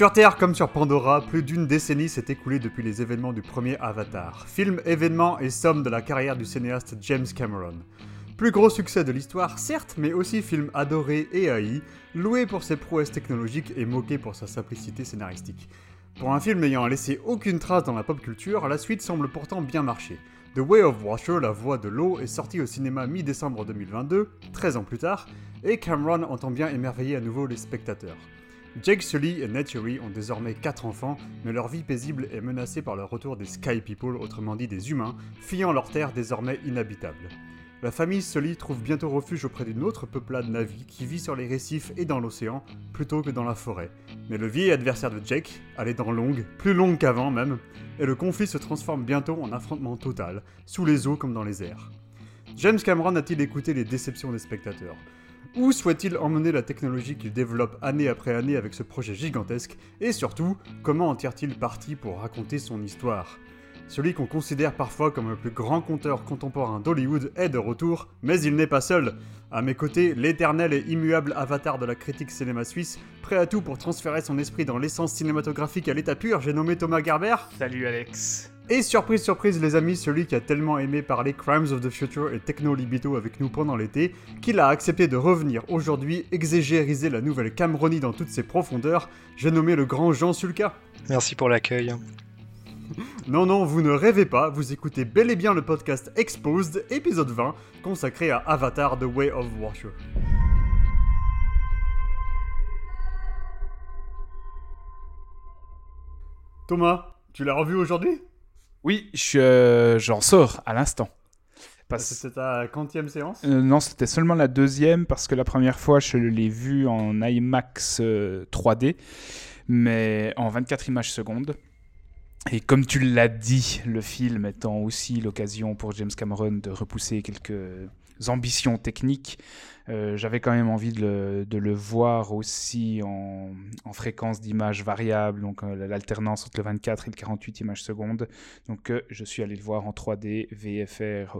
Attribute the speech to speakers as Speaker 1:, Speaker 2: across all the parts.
Speaker 1: Sur Terre comme sur Pandora, plus d'une décennie s'est écoulée depuis les événements du premier Avatar, film, événement et somme de la carrière du cinéaste James Cameron. Plus gros succès de l'histoire, certes, mais aussi film adoré et haï, loué pour ses prouesses technologiques et moqué pour sa simplicité scénaristique. Pour un film n'ayant laissé aucune trace dans la pop culture, la suite semble pourtant bien marcher. The Way of Water, La Voix de l'eau, est sorti au cinéma mi-décembre 2022, 13 ans plus tard, et Cameron entend bien émerveiller à nouveau les spectateurs. Jake Sully et Neturi ont désormais 4 enfants, mais leur vie paisible est menacée par le retour des Sky People, autrement dit des humains, fuyant leur terre désormais inhabitable. La famille Sully trouve bientôt refuge auprès d'une autre peuplade Navi qui vit sur les récifs et dans l'océan, plutôt que dans la forêt. Mais le vieil adversaire de Jake a les dents longues, plus longues qu'avant même, et le conflit se transforme bientôt en affrontement total, sous les eaux comme dans les airs. James Cameron a-t-il écouté les déceptions des spectateurs? Où souhaite-t-il emmener la technologie qu'il développe année après année avec ce projet gigantesque Et surtout, comment en tire-t-il parti pour raconter son histoire? Celui qu'on considère parfois comme le plus grand conteur contemporain d'Hollywood est de retour, mais il n'est pas seul. À mes côtés, l'éternel et immuable avatar de la critique cinéma suisse, prêt à tout pour transférer son esprit dans l'essence cinématographique à l'état pur, j'ai nommé Thomas Garber.
Speaker 2: Salut Alex.
Speaker 1: Et surprise, surprise, les amis, celui qui a tellement aimé parler Crimes of the Future et Techno Libito avec nous pendant l'été, qu'il a accepté de revenir aujourd'hui exégériser la nouvelle Cameronie dans toutes ses profondeurs, j'ai nommé le grand Jean Sulka.
Speaker 3: Merci pour l'accueil.
Speaker 1: Non, non, vous ne rêvez pas, vous écoutez bel et bien le podcast Exposed, épisode 20, consacré à Avatar The Way of Water. Thomas, tu l'as revu aujourd'hui?
Speaker 2: Oui, euh, j'en sors à l'instant.
Speaker 1: C'était ta quantième séance?
Speaker 2: Euh, Non, c'était seulement la deuxième parce que la première fois, je l'ai vu en IMAX 3D, euh, mais en 24 images secondes. Et comme tu l'as dit, le film étant aussi l'occasion pour James Cameron de repousser quelques ambitions techniques, euh, j'avais quand même envie de le, voir aussi en, fréquence d'image variable, donc euh, l'alternance entre le 24 et le 48 images secondes. Donc euh, je suis allé le voir en 3D, VFR,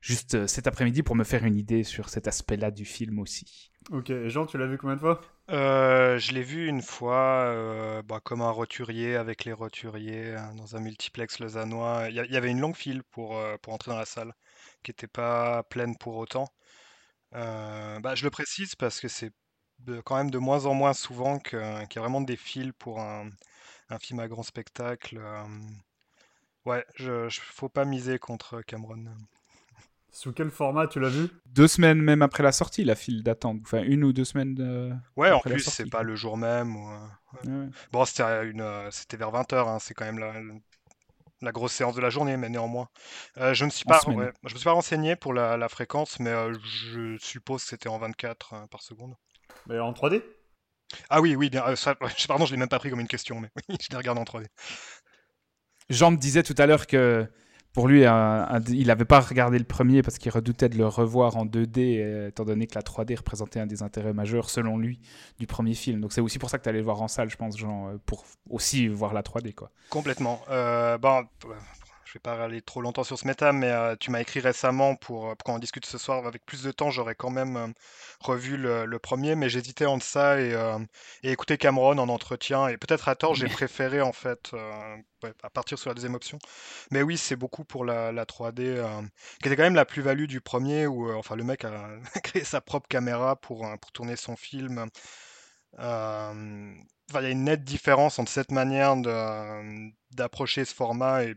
Speaker 2: juste cet après-midi pour me faire une idée sur cet aspect-là du film aussi.
Speaker 1: Ok, et Jean, tu l'as vu combien de fois?
Speaker 3: Euh, je l'ai vu une fois, euh, bah, comme un roturier avec les roturiers euh, dans un multiplex lausannois. Il y, avait une longue file pour, pour entrer dans la salle, qui n'était pas pleine pour autant. bah, je le précise parce que c'est quand même de moins en moins souvent qu'il y a vraiment des files pour un, un film à grand spectacle. ouais, je, ne faut pas miser contre Cameron.
Speaker 1: Sous quel format tu l'as vu?
Speaker 2: Deux semaines même après la sortie, la file d'attente. Enfin, une ou deux semaines. De...
Speaker 3: Ouais, en plus, c'est pas le jour même. Euh, bon, c'était, une, euh, c'était vers 20h, hein, c'est quand même la, la, grosse séance de la journée, mais néanmoins. Euh, je, ne suis pas, je me suis pas renseigné pour la, fréquence, mais je suppose que c'était en 24 par seconde.
Speaker 1: Mais en 3D
Speaker 3: Ah oui, oui, bien, pardon, je l'ai même pas pris comme une question, mais oui, je l'ai regardé en 3D.
Speaker 2: Jean me disait tout à l'heure que pour lui, il n'avait pas regardé le premier parce qu'il redoutait de le revoir en 2D, euh, étant donné que la 3D représentait un des intérêts majeurs, selon lui, du premier film. Donc c'est aussi pour ça que tu allais le voir en salle, je pense, genre, euh, pour aussi voir la 3D. Quoi.
Speaker 3: Complètement. Euh, bon, je vais pas aller trop longtemps sur ce méta, mais euh, tu m'as écrit récemment pour, euh, pour qu'on en discute ce soir avec plus de temps. J'aurais quand même euh, revu le, premier, mais j'hésitais entre ça et, et, écouter Cameron en entretien. Et peut-être à tort, j'ai préféré en fait à partir sur la deuxième option. Mais oui, c'est beaucoup pour la, la 3D, qui était quand même la plus-value du premier, où enfin le mec a créé sa propre caméra pour, pour tourner son film. Il y a une nette différence entre cette manière d'approcher ce format et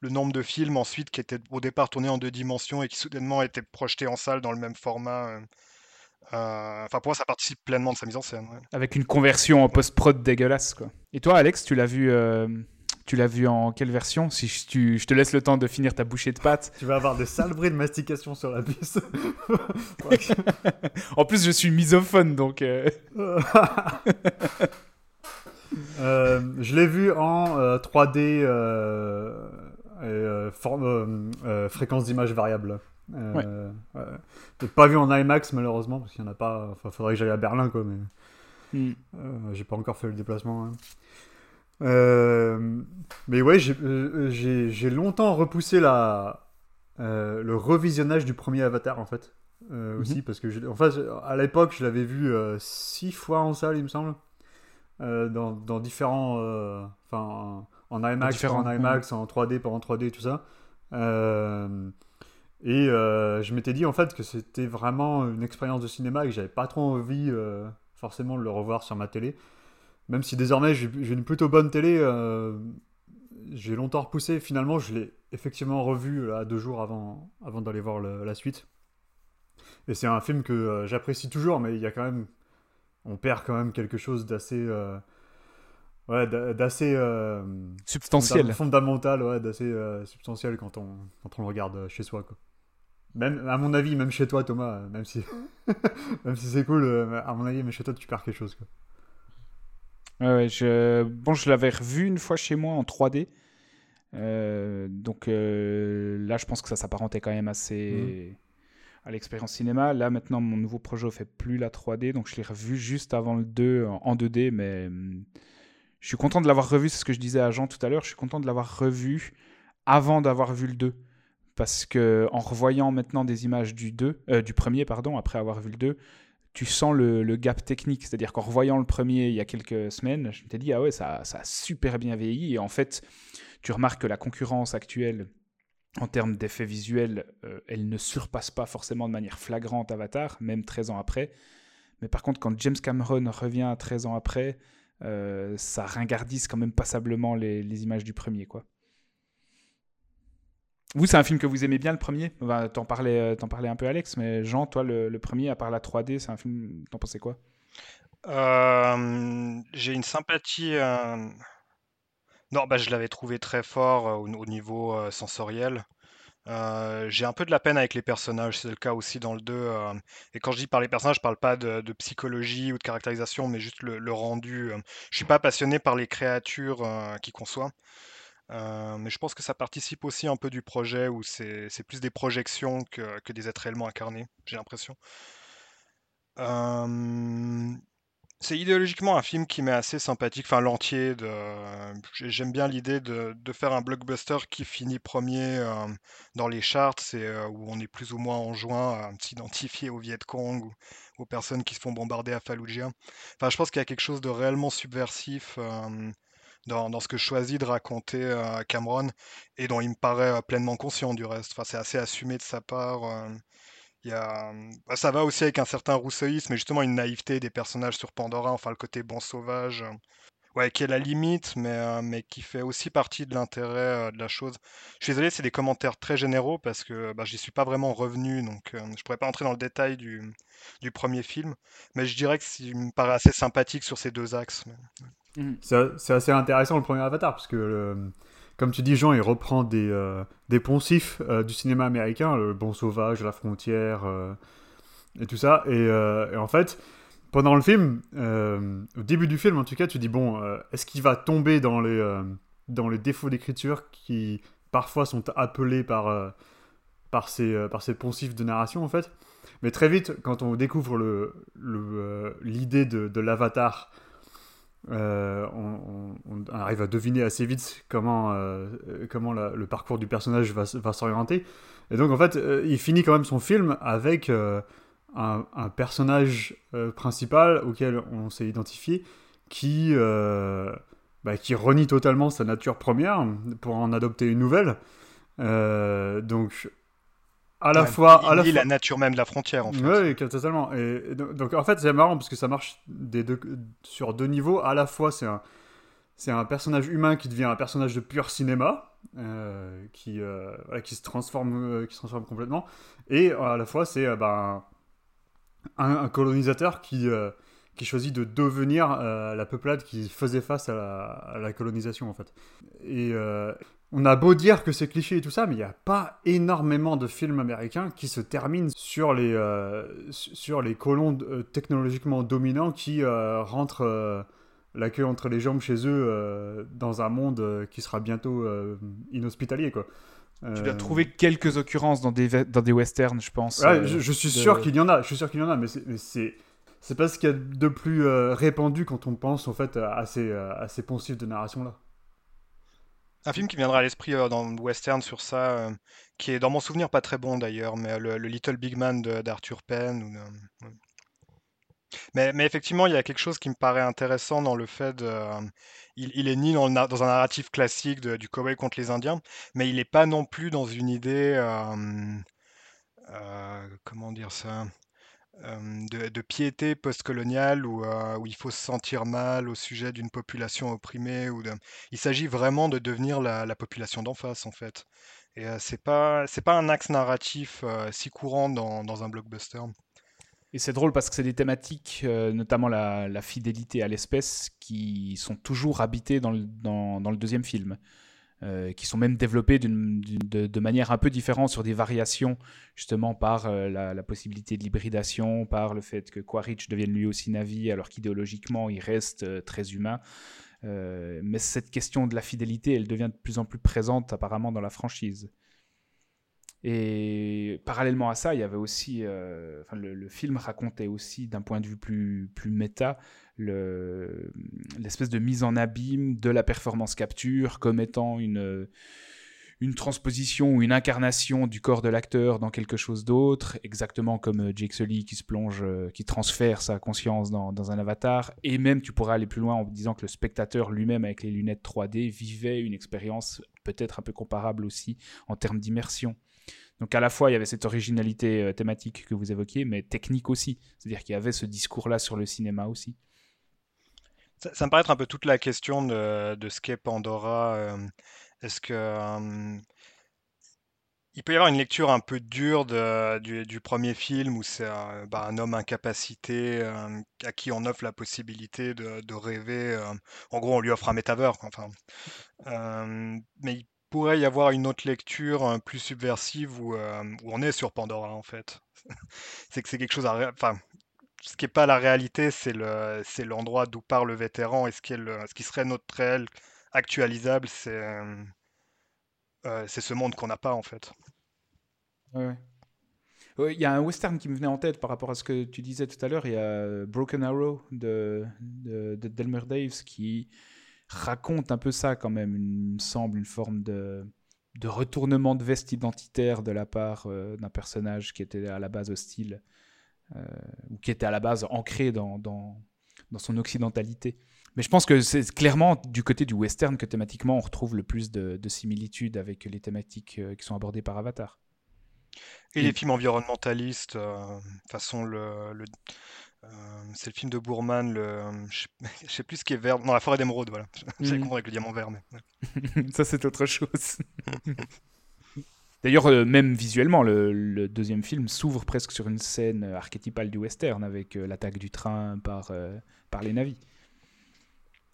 Speaker 3: le nombre de films ensuite qui étaient au départ tournés en deux dimensions et qui soudainement étaient projetés en salle dans le même format. Euh, euh, enfin, pour moi, ça participe pleinement de sa mise en scène.
Speaker 2: Avec une conversion en post-prod dégueulasse, quoi. Et toi, Alex, tu l'as vu, euh, tu l'as vu en quelle version Si je, je, te laisse le temps de finir ta bouchée de pâte.
Speaker 1: Tu vas avoir des sales bruits de mastication sur la piste.
Speaker 2: en plus, je suis misophone, donc.
Speaker 1: je l'ai vu en 3D euh, euh, euh, fréquence d'image variable. Ouais. pas vu en IMAX malheureusement parce qu'il y en a pas. Enfin, faudrait que j'aille à Berlin quoi, mais hmm. j'ai pas encore fait le déplacement. Hein. Mais ouais, j'ai longtemps repoussé la, le revisionnage du premier Avatar en fait. aussi mhm. parce que en fait, à l'époque je l'avais vu six fois en salle il me semble dans, dans, différents. Enfin, en IMAX, en IMAX, en 3D, pas en 3D, tout ça. et je m'étais dit en fait que c'était vraiment une expérience de cinéma et que j'avais pas trop envie forcément de le revoir sur ma télé. Même si désormais j'ai une plutôt bonne télé, j'ai longtemps repoussé. Finalement, je l'ai effectivement revu à deux jours avant, avant d'aller voir la suite. Et c'est un film que euh, j'apprécie toujours, mais il y a quand même. On perd quand même quelque chose d'assez. Euh, ouais, d'assez. Euh,
Speaker 2: substantiel.
Speaker 1: fondamental, ouais, d'assez substantiel quand on, quand on le regarde chez soi, quoi. Même, à mon avis, même chez toi, Thomas, même si, même si c'est cool, à mon avis, mais chez toi, tu perds quelque chose, quoi.
Speaker 2: Ouais, je... Bon, je l'avais revu une fois chez moi en 3D. Euh, donc euh, là, je pense que ça s'apparentait quand même assez mmh. à l'expérience cinéma. Là, maintenant, mon nouveau projet ne fait plus la 3D, donc je l'ai revu juste avant le 2 en 2D, mais hum, je suis content de l'avoir revu, c'est ce que je disais à Jean tout à l'heure, je suis content de l'avoir revu avant d'avoir vu le 2. Parce que en revoyant maintenant des images du 2, euh, du premier, pardon, après avoir vu le 2, tu sens le, gap technique. C'est-à-dire qu'en revoyant le premier il y a quelques semaines, je t'ai dit, ah ouais, ça, ça a super bien vieilli. Et en fait, tu remarques que la concurrence actuelle, en termes d'effets visuels, euh, elle ne surpasse pas forcément de manière flagrante Avatar, même 13 ans après. Mais par contre, quand James Cameron revient 13 ans après, euh, ça ringardise quand même passablement les, les images du premier, quoi. Vous, c'est un film que vous aimez bien, le premier T'en parlais, euh, parlais un peu, Alex, mais Jean, toi, le, premier, à part la 3D, c'est un film, t'en pensais quoi?
Speaker 3: J'ai une sympathie non, bah, je l'avais trouvé très fort euh, au, niveau euh, sensoriel. Euh, j'ai un peu de la peine avec les personnages, c'est le cas aussi dans le 2. et quand je dis par les personnages, je parle pas de, psychologie ou de caractérisation, mais juste le, rendu. je suis pas passionné par les créatures qu'ils conçoit. Mais je pense que ça participe aussi un peu du projet où c'est plus des projections que, des êtres réellement incarnés, j'ai l'impression. C'est idéologiquement un film qui m'est assez sympathique, enfin l'entier. J'aime bien l'idée de, faire un blockbuster qui finit premier euh, dans les charts et euh, où on est plus ou moins en juin à s'identifier au Viet Cong ou aux personnes qui se font bombarder à Fallujah. Enfin, je pense qu'il y a quelque chose de réellement subversif euh, dans, ce que choisit de raconter Cameron et dont il me paraît pleinement conscient du reste. Enfin, c'est assez assumé de sa part. Il y a, bah, ça va aussi avec un certain rousseauisme, mais justement une naïveté des personnages sur Pandora, enfin le côté bon sauvage, euh, ouais, qui est la limite, mais, euh, mais qui fait aussi partie de l'intérêt euh, de la chose. Je suis désolé, c'est des commentaires très généraux parce que bah, j'y suis pas vraiment revenu, donc je pourrais pas entrer dans le détail du, du premier film, mais je dirais que il me paraît assez sympathique sur ces deux axes.
Speaker 1: Mmh. C'est assez intéressant le premier Avatar, parce que comme tu dis, Jean, il reprend des, euh, des poncifs euh, du cinéma américain, le bon sauvage, la frontière, euh, et tout ça. Et, en fait, pendant le film, au début du film en tout cas, tu dis, bon, est-ce qu'il va tomber dans les, dans les défauts d'écriture qui parfois sont appelés par, par, ces, par ces poncifs de narration, en fait? Mais très vite, quand on découvre l'idée le, de, de l'avatar, euh, on, arrive à deviner assez vite comment, euh, comment le parcours du personnage va, s'orienter. Et donc, en fait, euh, il finit quand même son film avec un, personnage principal auquel on s'est identifié qui, bah, qui renie totalement sa nature première pour en adopter une nouvelle. donc,
Speaker 3: à la fois à la, la nature même de la frontière en fait.
Speaker 1: Oui, totalement. Et, donc, en fait c'est marrant parce que ça marche des deux, sur deux niveaux. À la fois c'est un c'est un personnage humain qui devient un personnage de pur cinéma euh, qui euh, qui se transforme euh, qui se transforme complètement et à la fois c'est ben, un, colonisateur qui qui choisit de devenir la peuplade qui faisait face à la, à la colonisation en fait. Et, on a beau dire que c'est cliché et tout ça, mais il n'y a pas énormément de films américains qui se terminent sur les, euh, sur les colons euh, technologiquement dominants qui euh, rentrent la queue entre les jambes chez eux dans un monde qui sera bientôt inhospitalier. Quoi.
Speaker 2: Tu dois trouver quelques occurrences dans des, dans des westerns, je pense.
Speaker 1: je, suis sûr qu'il y en a, je suis sûr qu'il y en a, mais c'est c'est pas ce qu'il y a de plus répandu quand on pense en fait à ces, à ces poncifs de narration là.
Speaker 3: Un film qui viendra à l'esprit euh, dans le western sur ça, euh, qui est dans mon souvenir pas très bon d'ailleurs, mais le, Little Big Man d'Arthur Penn. Mais, effectivement, il y a quelque chose qui me paraît intéressant dans le fait de. il, est ni dans, un narratif classique du cowboy contre les Indiens, mais il n'est pas non plus dans une idée. euh, euh, comment dire ça? Euh, de, piété postcoloniale où, euh, où il faut se sentir mal au sujet d'une population opprimée. Ou. Il s'agit vraiment de devenir la, la population d'en face, en fait. Et euh, c'est pas, pas un axe narratif euh, si courant dans, un blockbuster.
Speaker 2: Et c'est drôle parce que c'est des thématiques, notamment la, fidélité à l'espèce, qui sont toujours habitées dans, dans le deuxième film. Euh, qui sont même d'une- de, manière un peu différente sur des variations, justement par euh, la, possibilité de l'hybridation, par le fait que Quaritch devienne lui aussi Navi, alors qu'idéologiquement il reste euh, très humain. Mais cette question de la fidélité, elle devient de plus en plus présente apparemment dans la franchise. Et parallèlement à ça, il y avait aussi, euh, enfin, le, film racontait aussi d'un point de vue plus, plus méta le- l'espèce de mise en abîme de la performance capture comme étant une, une transposition ou une incarnation du corps de l'acteur dans quelque chose d'autre, exactement comme euh, Jake Sully qui se plonge, euh, qui transfère sa conscience dans, dans un avatar. Et même, tu pourrais aller plus loin en disant que le spectateur lui-même, avec les lunettes 3D, vivait une expérience peut-être un peu comparable aussi en termes d'immersion. Donc à la fois, il y avait cette originalité euh, thématique que vous évoquiez, mais technique aussi. C'est-à-dire qu'il y avait ce discours-là sur le cinéma aussi.
Speaker 3: Ça, me paraît être un peu toute la question de, de ce qu'est Pandora. euh, Est-ce que euh, il peut y avoir une lecture un peu dure du, premier film où c'est un, bah, homme incapacité à qui on offre la possibilité de, rêver. en gros, on lui offre un métavers. Enfin, mais il pourrait y avoir une autre lecture euh, plus subversive où, euh, on est sur Pandora en fait. C'est que c'est quelque chose à, enfin, ce qui n'est pas la réalité, c'est le, c'est l'endroit d'où part le vétéran et ce qui est ce qui serait notre réel actualisable, c'est, euh, euh, c'est ce monde qu'on n'a pas en fait.
Speaker 2: Ouais. Ouais, Il y a un western qui me venait en tête par rapport à ce que tu disais tout à l'heure. Il y a Broken Arrow de, de Delmer Daves qui raconte un peu ça quand même, il me semble, une forme de, de retournement de veste identitaire de la part euh, d'un personnage qui était à la base hostile, euh, ou qui était à la base ancré dans, dans, dans son occidentalité. Mais je pense que c'est clairement du côté du western que thématiquement on retrouve le plus de, de similitudes avec les thématiques euh, qui sont abordées par Avatar.
Speaker 3: Et
Speaker 2: Et-
Speaker 3: les films environnementalistes, euh, façon le, le- c'est le film de Boorman, le, je sais, je sais plus ce qui est vert, non la forêt d'émeraude, voilà. J'avais
Speaker 2: Mhm.
Speaker 3: compris avec le diamant vert, mais ouais.
Speaker 2: ça, c'est autre chose. D'ailleurs, euh, même visuellement, le, le deuxième film s'ouvre presque sur une scène euh, archétypale du western avec euh, l'attaque du train par, euh, par les navis.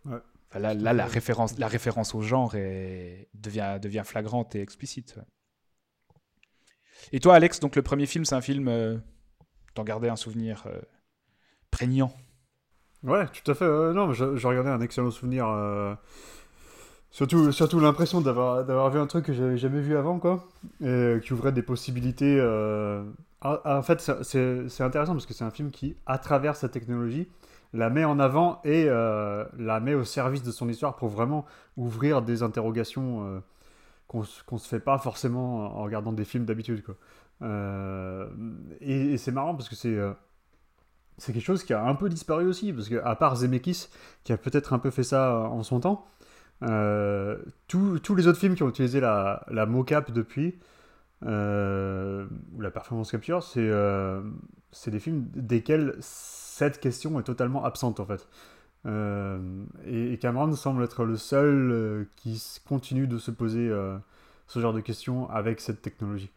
Speaker 1: Ouais.
Speaker 2: Enfin, là, là, la, référence, la référence au genre est- devient, devient flagrante et explicite. ouais. Et toi, Alex, donc le premier film, c'est un film. Euh, T'en gardais un souvenir euh, prégnant.
Speaker 1: Ouais, tout à fait. non, je, je regardais un excellent souvenir. euh, surtout surtout l'impression d'avoir d'avoir vu un truc que j'avais jamais vu avant, quoi. Et qui ouvrait des possibilités. euh, ah, ah, en fait, c'est c'est intéressant parce que c'est un film qui, à travers sa technologie, la met en avant et euh, la met au service de son histoire pour vraiment ouvrir des interrogations qu'on qu'on se fait pas forcément en regardant des films d'habitude, quoi. Et c'est marrant parce que c'est. Euh, c'est quelque chose qui a un peu disparu aussi, parce que à part Zemeckis, qui a peut-être un peu fait ça en son temps, euh, tous les autres films qui ont utilisé la, mocap depuis, euh, ou la performance capture, c'est euh, des films desquels cette question est totalement absente en fait. Euh, et, Cameron semble être le seul euh, qui continue de se poser euh, ce genre de questions avec cette technologie.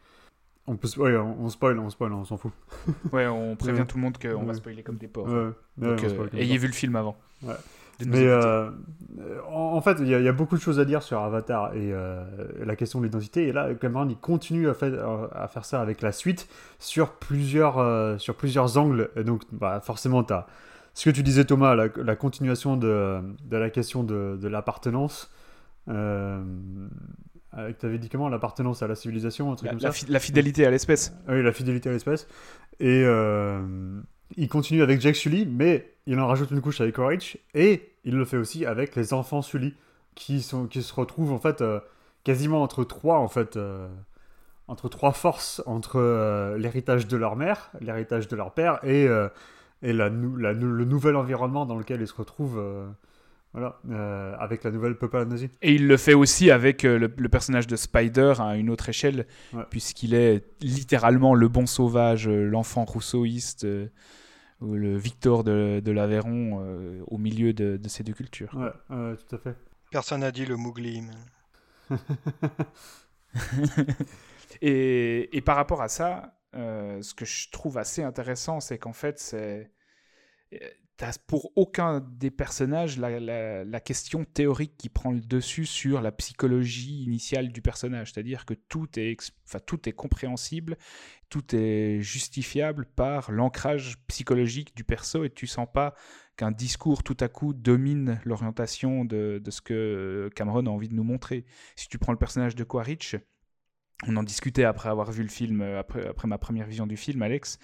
Speaker 1: On, peut, ouais, on, spoil, on spoil, on s'en fout.
Speaker 2: Ouais, on prévient tout le monde qu'on va spoiler comme des porcs.
Speaker 1: Ouais,
Speaker 2: Donc, euh,
Speaker 1: comme
Speaker 2: ayez
Speaker 1: ça.
Speaker 2: vu le film avant.
Speaker 1: Mais euh, en, fait, il y, a- il y a beaucoup de choses à dire sur Avatar et euh, la question de l'identité. Et là, Cameron, il continue à, faire- à faire ça avec la suite sur plusieurs, sur plusieurs angles. Et donc, bah, forcément, tu as ce que tu disais, Thomas, la, la continuation de, de la question de, de l'appartenance. Euh, tu avais dit comment L'appartenance à la civilisation, un truc
Speaker 2: la,
Speaker 1: comme
Speaker 2: la
Speaker 1: ça
Speaker 2: fi- la fidélité à l'espèce.
Speaker 1: ah Oui, la fidélité à l'espèce. Et euh, il continue avec Jack Sully, mais il en rajoute une couche avec Quaritch, et il le fait aussi avec les enfants Sully, qui, sont, qui se retrouvent en fait euh, quasiment entre trois, en fait, euh, entre trois forces, entre l'héritage de leur mère, l'héritage de leur père, et, et la, le nouvel environnement dans lequel il se retrouve. Voilà, euh, avec la nouvelle Peuple Nazi.
Speaker 2: Et il le fait aussi avec euh, le, personnage de Spider à une autre échelle, puisqu'il est littéralement le bon sauvage, euh, l'enfant rousseauiste, ou le Victor de, de l'Aveyron au milieu de, ces deux cultures.
Speaker 1: Ouais, tout à fait.
Speaker 3: Personne n'a dit le Mougli.
Speaker 2: et, et, par rapport à ça, ce que je trouve assez intéressant, c'est qu'en fait, c'est pour aucun des personnages la, question théorique qui prend le dessus sur la psychologie initiale du personnage. C'est-à-dire que tout est, enfin, tout est compréhensible, tout est justifiable par l'ancrage psychologique du perso et tu sens pas qu'un discours tout à coup domine l'orientation de, de, ce que Cameron a envie de nous montrer. Si tu prends le personnage de Quaritch, on en discutait après avoir vu le film, après, après ma première vision du film, Alex.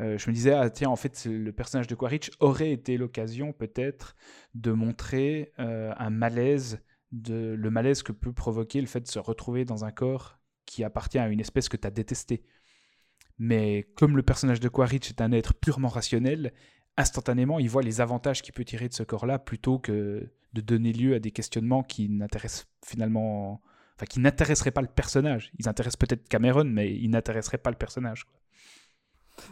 Speaker 2: Euh, je me disais, ah tiens, en fait, le personnage de Quaritch aurait été l'occasion peut-être de montrer euh, un malaise, de, le malaise que peut provoquer le fait de se retrouver dans un corps qui appartient à une espèce que tu as détestée. Mais comme le personnage de Quaritch est un être purement rationnel, instantanément, il voit les avantages qu'il peut tirer de ce corps-là plutôt que de donner lieu à des questionnements qui n'intéressent finalement... Enfin, qui n'intéresseraient pas le personnage. Ils intéressent peut-être Cameron, mais ils n'intéresseraient pas le personnage.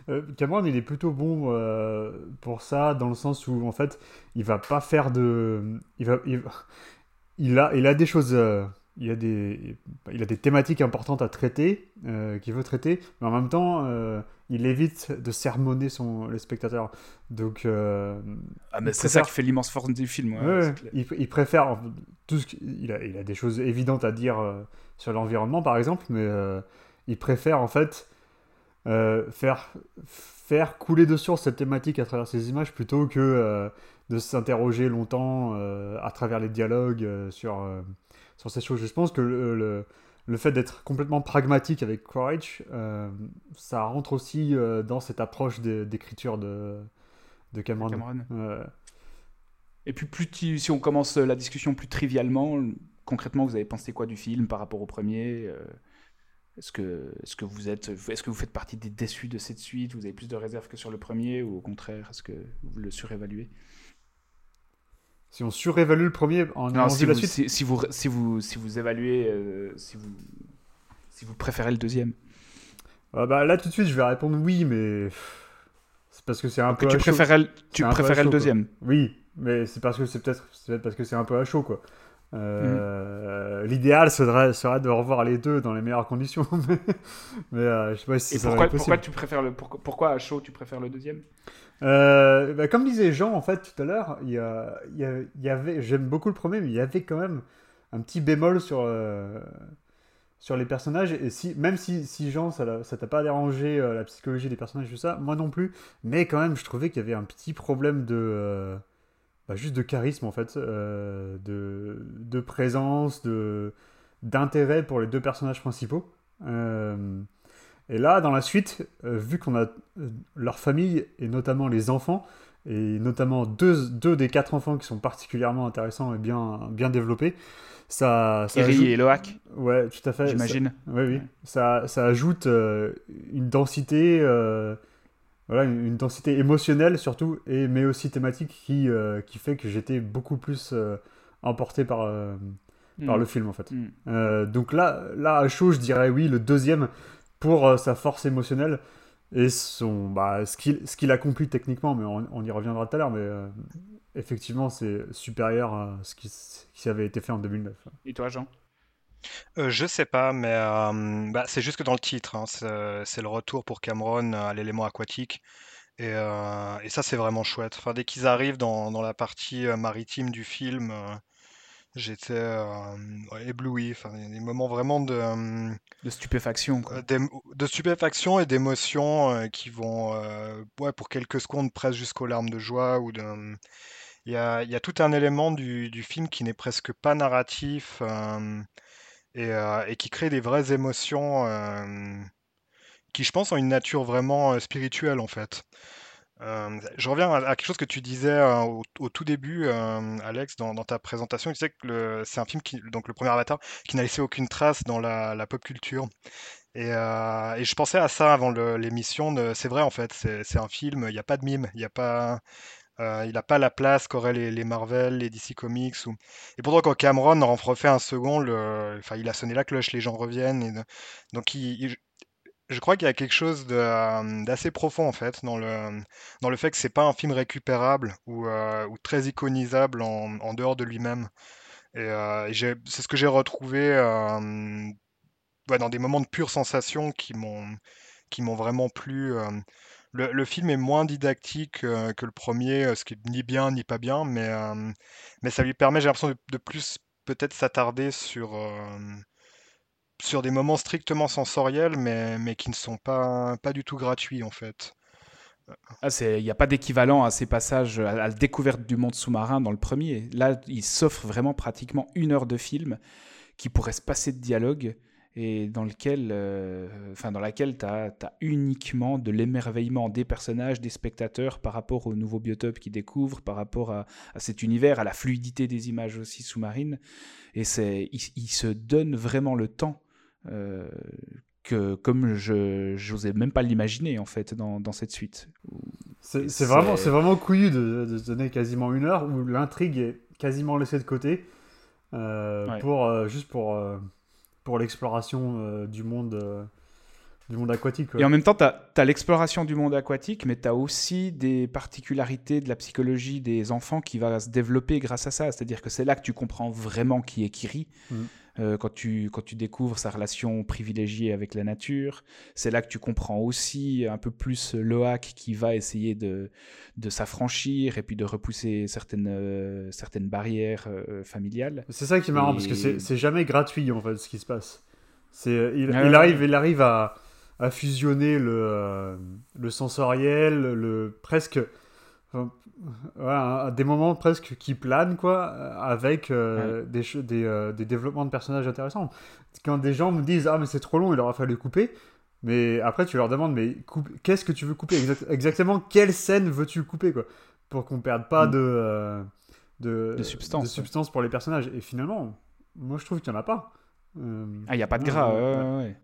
Speaker 1: Euh, Cameron, il est plutôt bon euh, pour ça, dans le sens où, en fait, il va pas faire de. Il, a, il a des choses. Euh, il, a des, il a des thématiques importantes à traiter, qu'il veut traiter, mais en même temps, il évite de sermonner son, les spectateurs. Donc.
Speaker 2: ah, mais c'est ça qui fait l'immense force du film.
Speaker 1: il, il, préfère. Tout ce il, a, il a des choses évidentes à dire sur l'environnement, par exemple, mais il préfère, en fait euh, faire, faire couler de source cette thématique à travers ces images plutôt que euh, de s'interroger longtemps euh, à travers les dialogues sur, sur ces choses. Je pense que le, le, fait d'être complètement pragmatique avec Courage, ça rentre aussi dans cette approche d'écriture de, de Cameron.
Speaker 2: Et puis, plus si on commence la discussion plus trivialement, concrètement, vous avez pensé quoi du film par rapport au premier est-ce que, est que vous êtes, est-ce que vous faites partie des déçus de cette suite? Vous avez plus de réserves que sur le premier ou au contraire, est-ce que vous le surévaluez?
Speaker 1: Si on surévalue le premier en
Speaker 2: non, si, vous, la suite. si, vous, si, vous, si vous évaluez, euh, si, vous, si vous préférez le deuxième.
Speaker 1: Ah bah, Là tout de suite je vais répondre oui, mais c'est parce que c'est un peu.
Speaker 2: Tu préférais, tu préférais le deuxième.
Speaker 1: Oui, mais c'est parce que c'est peut-être peut parce que c'est un peu à chaud quoi. Euh, l'idéal serait, serait, de revoir les deux dans les meilleures conditions, mais, euh, je sais pas si ça
Speaker 2: pourquoi, pourquoi tu préfères le pourquoi, à chaud tu préfères le deuxième?
Speaker 1: Euh, bah, Comme disait Jean en fait tout à l'heure, il y, avait, j'aime beaucoup le premier, mais il y avait quand même un petit bémol sur sur les personnages même si, si Jean ça, t'a pas dérangé la psychologie des personnages tout ça, moi non plus, mais quand même je trouvais qu'il y avait un petit problème de bah, juste de charisme en fait, euh, de, de, présence, de d'intérêt pour les deux personnages principaux. Euh, et là, dans la suite, euh, vu qu'on a leur famille et notamment les enfants, et notamment deux, deux, des quatre enfants qui sont particulièrement intéressants et bien, bien développés, ça, ça
Speaker 2: ajoute... et Loac
Speaker 1: Ouais, tout à fait.
Speaker 2: J'imagine.
Speaker 1: Oui, oui. Ça, ça ajoute une densité voilà, une, densité émotionnelle surtout, et, mais aussi thématique qui, euh, qui fait que j'étais beaucoup plus euh, emporté par, euh, par le mm. film en fait. Mm. donc là, là, à chaud, je dirais oui, le deuxième pour sa force émotionnelle et son, bah, ce qu'il ce qu'il accomplit techniquement, mais on, y reviendra tout à l'heure, mais effectivement, c'est supérieur à ce qui, qui avait été fait en 2009.
Speaker 2: Et toi, Jean?
Speaker 3: Euh, je sais pas, mais bah, c'est juste que dans le titre, hein, c'est le retour pour Cameron à l'élément aquatique. Et, et ça, c'est vraiment chouette. Enfin, dès qu'ils arrivent dans, dans la partie maritime du film, j'étais ébloui. Enfin, des moments vraiment de,
Speaker 2: De stupéfaction, quoi.
Speaker 3: de stupéfaction et d'émotion qui vont, ouais, pour quelques secondes, presque jusqu'aux larmes de joie ou de. Il y a, il y a tout un élément du, du film qui n'est presque pas narratif et, qui crée des vraies émotions qui, je pense, ont une nature vraiment spirituelle en fait. Je reviens à, quelque chose que tu disais au, tout début, Alex, dans, ta présentation. Tu disais que c'est un film qui, donc le premier Avatar, qui n'a laissé aucune trace dans la, pop culture. Et, je pensais à ça avant l'émission. C'est vrai en fait, c'est un film. Il n'y a pas de mime. Il n'y a pas. Euh, il n'a pas la place qu'auraient les, Marvel, les DC Comics. Et pourtant, quand Cameron en refait un second, enfin, il a sonné la cloche, les gens reviennent. Donc, je crois qu'il y a quelque chose d'assez profond, en fait, dans le, dans le fait que c'est pas un film récupérable ou, très iconisable en, dehors de lui-même. C'est ce que j'ai retrouvé dans des moments de pure sensation qui m'ont vraiment plu. Le, film est moins didactique que le premier, ce qui est ni bien ni pas bien, mais, mais ça lui permet, j'ai l'impression, de, plus peut-être s'attarder sur, sur des moments strictement sensoriels, mais, mais qui ne sont pas, pas du tout gratuits en fait.
Speaker 2: Ah, il n'y a pas d'équivalent à ces passages, à, la découverte du monde sous-marin dans le premier. Là, il s'offre vraiment pratiquement une heure de film qui pourrait se passer de dialogue et dans, lequel, euh, dans laquelle tu as, uniquement de l'émerveillement des personnages, des spectateurs par rapport aux nouveaux biotopes qu'ils découvrent, par rapport à, cet univers, à la fluidité des images aussi sous-marines. Et c'est, il, se donne vraiment le temps. Euh, que comme je n'osais même pas l'imaginer en fait dans, dans cette suite.
Speaker 1: C'est vraiment, vraiment couillu de, de, donner quasiment une heure où l'intrigue est quasiment laissée de côté euh, pour, juste pour pour l'exploration euh, du monde euh, du monde aquatique.
Speaker 2: Et en même temps, tu as, l'exploration du monde aquatique, mais tu as aussi des particularités de la psychologie des enfants qui va se développer grâce à ça. C'est-à-dire que c'est là que tu comprends vraiment qui est Kiri. Mm. Euh, quand, tu, quand tu découvres sa relation privilégiée avec la nature. C'est là que tu comprends aussi un peu plus Loak qui va essayer de, de s'affranchir et puis de repousser certaines, euh, certaines barrières euh, familiales.
Speaker 1: C'est ça qui est marrant, parce que c'est jamais gratuit en fait ce qui se passe. C'est il, il, arrive, il arrive à, à fusionner le, le sensoriel, le presque à des moments presque qui planent, quoi, avec euh, des, des, euh, des, développements de personnages intéressants. Quand des gens me disent Ah, mais c'est trop long, il aura fallu couper. Mais après, tu leur demandes Mais qu'est-ce que tu veux couper Exactement, quelle scène veux-tu couper, quoi? Pour qu'on perde pas mm. de, euh, de,
Speaker 2: de, substance,
Speaker 1: de substance pour les personnages. Et finalement, moi, je trouve qu'il n'y en a pas.
Speaker 2: ah, il n'y a pas de gras, ouais.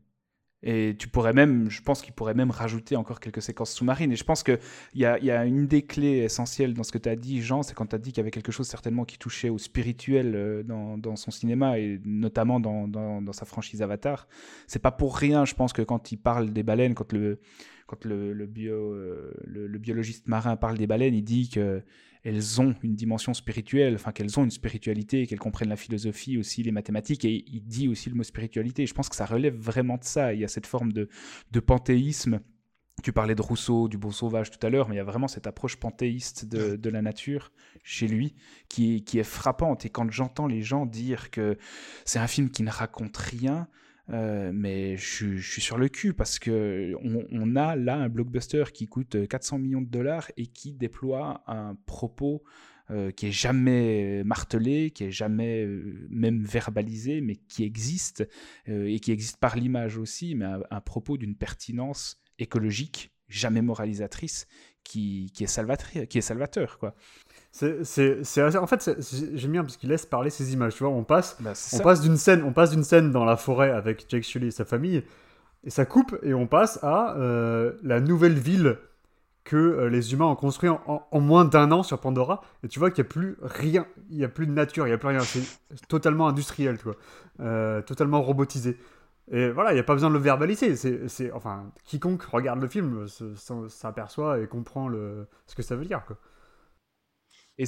Speaker 2: Et tu pourrais même, je pense qu'il pourrait même rajouter encore quelques séquences sous-marines. Et je pense qu'il y a, y a une des clés essentielles dans ce que tu as dit, Jean, c'est quand tu as dit qu'il y avait quelque chose certainement qui touchait au spirituel euh, dans, son cinéma et notamment dans, dans, dans, sa franchise Avatar. C'est pas pour rien, je pense que quand il parle des baleines, quand le, quand le, le, bio, euh, le biologiste marin parle des baleines, il dit que elles ont une dimension spirituelle, enfin qu'elles ont une spiritualité, qu'elles comprennent la philosophie aussi, les mathématiques, et il dit aussi le mot spiritualité. je pense que ça relève vraiment de ça. Il y a cette forme de, panthéisme. Tu parlais de Rousseau, du beau sauvage tout à l'heure, mais il y a vraiment cette approche panthéiste de, la nature chez lui qui, qui est frappante. Et quand j'entends les gens dire que c'est un film qui ne raconte rien, euh, mais je, suis sur le cul parce que on, a là un blockbuster qui coûte 400 millions de dollars et qui déploie un propos euh, qui est jamais martelé, qui est jamais euh, même verbalisé, mais qui existe et qui existe par l'image aussi, mais un, propos d'une pertinence écologique jamais moralisatrice qui, qui, est salvateur, qui est salvateur quoi.
Speaker 1: C'est, en fait, j'aime bien parce qu'il laisse parler ses images. Tu vois, on passe, bah, on passe d'une scène, on passe d'une scène dans la forêt avec Jake Sully et sa famille, et ça coupe et on passe à euh, la nouvelle ville que euh, les humains ont construit en, moins d'un an sur Pandora. Et tu vois qu'il n'y a plus rien, il n'y a plus de nature, il n'y a plus rien. C'est totalement industriel, tu vois, euh, totalement robotisé. Et voilà, il n'y a pas besoin de le verbaliser. C'est, enfin, quiconque regarde le film s'aperçoit et comprend le, ce que ça veut dire, quoi.
Speaker 2: Et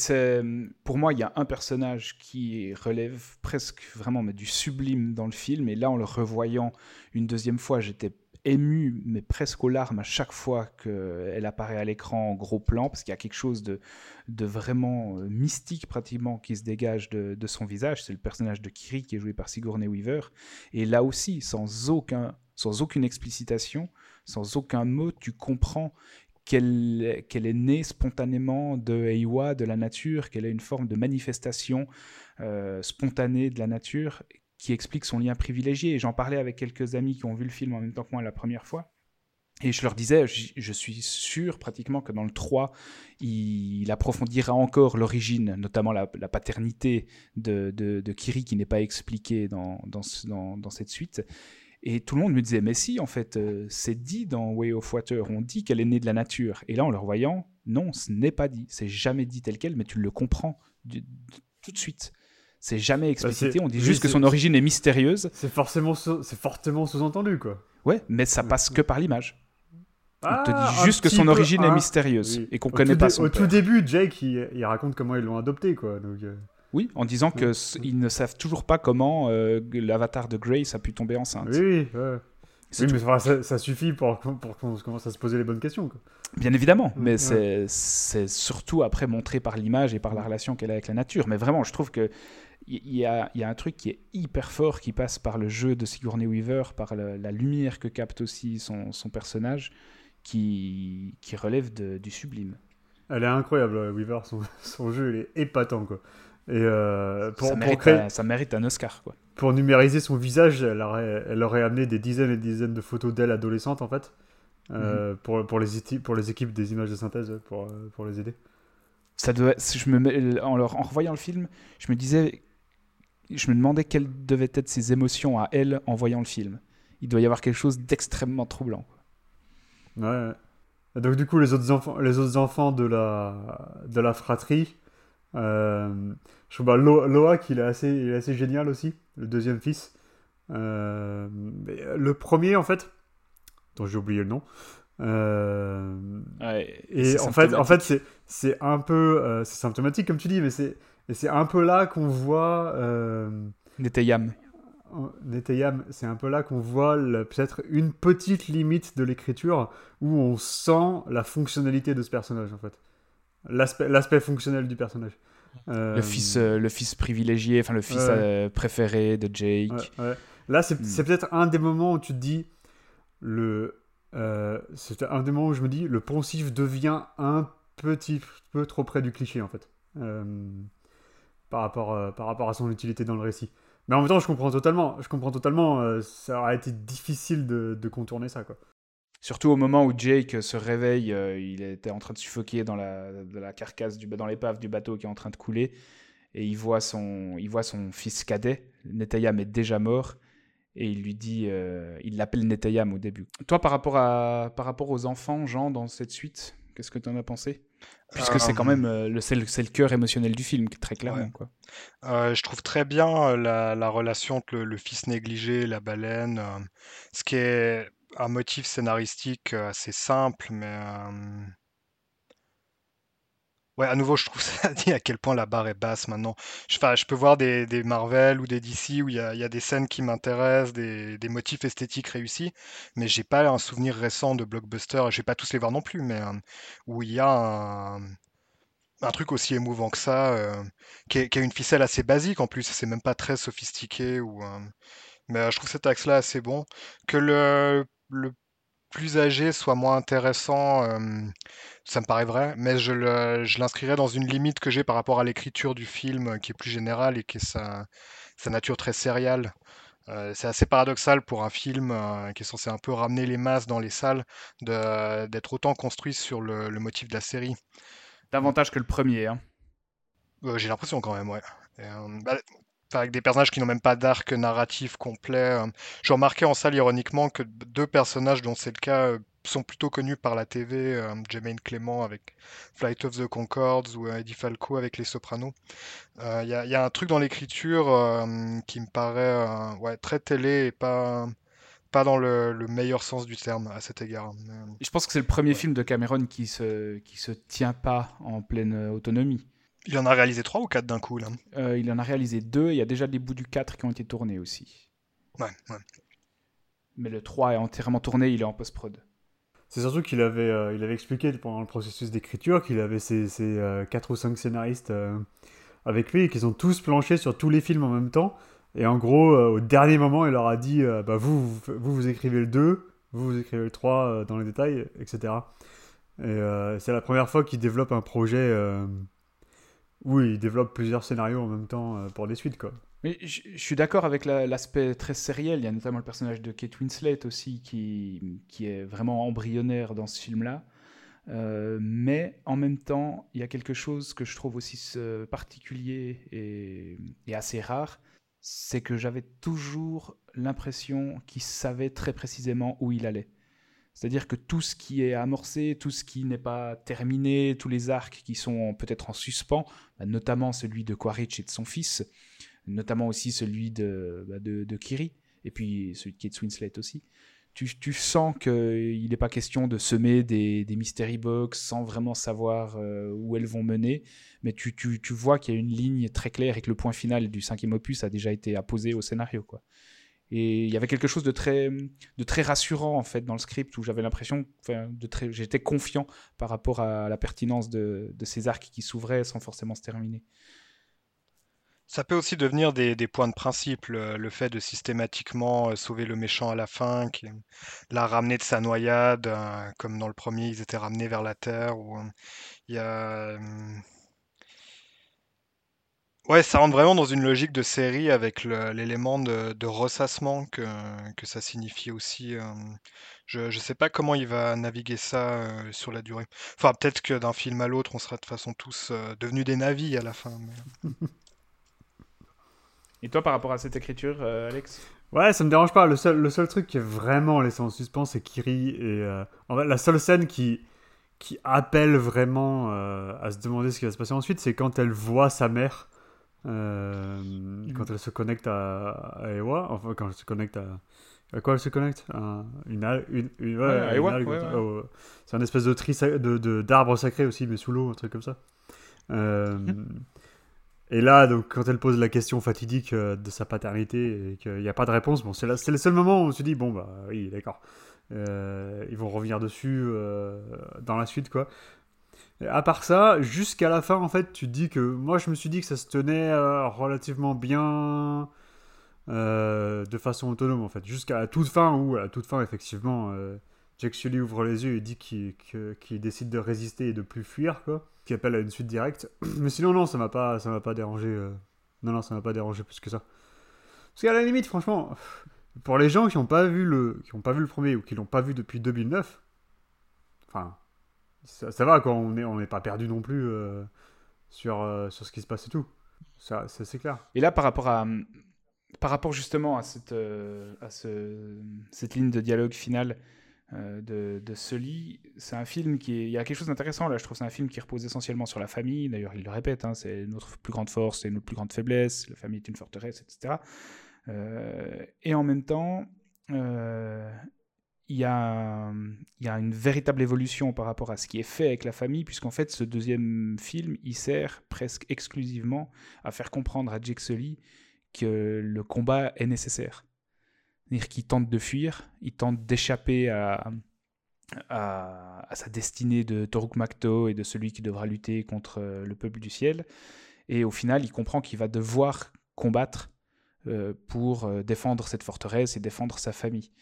Speaker 2: pour moi, il y a un personnage qui relève presque vraiment du sublime dans le film. Et là, en le revoyant une deuxième fois, j'étais ému, mais presque aux larmes à chaque fois qu'elle apparaît à l'écran en gros plan, parce qu'il y a quelque chose de, de vraiment euh, mystique pratiquement qui se dégage de, de son visage. C'est le personnage de Kiri qui est joué par Sigourney Weaver. Et là aussi, sans, aucun, sans aucune explicitation, sans aucun mot, tu comprends qu'elle est née spontanément de Eiwa, de la nature, qu'elle est une forme de manifestation euh, spontanée de la nature qui explique son lien privilégié. Et j'en parlais avec quelques amis qui ont vu le film en même temps que moi la première fois. Et je leur disais, je, suis sûr pratiquement que dans le 3, il, approfondira encore l'origine, notamment la, paternité de, Kiri qui n'est pas expliquée dans, cette suite. Et tout le monde me disait, mais si, en fait, euh, c'est dit dans Way of Water, on dit qu'elle est née de la nature. Et là, en le revoyant, non, ce n'est pas dit. C'est jamais dit tel quel, mais tu le comprends tout de suite. C'est jamais bah, explicité, on dit juste que son origine est mystérieuse.
Speaker 1: C'est forcément, c'est fortement sous-entendu, quoi.
Speaker 2: Ouais, mais ça passe que par l'image. on te dit juste que son origine est mystérieuse et qu'on connaît pas son
Speaker 1: Au tout début, Jake, il, raconte comment ils l'ont adopté, quoi. Donc, euh.
Speaker 2: Oui, en disant que ils ne savent toujours pas comment euh, l'avatar de Grace a pu tomber enceinte.
Speaker 1: Oui, oui, mais ça, suffit pour, pour qu'on commence à se poser les bonnes questions. Quoi.
Speaker 2: Bien évidemment, mais c'est surtout après montré par l'image et par la relation qu'elle a avec la nature. Mais vraiment, je trouve que il y, a, y, a, un truc qui est hyper fort qui passe par le jeu de Sigourney Weaver, par la lumière que capte aussi son, son personnage, qui, qui relève de, du sublime.
Speaker 1: Elle est incroyable, Weaver. Son, son jeu, il est épatant. Quoi. Et euh,
Speaker 2: pour, ça, mérite un, ça, mérite un, Oscar. Quoi.
Speaker 1: Pour numériser son visage, elle aurait, elle aurait amené des dizaines et des dizaines de photos d'elle adolescente, en fait, euh, mhm. pour, pour, les, pour les équipes des images de synthèse, pour, pour les aider.
Speaker 2: Ça doit, je me, en, leur, en revoyant le film, je me disais, je me demandais quelles devaient être ses émotions à elle en voyant le film. Il doit y avoir quelque chose d'extrêmement troublant.
Speaker 1: Ouais. Donc du coup, les autres enfants, les autres enfants de la, de la fratrie, euh, je trouve bah, Loa il est assez, il est assez génial aussi, le deuxième fils. Euh, le premier, en fait, dont j'ai oublié le nom. Euh, et en fait, en fait, c'est c'est un peu, c'est symptomatique comme tu dis, mais c'est c'est un peu là qu'on voit.
Speaker 2: Neteyam.
Speaker 1: Neteyam, c'est un peu là qu'on voit peut-être une petite limite de l'écriture où on sent la fonctionnalité de ce personnage en fait l'aspect fonctionnel du personnage.
Speaker 2: Euh, le, fils, euh, le fils privilégié, enfin le fils euh, préféré de Jake.
Speaker 1: Là, hmm. c'est peut-être un des moments où tu te dis, le, c'est un des moments où je me dis, le poncif devient un petit peu trop près du cliché en fait, par, rapport, par rapport à son utilité dans le récit. Mais en même temps, je comprends totalement, je comprends totalement, ça aurait été difficile de, contourner ça quoi.
Speaker 2: Surtout au moment où Jake se réveille, euh, il était en train de suffoquer dans la, carcasse, du, dans l'épave du bateau qui est en train de couler. Et il voit son, il voit son fils cadet. Netayam est déjà mort. Et il lui dit, euh, il l'appelle Netayam au début. Toi, par rapport, à, par rapport aux enfants, Jean, dans cette suite, qu'est-ce que tu en as pensé? Puisque c'est quand même euh, le, c'est le, cœur émotionnel du film, très clairement. Quoi.
Speaker 3: je trouve très bien la, la relation entre le, le, fils négligé et la baleine. ce qui est un motif scénaristique assez simple, mais ouais, à nouveau, je trouve ça dit à quel point la barre est basse maintenant. Je, je peux voir des, des Marvel ou des DC où il y a, y a des scènes qui m'intéressent, des, des motifs esthétiques réussis, mais j'ai pas un souvenir récent de blockbuster, et je vais pas tous les voir non plus, mais où il y a un, un truc aussi émouvant que ça, qui, qui, a une ficelle assez basique en plus, c'est même pas très sophistiqué ou. mais je trouve cet axe-là assez bon. Que le le plus âgé soit moins intéressant, ça me paraît vrai, mais je l'inscrirais dans une limite que j'ai par rapport à l'écriture du film, euh, qui est plus générale et qui est sa, nature très sériale. Euh, c'est assez paradoxal pour un film euh, qui est censé un peu ramener les masses dans les salles, d'être autant construit sur le, motif de la série.
Speaker 2: Davantage que le premier, hein.
Speaker 3: j'ai l'impression quand même, ouais. Bah, avec des personnages qui n'ont même pas d'arc narratif complet. Euh. J'ai remarqué en salle ironiquement que deux personnages dont c'est le cas euh, sont plutôt connus par la TV, euh, Jermaine Clément avec Flight of the Concords ou Eddie Falco avec Les Sopranos. Il y, a un truc dans l'écriture qui me paraît ouais, très télé et pas, pas dans le, meilleur sens du terme à cet égard.
Speaker 2: Je pense que c'est le premier film de Cameron qui se, qui se tient pas en pleine autonomie.
Speaker 3: Il en a réalisé trois ou quatre d'un coup, là
Speaker 2: euh, Il en a réalisé deux. Il y a déjà des bouts du 4 qui ont été tournés aussi.
Speaker 3: Ouais, ouais.
Speaker 2: Mais le 3 est entièrement tourné, il est en post-prod.
Speaker 1: C'est surtout qu'il avait, euh, il avait expliqué pendant le processus d'écriture qu'il avait ses, ses 4 euh, ou 5 scénaristes avec lui et qu'ils ont tous planché sur tous les films en même temps. Et en gros, au dernier moment, il leur a dit bah, vous, vous, vous, écrivez le 2, vous, vous écrivez le 3 dans les détails, etc. Et c'est la première fois qu'il développe un projet oui, il développe plusieurs scénarios en même temps euh, pour des suites, quoi.
Speaker 2: Mais je, suis d'accord avec l'aspect très sériel. Il y a notamment le personnage de Kate Winslet aussi qui, qui est vraiment embryonnaire dans ce film-là. Euh, mais en même temps, il y a quelque chose que je trouve aussi particulier et, et, assez rare. c'est que j'avais toujours l'impression qu'il savait très précisément où il allait. C'est-à-dire que tout ce qui est amorcé, tout ce qui n'est pas terminé, tous les arcs qui sont peut-être en suspens, bah, notamment celui de Quaritch et de son fils, notamment aussi celui de, bah, de, Kiri, et puis celui de Kate Winslet aussi, tu, sens qu'il n'est pas question de semer des, des mystery box sans vraiment savoir euh, où elles vont mener, mais tu, tu vois qu'il y a une ligne très claire et que le point final du cinquième opus a déjà été apposé au scénario. quoi. Et il y avait quelque chose de très, rassurant en fait dans le script où j'avais l'impression, enfin, j'étais confiant par rapport à la pertinence de, ces arcs qui s'ouvraient sans forcément se terminer.
Speaker 3: Ça peut aussi devenir des, points de principe, le, fait de systématiquement euh, sauver le méchant à la fin, qui l'a ramené de sa noyade, euh, comme dans le premier, ils étaient ramenés vers la Terre. Ou, euh, il y a, Ouais, ça rentre vraiment dans une logique de série avec l'élément de, ressassement que, que ça signifie aussi. Euh, je ne sais pas comment il va naviguer ça euh, sur la durée. Enfin, peut-être que d'un film à l'autre, on sera de toute façon tous euh, devenus des navis à la fin.
Speaker 2: Et toi, par rapport à cette écriture, Alex?
Speaker 1: Ouais, ça me dérange pas. Le seul, le seul truc qui est vraiment laissé en suspens, c'est Kiri. Et en fait, la seule scène qui, qui appelle vraiment à se demander ce qui va se passer ensuite, c'est quand elle voit sa mère euh, mm. quand elle se connecte à, Ewa, enfin quand elle se connecte à... À quoi elle se connecte? Une, une, ouais, C'est un espèce de tri de d'arbre sacré aussi, mais sous l'eau, un truc comme ça. Euh, et là, donc, quand elle pose la question fatidique euh, de sa paternité et qu'il n'y a pas de réponse, bon, c'est le seul moment où on se dit bon bah oui, d'accord. ils vont revenir dessus dans la suite, quoi à part ça, jusqu'à la fin, en fait, tu dis que moi, je me suis dit que ça se tenait euh, relativement bien euh, de façon autonome, en fait. Jusqu'à la toute fin, où, à la toute fin, effectivement, euh, Jack Sully ouvre les yeux et dit qu'il décide de résister et de plus fuir, quoi. Qui appelle à une suite directe. Mais sinon, non, ça m'a pas, ça m'a pas dérangé. Non, non, ça m'a pas dérangé plus que ça. Parce qu'à la limite, franchement, pour les gens qui n'ont pas vu le, qui ont pas vu le premier ou qui l'ont pas vu depuis 2009, enfin ça, va, quoi. On n'est on est pas perdu non plus euh, sur, euh, sur ce qui se passe et tout. Ça, c'est clair.
Speaker 2: Et là, par rapport à. Par rapport justement à cette, euh, à ce, cette ligne de dialogue finale de, de Sully, c'est un film qui est, il y a quelque chose d'intéressant là. Je trouve c'est un film qui repose essentiellement sur la famille. D'ailleurs, il le répète, hein, c'est notre plus grande force, c'est notre plus grande faiblesse. La famille est une forteresse, etc. et en même temps, il y, a, une véritable évolution par rapport à ce qui est fait avec la famille, puisqu'en fait, ce deuxième film, il sert presque exclusivement à faire comprendre à Jake Sully que le combat est nécessaire. C'est-à-dire qu'il tente de fuir, il tente d'échapper à, sa destinée de Toruk Makto et de celui qui devra lutter contre le peuple du ciel. Et au final, il comprend qu'il va devoir combattre euh, pour euh, défendre cette forteresse et défendre sa famille.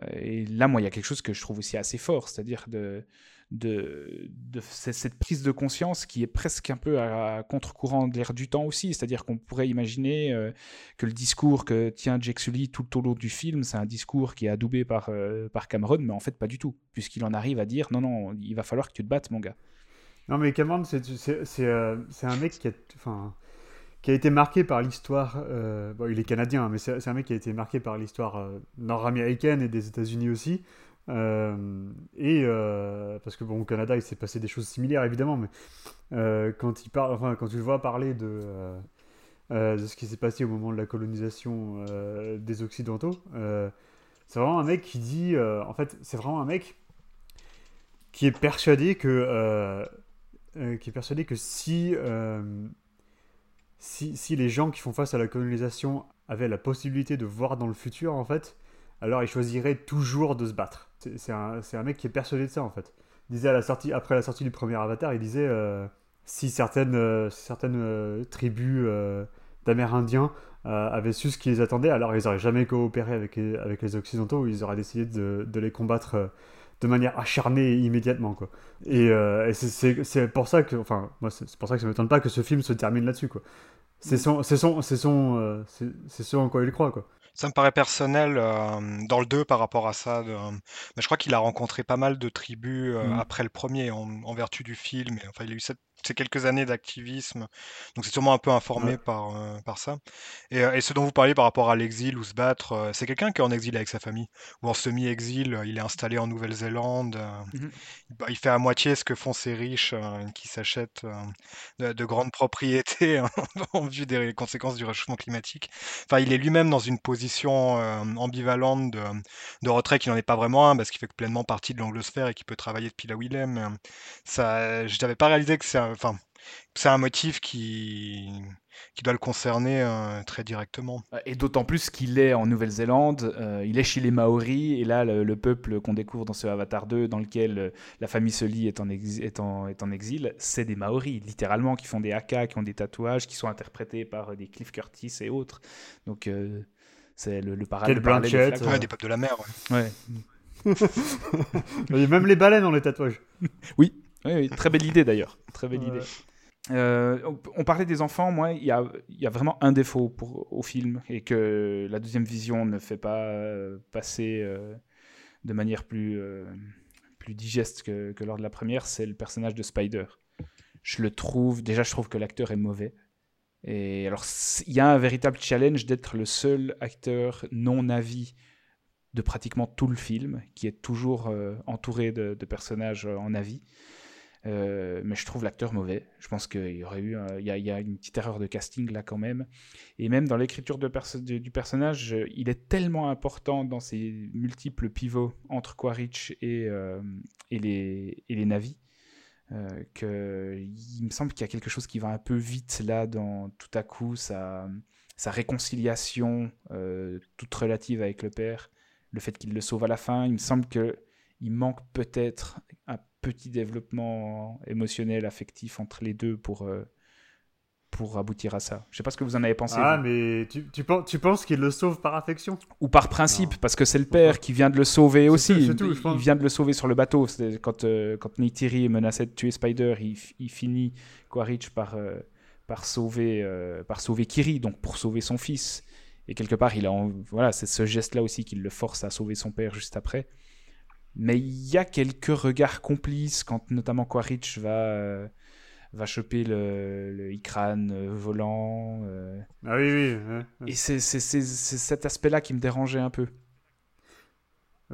Speaker 2: Euh, et là, moi, il y a quelque chose que je trouve aussi assez fort, c'est-à-dire de, cette prise de conscience qui est presque un peu à, contre-courant de l'air du temps aussi. C'est-à-dire qu'on pourrait imaginer euh, que le discours que tient Jake Sully tout au long du film, c'est un discours qui est adoubé par, euh, par Cameron, mais en fait pas du tout, puisqu'il en arrive à dire non, non, il va falloir que tu te battes, mon gars.
Speaker 1: Non, mais Cameron, c'est un mec qui a. Enfin, qui a été marqué par l'histoire. Euh, bon, il est canadien, mais c'est un mec qui a été marqué par l'histoire euh, nord-américaine et des États-Unis aussi. Euh, et parce que bon, au Canada, il s'est passé des choses similaires évidemment, mais quand il parle, enfin, quand tu le vois parler de de ce qui s'est passé au moment de la colonisation des Occidentaux, c'est vraiment un mec qui dit, en fait, c'est vraiment un mec qui est persuadé que qui est persuadé que si si, les gens qui font face à la colonisation avaient la possibilité de voir dans le futur, en fait, alors ils choisiraient toujours de se battre. C'est un, mec qui est persuadé de ça, en fait. Il disait après la sortie du premier Avatar, il disait euh, si certaines, euh, euh, tribus d'Amérindiens avaient su ce qui les attendait, alors ils n'auraient jamais coopéré avec les, Occidentaux, ils auraient décidé de, de les combattre de manière acharnée immédiatement quoi. Et, c'est pour ça que enfin moi c'est pour ça que ça m'étonne pas que ce film se termine là-dessus quoi. C'est son, c'est son, c'est son, euh, c'est ce en quoi il croit, quoi.
Speaker 3: Ça me paraît personnel euh, dans le 2 par rapport à ça. mais je crois qu'il a rencontré pas mal de tribus euh, mm. après le premier en, vertu du film. Enfin, il a eu cette ces quelques années d'activisme. Donc c'est sûrement un peu informé par, euh, par ça. Et, et, ce dont vous parliez par rapport à l'exil ou se battre, c'est quelqu'un qui est en exil avec sa famille, ou en semi-exil, il est installé en Nouvelle-Zélande. Bah, il fait à moitié ce que font ces riches qui s'achètent de, grandes propriétés hein, en vue des conséquences du réchauffement climatique. Enfin, il est lui-même dans une position ambivalente de, de retrait qui n'en est pas vraiment un, parce qu'il fait pleinement partie de l'anglosphère et qu'il peut travailler depuis là où il est. Mais ça, je n'avais pas réalisé que c'est enfin, c'est un motif qui, qui doit le concerner euh, très directement.
Speaker 2: Et d'autant plus qu'il est en Nouvelle-Zélande, euh, il est chez les Maoris, et là, le, peuple qu'on découvre dans ce Avatar 2, dans lequel euh, la famille Sully est en, est en, est en exil, c'est des Maoris, littéralement, qui font des haka, qui ont des tatouages, qui sont interprétés par des Cliff Curtis et autres. Donc, c'est le, le parallèle.
Speaker 3: Ouais, des peuples de la mer.
Speaker 2: Ouais.
Speaker 1: Même les baleines ont les tatouages.
Speaker 2: oui, oui, très belle idée d'ailleurs. Très belle idée. Euh, on parlait des enfants, moi, il y a, y a, vraiment un défaut pour, au film et que la deuxième vision ne fait pas euh, passer euh, de manière plus, plus digeste que, que, lors de la première, c'est le personnage de Spider. Je le trouve, déjà je trouve que l'acteur est mauvais. Et alors, il y a un véritable challenge d'être le seul acteur non avis de pratiquement tout le film, qui est toujours entouré de, de personnages en avis. Euh, mais je trouve l'acteur mauvais. Je pense qu'il y aurait eu, il y, a, une petite erreur de casting là quand même. Et même dans l'écriture du personnage, il est tellement important dans ses multiples pivots entre Quaritch et, euh, et les et les navis euh, que il me semble qu'il y a quelque chose qui va un peu vite là dans tout à coup sa réconciliation toute relative avec le père, le fait qu'il le sauve à la fin. Il me semble que il manque peut-être un petit développement émotionnel, affectif entre les deux pour, euh, pour aboutir à ça. Je sais pas ce que vous en avez pensé.
Speaker 1: Ah, mais tu, tu, penses, tu penses qu'il le sauve par affection?
Speaker 2: Ou par principe, parce que c'est le père qui vient de le sauver aussi. il, vient de le sauver sur le bateau. Quand, euh, quand Neytiri menaçait de tuer Spider, il, il finit Quaritch par, euh, par, sauver, par sauver Kiri, donc pour sauver son fils. Et quelque part, il a, voilà, c'est ce geste-là aussi qui le force à sauver son père juste après. Mais il y a quelques regards complices quand notamment Quaritch va, euh, va choper le, le Ikran euh, volant. Euh.
Speaker 1: Ah oui, oui.
Speaker 2: Et c'est cet aspect-là qui me dérangeait un peu.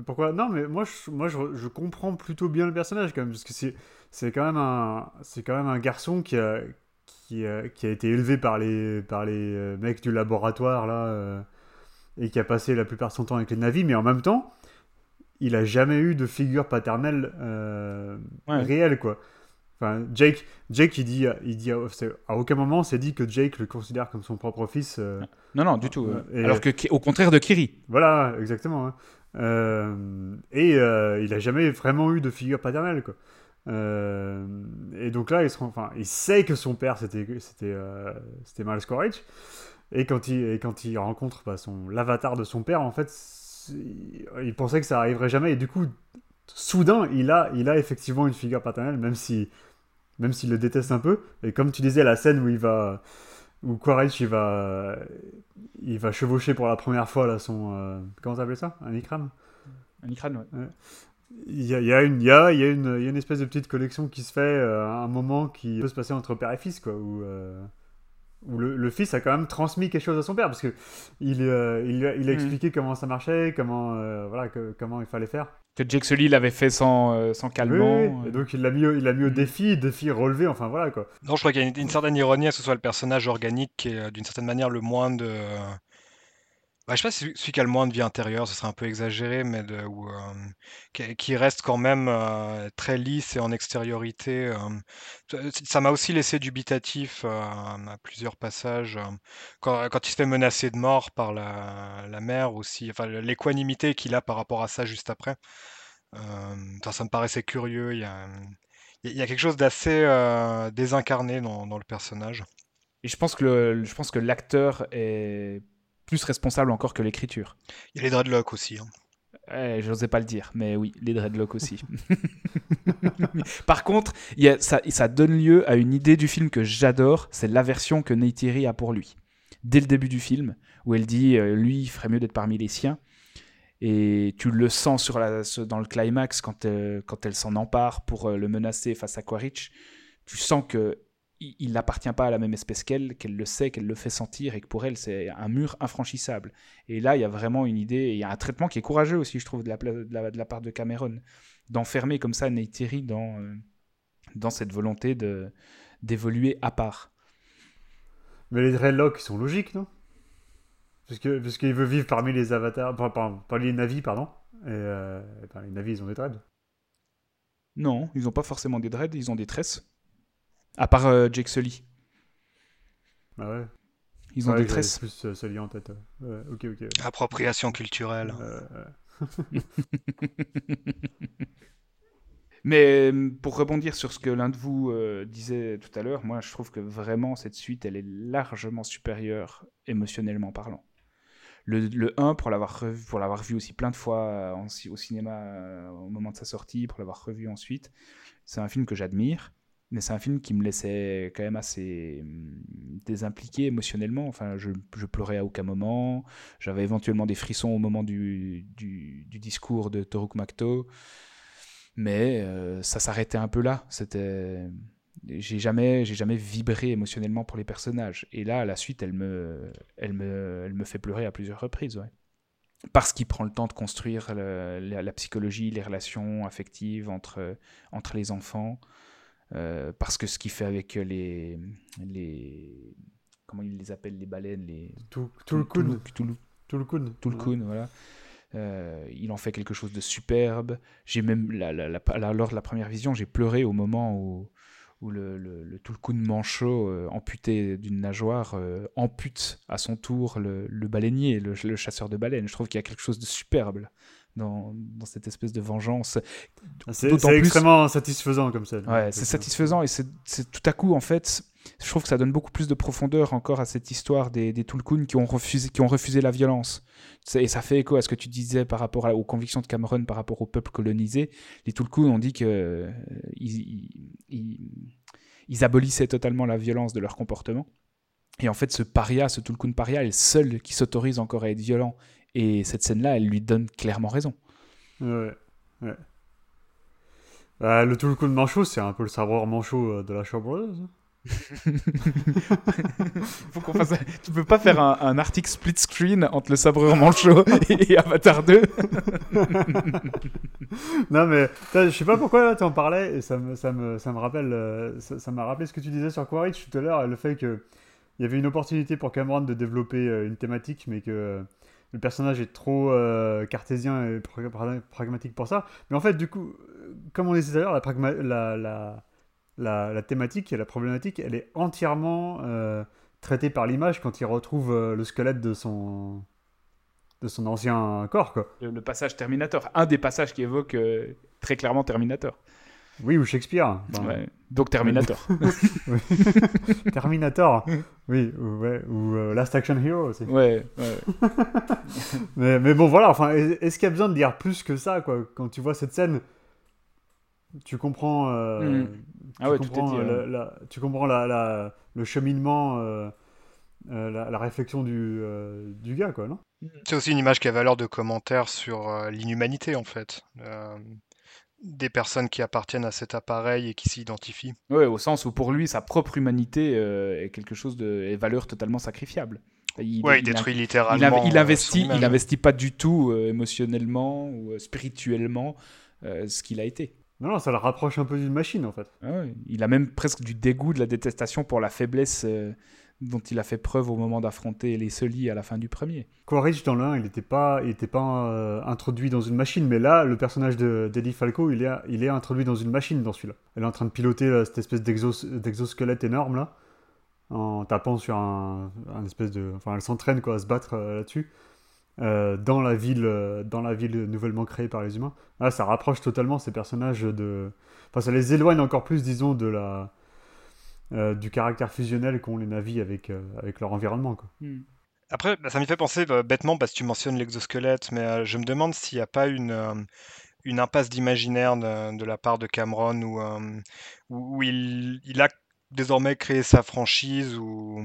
Speaker 1: Pourquoi? Non, mais moi, je, moi je, je, comprends plutôt bien le personnage quand même, parce que c'est quand, même un, quand même un garçon qui a, qui a, qui a été élevé par les, par les mecs du laboratoire, là, et qui a passé la plupart de son temps avec les navis, mais en même temps il a jamais eu de figure paternelle euh, réelle, quoi. Enfin, Jake, Jake, il dit, il dit, à aucun moment, c'est dit que Jake le considère comme son propre fils. Euh,
Speaker 2: non, non, du tout. Alors que, au contraire de Kiri.
Speaker 1: Voilà, exactement. Hein. Euh, et il a jamais vraiment eu de figure paternelle, quoi. et donc là, il, se, enfin, il sait que son père, c'était, c'était, c'était Miles Quaritch. Et quand il, et quand il rencontre bah, son, l'avatar de son père, en fait, il pensait que ça arriverait jamais. Et du coup soudain il a il a effectivement une figure paternelle même si même s'il le déteste un peu. Et comme tu disais la scène où il va où Quaritch il va il va chevaucher pour la première fois là son euh, comment t'appelles ça? Un ikram?
Speaker 2: Un ikram ouais.
Speaker 1: Il y, a, il, y a une, il, y a, il, y a une, il y a une espèce de petite collection qui se fait euh, à un moment qui peut se passer entre père et fils quoi où, euh, où le, fils a quand même transmis quelque chose à son père parce que il, euh, il, a mm. expliqué comment ça marchait, comment euh, voilà comment il fallait faire.
Speaker 2: Que Jake Sully l'avait fait sans, euh, sans calmant.
Speaker 1: Et donc il l'a mis, il l'a mis au mm. défi, défi relevé, enfin voilà quoi.
Speaker 3: Non, je crois qu'il y a une, une, certaine ironie à ce soit le personnage organique qui est d'une certaine manière le moins de bah, je sais pas si celui qui a le moins de vie intérieure, ce serait un peu exagéré, mais ou, qui, reste quand même très lisse et en extériorité. ça m'a aussi laissé dubitatif à plusieurs passages. Quand, il se fait menacer de mort par la, la mère aussi, enfin l'équanimité qu'il a par rapport à ça juste après. ça me paraissait curieux. Il y a, quelque chose d'assez désincarné dans, le personnage.
Speaker 2: Et je pense que l'acteur est plus responsable encore que l'écriture.
Speaker 3: Il y a les dreadlocks aussi. Hein.
Speaker 2: Eh, J'osais pas le dire, mais oui, les dreadlocks aussi. Par contre, y a, ça, ça, donne lieu à une idée du film que j'adore, c'est l'aversion que Neytiri a pour lui. Dès le début du film, où elle dit euh, lui, il ferait mieux d'être parmi les siens. Et tu le sens sur la, dans le climax quand, euh, quand elle s'en empare pour euh, le menacer face à Quaritch tu sens que il n'appartient pas à la même espèce qu'elle, qu'elle le sait, qu'elle le fait sentir et que pour elle c'est un mur infranchissable. Et là, il y a vraiment une idée, il y a un traitement qui est courageux aussi, je trouve, de la, de la, part de Cameron, d'enfermer comme ça Neytiri dans, euh, dans cette volonté de d'évoluer à part.
Speaker 1: Mais les dreadlocks sont logiques, non? Parce que parce qu'il veut vivre parmi les avatars, parmi, les navis, pardon. Et euh, les navis, ils ont des dreads.
Speaker 2: Non, ils n'ont pas forcément des dreads, ils ont des tresses. À part euh, Jake Sully.
Speaker 1: Ah ouais.
Speaker 2: Ils ont des tresses.
Speaker 1: plus euh, Sully en tête. ok, ok.
Speaker 3: Appropriation culturelle.
Speaker 2: Mais pour rebondir sur ce que l'un de vous disait tout à l'heure, moi je trouve que vraiment cette suite, elle est largement supérieure émotionnellement parlant. Le, 1, pour l'avoir pour l'avoir vu aussi plein de fois au cinéma au moment de sa sortie, pour l'avoir revu ensuite, c'est un film que j'admire, mais c'est un film qui me laissait quand même assez hum, désimpliqué émotionnellement. Enfin, je, pleurais à aucun moment. J'avais éventuellement des frissons au moment du, discours de Toruk Makto. Mais euh, ça s'arrêtait un peu là. C'était j'ai jamais, j'ai jamais vibré émotionnellement pour les personnages. Et là, à la suite, elle me, elle me, elle me fait pleurer à plusieurs reprises. Parce qu'il prend le temps de construire la, psychologie, les relations affectives entre, entre les enfants. Euh, parce que ce qu'il fait avec les, les. Comment il les appelle, les baleines les...
Speaker 1: Coup.
Speaker 2: Tout le voilà. Euh, il en fait quelque chose de superbe. J'ai même, la, la, lors de la première vision, j'ai pleuré au moment où, où le, le, le de manchot euh, amputé d'une nageoire euh, ampute à son tour le, le baleinier, le, chasseur de baleines. Je trouve qu'il y a quelque chose de superbe dans, dans cette espèce de vengeance.
Speaker 1: Ah, c'est extrêmement satisfaisant comme ça.
Speaker 2: Ouais, c'est satisfaisant et c'est tout à coup en fait je trouve que ça donne beaucoup plus de profondeur encore à cette histoire des, des Tulkun qui ont refusé, qui ont refusé la violence. Et ça fait écho à ce que tu disais par rapport aux convictions de Cameron par rapport au peuple colonisé. Les Tulkun ont dit que euh, ils, abolissaient totalement la violence de leur comportement. Et en fait, ce paria, ce Tulkun paria, est le seul qui s'autorise encore à être violent. Et cette scène-là, elle lui donne clairement raison.
Speaker 1: Ouais, ouais. Bah, le Tulkun manchot, c'est un peu le sabreur manchot euh, de la Shaw Brothers.
Speaker 2: Faut qu'on fasse... Tu peux pas faire un, article split screen entre le sabreur manchot et, Avatar 2
Speaker 1: Non mais je sais pas pourquoi là tu en parlais et ça me, ça me, ça me rappelle euh, ça m'a rappelé ce que tu disais sur Quaritch tout à l'heure le fait que il y avait une opportunité pour Cameron de développer euh, une thématique mais que le personnage est trop cartésien et pragmatique pour ça mais en fait du coup comme on disait tout à l'heure la, la la, thématique et la problématique, elle est entièrement euh, traitée par l'image quand il retrouve euh, le squelette de son, de son ancien corps.
Speaker 2: Le, passage Terminator, un des passages qui évoque euh, très clairement Terminator.
Speaker 1: Oui, ou Shakespeare.
Speaker 2: Donc Terminator.
Speaker 1: Terminator, oui, ou, ouais, ou Last Action Hero aussi.
Speaker 2: Ouais,
Speaker 1: mais, mais, bon, voilà, enfin, est-ce qu'il y a besoin de dire plus que ça, quoi, quand tu vois cette scène tu comprends, euh, mm. ah tu, ouais, comprends dit, euh, la, tu comprends la, le cheminement, euh, la, réflexion du, du gars, quoi, non?
Speaker 3: C'est aussi une image qui a valeur de commentaire sur l'inhumanité, en fait. Des personnes qui appartiennent à cet appareil et qui s'identifient.
Speaker 2: Oui, au sens où pour lui, sa propre humanité est quelque chose de est valeur totalement sacrifiable.
Speaker 3: Il, ouais, il, détruit littéralement.
Speaker 2: Il, investit, il investit pas du tout émotionnellement ou spirituellement ce qu'il a été.
Speaker 1: Non, non, ça le rapproche un peu d'une machine en fait.
Speaker 2: Ah il a même presque du dégoût, de la détestation pour la faiblesse euh, dont il a fait preuve au moment d'affronter les Sully à la fin du premier.
Speaker 1: Quaritch dans 1, il n'était pas, euh, introduit dans une machine, mais là, le personnage d'Eddie Falco, il est, introduit dans une machine dans celui-là. Elle est en train de piloter euh, cette espèce d'exosquelette énorme là, en tapant sur un, espèce de. Enfin, elle s'entraîne à se battre là-dessus. Euh, dans, la ville, dans la ville nouvellement créée par les humains. Là, ça rapproche totalement ces personnages de. Enfin, ça les éloigne encore plus, disons, de la, euh, du caractère fusionnel qu'ont les navis avec, avec leur environnement. Quoi. Hmm.
Speaker 3: Après, bah, ça m'y fait penser bêtement parce que tu mentionnes l'exosquelette, mais je me demande s'il n'y a pas une, une impasse d'imaginaire de, la part de Cameron où, où il, il, a désormais créé sa franchise ou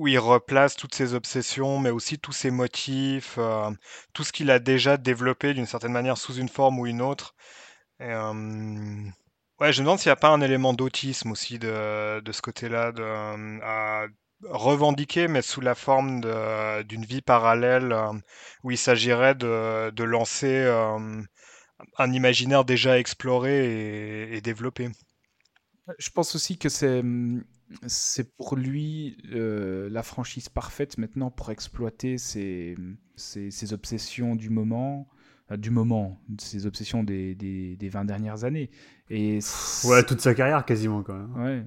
Speaker 3: où il replace toutes ses obsessions, mais aussi tous ses motifs, euh, tout ce qu'il a déjà développé d'une certaine manière sous une forme ou une autre. Ouais, je me demande s'il n'y a pas un élément d'autisme aussi de, ce côté-là, à revendiquer, mais sous la forme d'une vie parallèle, euh, où il s'agirait de, lancer euh, un imaginaire déjà exploré et, développé.
Speaker 2: Je pense aussi que c'est c'est pour lui euh, la franchise parfaite maintenant pour exploiter ses, ses, ses obsessions du moment, du moment, ses obsessions des, des, des 20 dernières années. Et
Speaker 1: Ouais, toute sa carrière quasiment quand même.
Speaker 2: ouais,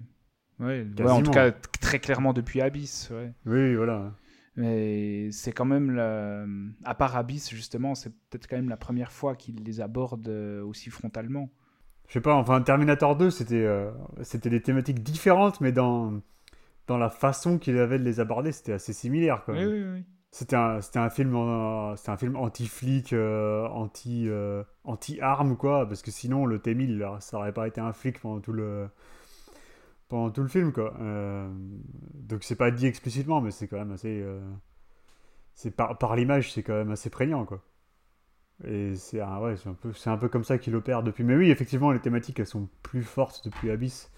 Speaker 2: ouais, ouais, en tout cas très clairement depuis Abyss. Ouais.
Speaker 1: Oui, oui, voilà.
Speaker 2: Mais c'est quand même, la... à part Abyss justement, c'est peut-être quand même la première fois qu'il les aborde euh, aussi frontalement.
Speaker 1: Je sais pas, enfin Terminator 2, c'était euh, c'était des thématiques différentes, mais dans, dans la façon qu'il avait de les aborder, c'était assez similaire quand
Speaker 2: Oui,
Speaker 1: même.
Speaker 2: oui, oui.
Speaker 1: C'était un, un film, c'était un film anti-flic, euh, anti, euh, anti-armes, quoi, parce que sinon, le T-1000, là, ça aurait pas été un flic pendant tout le, pendant tout le film, quoi. Euh, donc c'est pas dit explicitement, mais c'est quand même assez... euh, c'est par, par l'image, c'est quand même assez prégnant, quoi. Et c'est un, peu, c'est un peu comme ça qu'il opère depuis. Mais oui, effectivement, les thématiques, elles sont plus fortes depuis Abyss.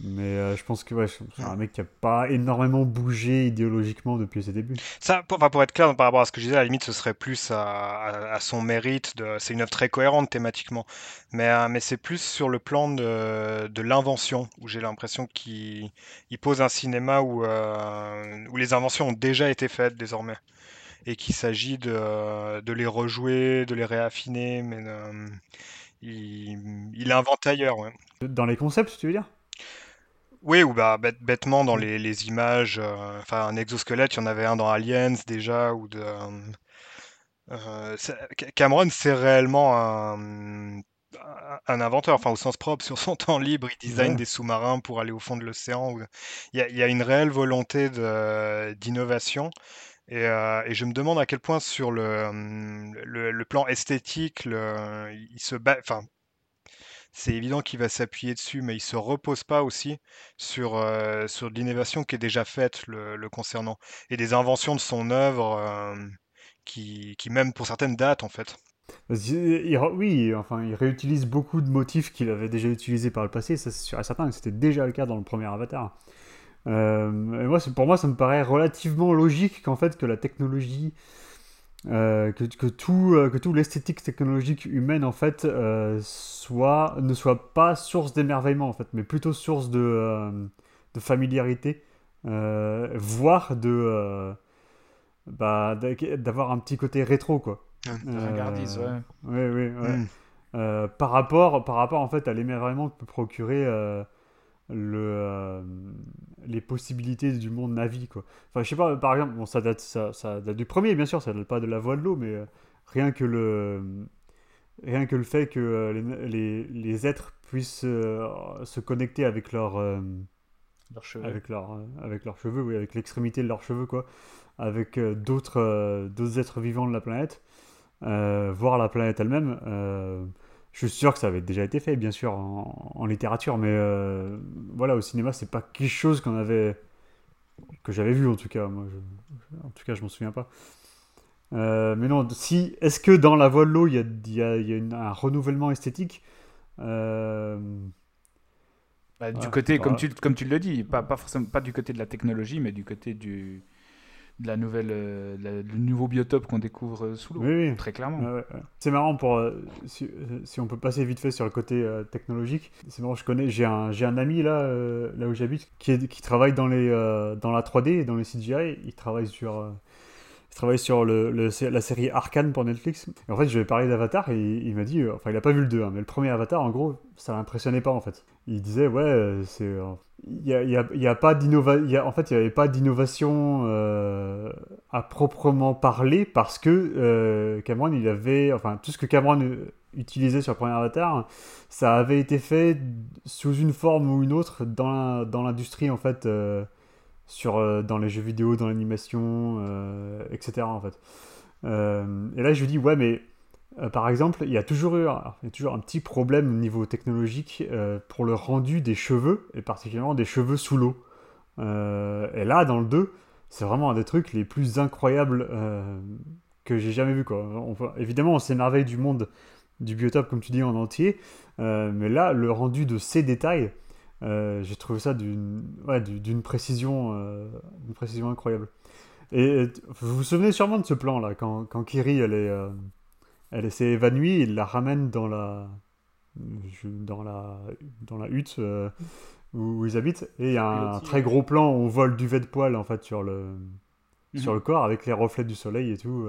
Speaker 1: Mais euh, je pense que ouais, c'est un mec qui a pas énormément bougé idéologiquement depuis ses débuts.
Speaker 3: Ça, pour, enfin, pour être clair par rapport à ce que je disais, à la limite, ce serait plus à, à- à son mérite. de- C'est une œuvre très cohérente thématiquement, mais, euh, mais c'est plus sur le plan de, de l'invention, où j'ai l'impression qu'il il pose un cinéma où, euh, où les inventions ont déjà été faites désormais, et qu'il s'agit de, de les rejouer, de les réaffiner, mais euh, il, il invente ailleurs. ouais.
Speaker 1: Dans les concepts, tu veux dire?
Speaker 3: Oui, ou bah bête- bêtement dans les, les images, euh, enfin un exosquelette, il y en avait un dans Aliens déjà, ou de... euh, euh, c'est- Ca- Cameron, c'est réellement un, un inventeur, enfin au sens propre, sur son temps libre, il design
Speaker 1: Ouais.
Speaker 3: des sous-marins pour aller au fond de l'océan. ou- Il y a, il y a une réelle volonté de- d'innovation. Et, euh, et je me demande à quel point sur le, hum, le, le plan esthétique, le, il se bat, enfin, c'est évident qu'il va s'appuyer dessus, mais il se repose pas aussi sur, sur l'innovation qui est déjà faite le, concernant et des inventions de son œuvre qui, qui même pour certaines datent en fait.
Speaker 1: Oui, enfin, il réutilise beaucoup de motifs qu'il avait déjà utilisés par le passé, ça c'est sûr et certain, c'était déjà le cas dans le premier Avatar. Euh, moi, pour moi, ça me paraît relativement logique qu'en fait, que la technologie, euh, que, que tout, euh, que tout l'esthétique technologique humaine, en fait, euh, soit, ne soit pas source d'émerveillement, en fait, mais plutôt source de, de familiarité, voire de... bah, d'a- d'avoir un petit côté rétro, quoi.
Speaker 2: Ouais.
Speaker 1: Oui, oui, ouais.
Speaker 3: Mm.
Speaker 1: Euh, par rapport, par rapport en fait à l'émerveillement que peut procurer le, les possibilités du monde Navi, quoi. Enfin, je sais pas, par exemple, bon, ça date, ça, ça date du premier, bien sûr, ça date pas de la voie de l'eau, mais euh, rien que le, rien que le fait que euh, les, les, les êtres puissent euh, se connecter avec leur,
Speaker 2: Leurs cheveux.
Speaker 1: avec leur, avec leurs cheveux, oui, avec l'extrémité de leurs cheveux, quoi, avec d'autres, d'autres êtres vivants de la planète, voir la planète elle-même. Je suis sûr que ça avait déjà été fait, bien sûr, en, en littérature, mais euh, voilà, au cinéma, c'est pas quelque chose qu'on avait, que j'avais vu en tout cas. Moi, je- en tout cas, je m'en souviens pas. Euh, mais non, si, est-ce que dans la voie de l'eau, il y a, y a- y a une- un renouvellement esthétique? Euh,
Speaker 2: Bah, du
Speaker 1: Ouais,
Speaker 2: côté, comme tu, comme tu le dis, pas, pas forcément pas du côté de la technologie, mais du côté du, de la nouvelle, euh, la- du nouveau biotope qu'on découvre euh, sous l'eau.
Speaker 1: Oui, oui.
Speaker 2: Très clairement.
Speaker 1: Ouais, ouais, ouais. C'est marrant pour euh, si, euh, si on peut passer vite fait sur le côté technologique. C'est marrant, je connais, j'ai un, j'ai un ami là, là où j'habite, qui, est- qui travaille dans les, dans la 3D et dans les CGI. Il travaille sur, il travaille sur le, le- la série Arcane pour Netflix. Et en fait, je lui ai parlé d'Avatar et il, il m'a dit, euh, enfin, il a pas vu le 2, hein, mais le premier Avatar, en gros, ça l'impressionnait pas en fait. Il disait, ouais, euh, c'est, euh, il y a, y y a pas d'innovation, en fait, il n'y avait pas d'innovation euh, à proprement parler parce que Cameron, il avait, enfin, tout ce que Cameron utilisait sur le premier Avatar, ça avait été fait sous une forme ou une autre dans l'industrie en fait, sur, dans les jeux vidéo, dans l'animation, etc. en fait. Et là, je lui dis, ouais, mais euh, par exemple, il y a toujours eu un petit problème au niveau technologique euh, pour le rendu des cheveux, et particulièrement des cheveux sous l'eau. Euh, et là, dans le 2, c'est vraiment un des trucs les plus incroyables que j'ai jamais vu. Évidemment, on s'émerveille du monde du biotope, comme tu dis, en entier. Mais là, le rendu de ces détails, j'ai trouvé ça d'une précision, incroyable. Et vous vous souvenez sûrement de ce plan-là, quand, quand Kiri, elle est, elle s'est évanouie, il la ramène dans la, dans la, dans la hutte où, ils habitent, et il y a un très gros plan où on voit le duvet de poil, en fait, sur le, sur mhm. le corps, avec les reflets du soleil et tout.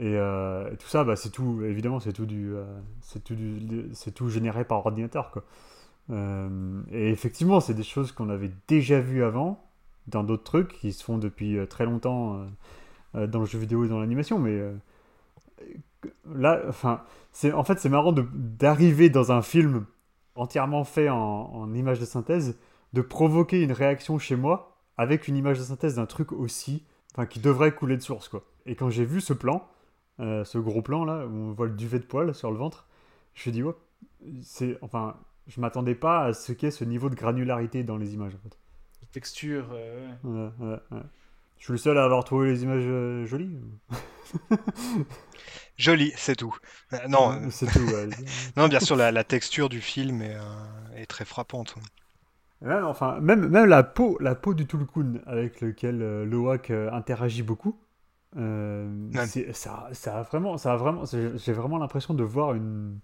Speaker 1: Euh, et, tout ça, bah, c'est tout, évidemment, c'est tout, du, euh, c'est tout, c'est tout généré par ordinateur. Quoi. Euh, et effectivement, c'est des choses qu'on avait déjà vues avant, dans d'autres trucs qui se font depuis très longtemps dans le jeu vidéo et dans l'animation, mais là, enfin, c'est, en fait, c'est marrant d'arriver dans un film entièrement fait en, en image de synthèse, de provoquer une réaction chez moi avec une image de synthèse d'un truc aussi, enfin, qui devrait couler de source, quoi. Et quand j'ai vu ce plan, euh, ce gros plan là où on voit le duvet de poil sur le ventre, je me dis, c'est, enfin, je m'attendais pas à ce qu'est ce niveau de granularité dans les images en fait.
Speaker 2: Texture, euh,
Speaker 1: ouais. Ouais, ouais, Je suis le seul à avoir trouvé les images euh, jolies.
Speaker 3: Joli, c'est tout. non,
Speaker 1: c'est tout.
Speaker 3: non, bien sûr, la, texture du film est, est très frappante.
Speaker 1: enfin, même, même la peau, la peau du Tulkun avec lequel Loak interagit beaucoup, euh, ça, ça a vraiment, ça a vraiment, j'ai vraiment l'impression de voir une,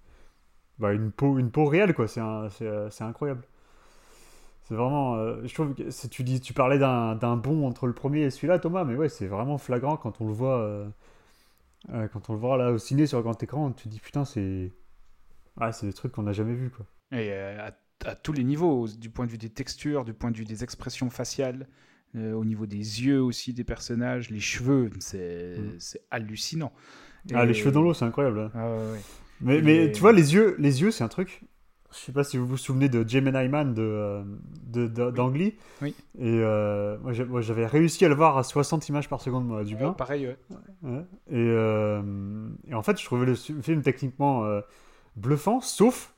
Speaker 1: bah, une peau, une peau réelle quoi. C'est c'est incroyable. C'est vraiment, euh, je trouve que tu dis, tu parlais d'un bond entre le premier et celui-là, Thomas, mais ouais, c'est vraiment flagrant quand on le voit, euh, quand on le voit là au ciné sur le grand écran. Tu dis putain, c'est, ah, c'est des trucs qu'on n'a jamais vus quoi.
Speaker 2: Et à, à, tous les niveaux, du point de vue des textures, du point de vue des expressions faciales. Euh, au niveau des yeux aussi des personnages, les cheveux, c'est mm. hallucinant.
Speaker 1: Ah, les cheveux dans l'eau, c'est incroyable. Hein. Ah, mais, mais tu vois, les yeux, les yeux c'est un truc. Je sais pas si vous vous souvenez de Jim Hyman de, de, d'Angly.
Speaker 2: Oui.
Speaker 1: Et euh, moi, j'avais réussi à le voir à 60 images par seconde, moi, du bien.
Speaker 2: pareil,
Speaker 1: ouais. Et, euh, et, en fait, je trouvais le film techniquement bluffant, sauf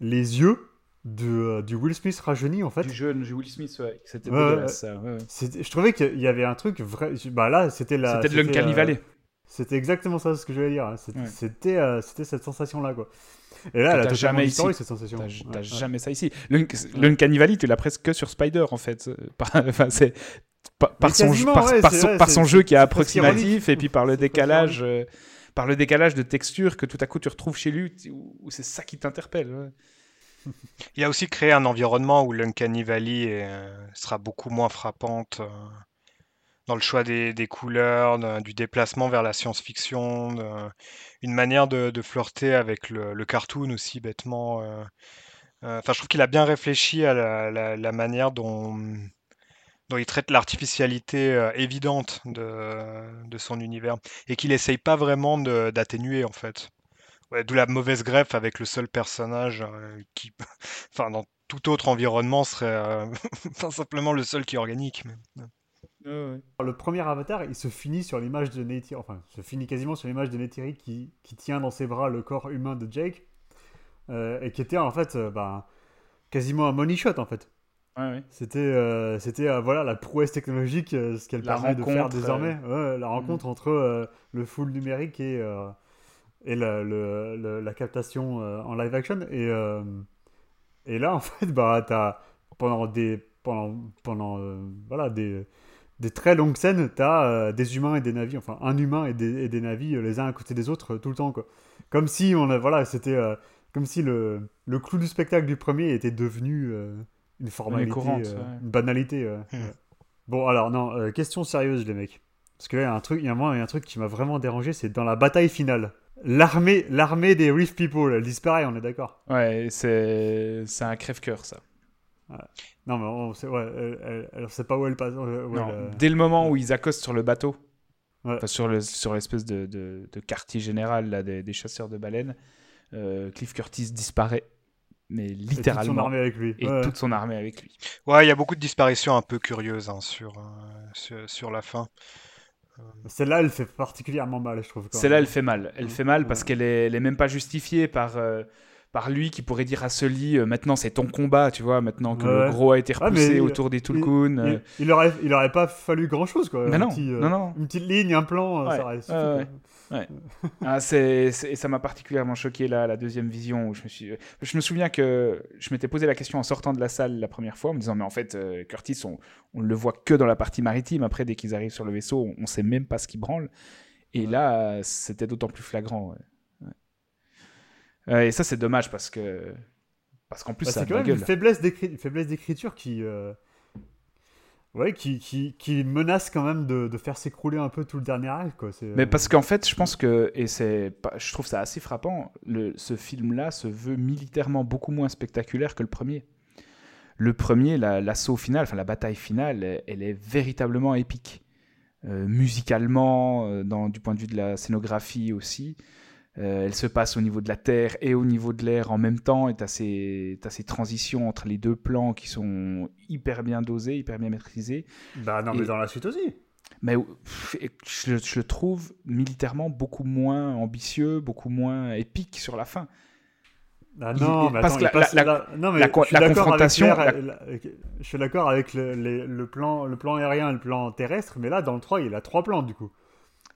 Speaker 1: les yeux de, euh, du Will Smith rajeuni en fait.
Speaker 2: Du jeune Will Smith, ouais. C'était ouais,
Speaker 1: Je trouvais qu'il y avait un truc vrai. Bah là, c'était la.
Speaker 2: C'était de l'Uncanny Valley. Euh,
Speaker 1: c'était exactement ça ce que je voulais dire. C'était euh, c'était cette sensation là quoi. Et là,
Speaker 2: t'as jamais ici.
Speaker 1: cette sensation.
Speaker 2: T'as jamais ça ici. L'Uncanny Valley, tu l'as presque que sur Spider en fait. enfin, c'est par, son, par, son, jeu qui est approximatif et puis par le décalage. par le décalage de texture que tout à coup tu retrouves chez lui, où c'est ça qui t'interpelle.
Speaker 3: Il a aussi créé un environnement où l'Uncanny Valley euh, sera beaucoup moins frappante euh, dans le choix des, couleurs, du déplacement vers la science-fiction, une manière de, flirter avec le, cartoon aussi, bêtement. Euh, enfin, je trouve qu'il a bien réfléchi à la, manière dont, il traite l'artificialité évidente de, son univers et qu'il essaye pas vraiment d'atténuer en fait. D'où la mauvaise greffe avec le seul personnage euh, qui, enfin, dans tout autre environnement serait euh, simplement le seul qui est organique.
Speaker 1: Le premier avatar, il se finit sur l'image de Neytiri, enfin, se finit quasiment sur l'image de Neytiri qui, qui, tient dans ses bras le corps humain de Jake, euh, et qui était en fait bah, quasiment un money shot en fait. C'était, c'était voilà la prouesse technologique, ce qu'elle permet de faire désormais. la mm. rencontre entre le full numérique et et la, le, la captation euh, en live action. Et, euh, et là, en fait, bah, as, pendant des, pendant, pendant, euh, voilà, des, des très longues scènes, tu as des humains et des navis, enfin un humain et des, et des navis les uns à côté des autres tout le temps. Quoi. Comme si, on a, voilà, c'était comme si le, le clou du spectacle du premier était devenu une formalité, une banalité. Hmm. Bon, alors, non, question sérieuse, les mecs. Parce que là, il y a un truc, il y a un truc qui m'a vraiment dérangé, c'est dans la bataille finale. L'armée, l'armée des Reef People, elle disparaît, on est d'accord.
Speaker 2: Ouais, c'est, c'est un crève-cœur, ça.
Speaker 1: Non, mais on sait, ouais, elle, sait pas où elle passe. non,
Speaker 2: Dès le moment où ils accostent sur le bateau, sur, le, sur l'espèce de, de, de, quartier général là, des, des chasseurs de baleines, euh, Cliff Curtis disparaît. Mais littéralement. Et toute son
Speaker 1: armée avec lui.
Speaker 2: Et toute son armée avec lui.
Speaker 3: Ouais, il y a beaucoup de disparitions un peu curieuses hein, sur, euh, sur, sur, la fin.
Speaker 1: Celle-là, elle fait particulièrement mal, je trouve.
Speaker 2: Celle-là, elle fait mal. Elle fait mal parce qu'elle est, elle est même pas justifiée par, euh, par lui qui pourrait dire à Sully euh, maintenant c'est ton combat, tu vois, maintenant que
Speaker 1: Ouais.
Speaker 2: le gros a été
Speaker 1: Ah,
Speaker 2: repoussé autour des
Speaker 1: Il,
Speaker 2: Tulkun. euh,
Speaker 1: il- il aurait, il aurait pas fallu grand chose quoi.
Speaker 2: Mais
Speaker 1: Un
Speaker 2: non,
Speaker 1: petit, euh,
Speaker 2: non, non.
Speaker 1: Une petite ligne, un plan, euh,
Speaker 2: Ouais,
Speaker 1: ça aurait suffi,
Speaker 2: ouais. Ah, c'est, ça m'a particulièrement choqué là, la deuxième vision où je me suis. Je me souviens que je m'étais posé la question en sortant de la salle la première fois en me disant mais en fait euh, Curtis on, on le voit que dans la partie maritime après dès qu'ils arrivent sur le vaisseau on, on sait même pas ce qui branle et là euh, c'était d'autant plus flagrant. Euh, et ça c'est dommage parce que parce qu'en plus
Speaker 1: Bah, c'est quand même une
Speaker 2: gueule.
Speaker 1: faiblesse d'écri- une faiblesse d'écriture qui, euh, ouais, qui, qui, qui menace quand même de, de faire s'écrouler un peu tout le dernier acte quoi.
Speaker 2: Mais
Speaker 1: euh,
Speaker 2: parce qu'en fait, je pense que, et c'est, je trouve ça assez frappant, le, ce film-là se veut militairement beaucoup moins spectaculaire que le premier. Le premier, la- l'assaut final, enfin la bataille finale, elle, elle est véritablement épique. Euh, musicalement, euh, dans, du point de vue de la scénographie aussi. Euh, elle se passe au niveau de la terre et au niveau de l'air en même temps, et tu as ces, transitions entre les deux plans qui sont hyper bien dosés, hyper bien maîtrisés.
Speaker 1: Bah non,
Speaker 2: et-
Speaker 1: mais dans la suite aussi.
Speaker 2: Mais je, le trouve militairement beaucoup moins ambitieux, beaucoup moins épique sur la fin.
Speaker 1: Ah non,
Speaker 2: il-
Speaker 1: mais
Speaker 2: parce
Speaker 1: attends,
Speaker 2: que la-
Speaker 1: non, mais je
Speaker 2: confrontation,
Speaker 1: Je suis d'accord avec le, les- le plan, le plan aérien et le plan terrestre, mais là, dans le 3, il a trois plans, du coup.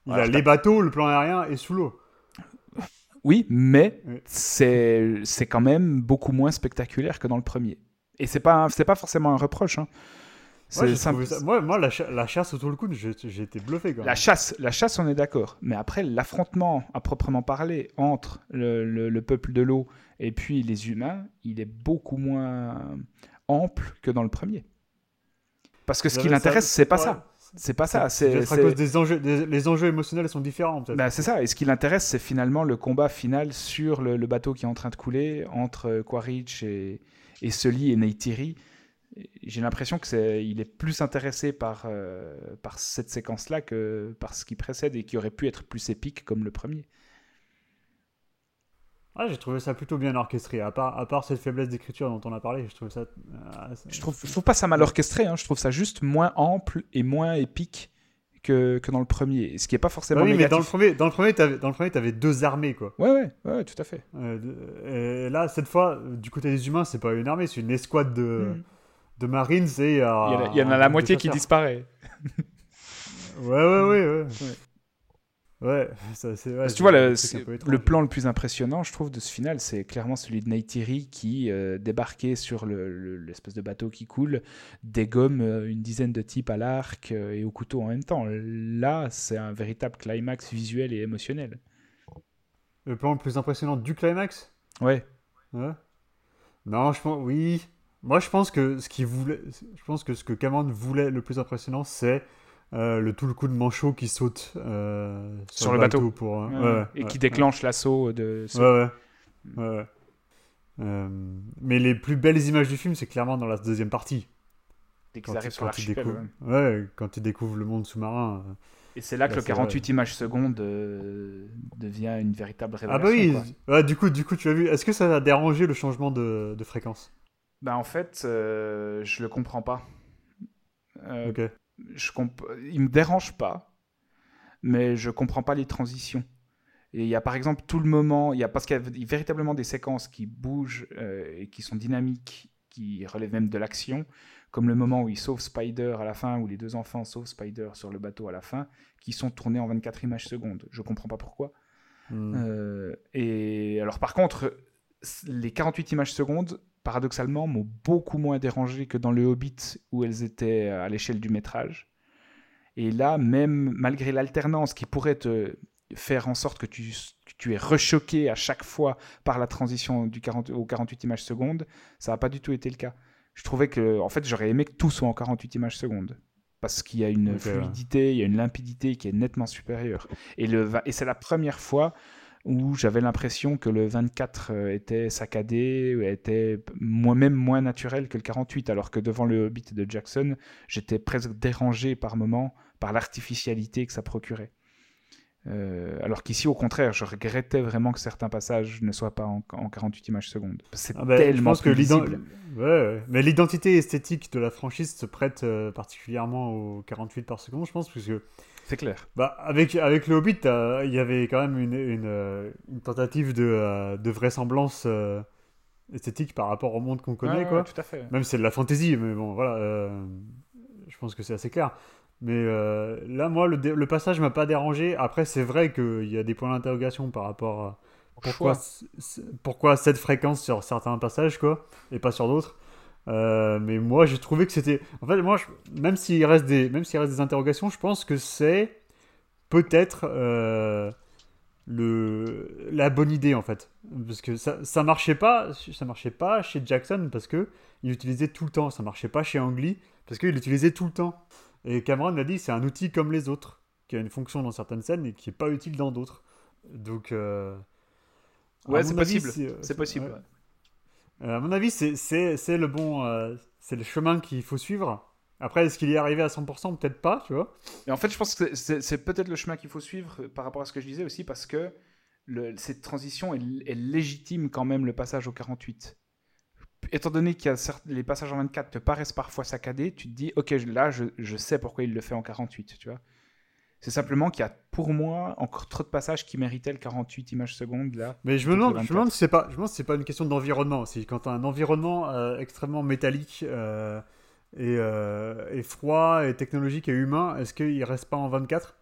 Speaker 1: Il a les bateaux, le plan aérien et sous l'eau.
Speaker 2: Oui, mais
Speaker 1: Oui.
Speaker 2: c'est quand même beaucoup moins spectaculaire que dans le premier. Et c'est pas pas forcément un reproche. hein.
Speaker 1: Moi,
Speaker 2: simple-
Speaker 1: ça- moi, moi, la, cha- la chasse coude, j'ai été bluffé quand même.
Speaker 2: La chasse, la chasse, on est d'accord. Mais après, l'affrontement à proprement parler entre le, le- le peuple de l'eau et puis les humains, il est beaucoup moins ample que dans le premier. Parce que ce qui l'intéresse, c'est pas
Speaker 1: ouais,
Speaker 2: ça. C'est pas ça.
Speaker 1: C'est à cause des enjeux, des- les enjeux émotionnels sont différents.
Speaker 2: Bah, c'est ça. Et ce qui l'intéresse, c'est finalement le combat final sur le, le bateau qui est en train de couler entre euh, Quaritch et, et Sully et Neytiri. J'ai l'impression que c'est, il est plus intéressé par, euh, par cette séquence-là que par ce qui précède et qui aurait pu être plus épique comme le premier.
Speaker 1: Ah, j'ai trouvé ça plutôt bien orchestré. À part, à part cette faiblesse d'écriture dont on a parlé, je trouve ça. euh,
Speaker 2: Je trouve, je trouve pas ça mal orchestré. hein. Je trouve ça juste moins ample et moins épique que, que dans le premier. Ce qui est pas
Speaker 1: Bah
Speaker 2: forcément
Speaker 1: oui, mais dans le premier, dans le premier, t'avais, dans le premier, t'avais deux armées, quoi.
Speaker 2: Ouais, ouais, ouais, tout à fait.
Speaker 1: Euh, et là, cette fois, du côté des humains, c'est pas une armée, c'est une escouade de,
Speaker 2: Mm.
Speaker 1: de marines et.
Speaker 2: Il y en a, il y en a la moitié qui disparaît.
Speaker 1: Ouais, ouais, ouais, ouais. Ouais, ça, c'est. ouais,
Speaker 2: Parce que
Speaker 1: c'est
Speaker 2: tu vois, le, plan le plus impressionnant, je trouve, de ce final, c'est clairement celui de Neytiri qui, euh, débarqué sur le- le- l'espèce de bateau qui coule, dégomme euh, une dizaine de types à l'arc euh, et au couteau en même temps. Là, c'est un véritable climax visuel et émotionnel.
Speaker 1: Le plan le plus impressionnant du climax?
Speaker 2: Ouais,
Speaker 1: Ouais. Non, je pense. Oui. Moi, je pense que ce qu'il voulait. Je pense que ce que Cameron voulait le plus impressionnant, c'est. Euh, le tout le coup de manchot qui saute euh, sur,
Speaker 2: Sur le bateau.
Speaker 1: pour euh,
Speaker 2: Ouais,
Speaker 1: ouais, ouais,
Speaker 2: et
Speaker 1: ouais,
Speaker 2: qui déclenche l'assaut de.
Speaker 1: Ouais, ouais. ouais. Euh, mais les plus belles images du film, c'est clairement dans la deuxième partie.
Speaker 2: Dès qu'ils
Speaker 1: Quand,
Speaker 2: arrivent sur l'archipel. ouais.
Speaker 1: quand tu découvres le monde sous-marin.
Speaker 2: Et c'est là que
Speaker 1: Là,
Speaker 2: le
Speaker 1: c'est
Speaker 2: 48 images secondes devient une véritable
Speaker 1: Ah
Speaker 2: révélation.
Speaker 1: bah oui. du coup, du coup, tu as vu. Est-ce que ça a dérangé le changement de, de fréquence?
Speaker 2: Bah, en fait, je le comprends pas. Euh,
Speaker 1: Ok.
Speaker 2: Je comp... il me dérange pas, mais je comprends pas les transitions. Et il y a par exemple tout le moment, il y a parce qu'il y a véritablement des séquences qui bougent euh, et qui sont dynamiques, qui relèvent même de l'action, comme le moment où il sauve Spider à la fin, où les deux enfants sauvent Spider sur le bateau à la fin, qui sont tournés en 24 images secondes. Je comprends pas pourquoi.
Speaker 1: Hmm.
Speaker 2: Euh, et alors, par contre, les 48 images secondes, paradoxalement, m'ont beaucoup moins dérangé que dans Le Hobbit, où elles étaient à l'échelle du métrage. Et là, même malgré l'alternance qui pourrait te faire en sorte que tu, es rechoqué à chaque fois par la transition du 40, aux 48 images secondes, ça n'a pas du tout été le cas. Je trouvais que, en fait, j'aurais aimé que tout soit en 48 images secondes. Parce qu'il y a une fluidité, il y a une limpidité qui est nettement supérieure. Et, le, va- et c'est la première fois où j'avais l'impression que le 24 euh, était saccadé, était moi-même moins naturel que le 48, alors que devant le Hobbit de Jackson, j'étais presque dérangé par moments par l'artificialité que ça procurait. Euh, alors qu'ici, au contraire, je regrettais vraiment que certains passages ne soient pas en, en 48 images secondes. C'est
Speaker 1: Ah bah, je
Speaker 2: tellement
Speaker 1: pense que
Speaker 2: plus
Speaker 1: l'ident-
Speaker 2: visible.
Speaker 1: Ouais, ouais. mais l'identité esthétique de la franchise se prête euh, particulièrement aux 48 par seconde, je pense, parce que
Speaker 2: C'est clair.
Speaker 1: Bah, avec, avec le Hobbit, il y avait quand même une, une, une tentative de, de vraisemblance esthétique par rapport au monde qu'on connaît, quoi.
Speaker 2: tout à fait.
Speaker 1: Même si c'est de la fantasy, mais bon, voilà. je pense que c'est assez clair. Mais là, moi, le, le passage m'a pas dérangé. Après, c'est vrai qu'il y a des points d'interrogation par rapport à pourquoi, pourquoi cette fréquence sur certains passages, quoi, et pas sur d'autres. Euh, mais moi, j'ai trouvé que c'était. En fait, moi, même s'il reste des, même s'il reste des interrogations, je pense que c'est peut-être euh, le la bonne idée en fait, parce que ça, ça marchait pas, ça marchait pas chez Jackson parce que il l'utilisait tout le temps. Ça marchait pas chez Ang parce qu'il l'utilisait tout le temps. Et Cameron l'a dit, c'est un outil comme les autres, qui a une fonction dans certaines scènes et qui est pas utile dans d'autres. Donc euh,
Speaker 2: Ouais, c'est possible. C'est possible.
Speaker 1: À mon avis, c'est le bon, euh, c'est le chemin qu'il faut suivre. Après, est-ce qu'il est arrivé à 100% Peut-être pas, tu vois.
Speaker 2: En fait, je pense que c'est peut-être le chemin qu'il faut suivre par rapport à ce que je disais aussi, parce que cette transition est, légitime quand même, le passage au 48. Étant donné que les passages en 24 te paraissent parfois saccadés, tu te dis, ok, là, je, je sais pourquoi il le fait en 48, tu vois. C'est simplement qu'il y a pour moi encore trop de passages qui méritaient le 48 images secondes là.
Speaker 1: Mais je me demande, je me demande si c'est pas, je me c'est pas une question d'environnement aussi. Quand as un environnement euh, extrêmement métallique euh, euh, et, froid et technologique et humain, est-ce qu'il reste pas en 24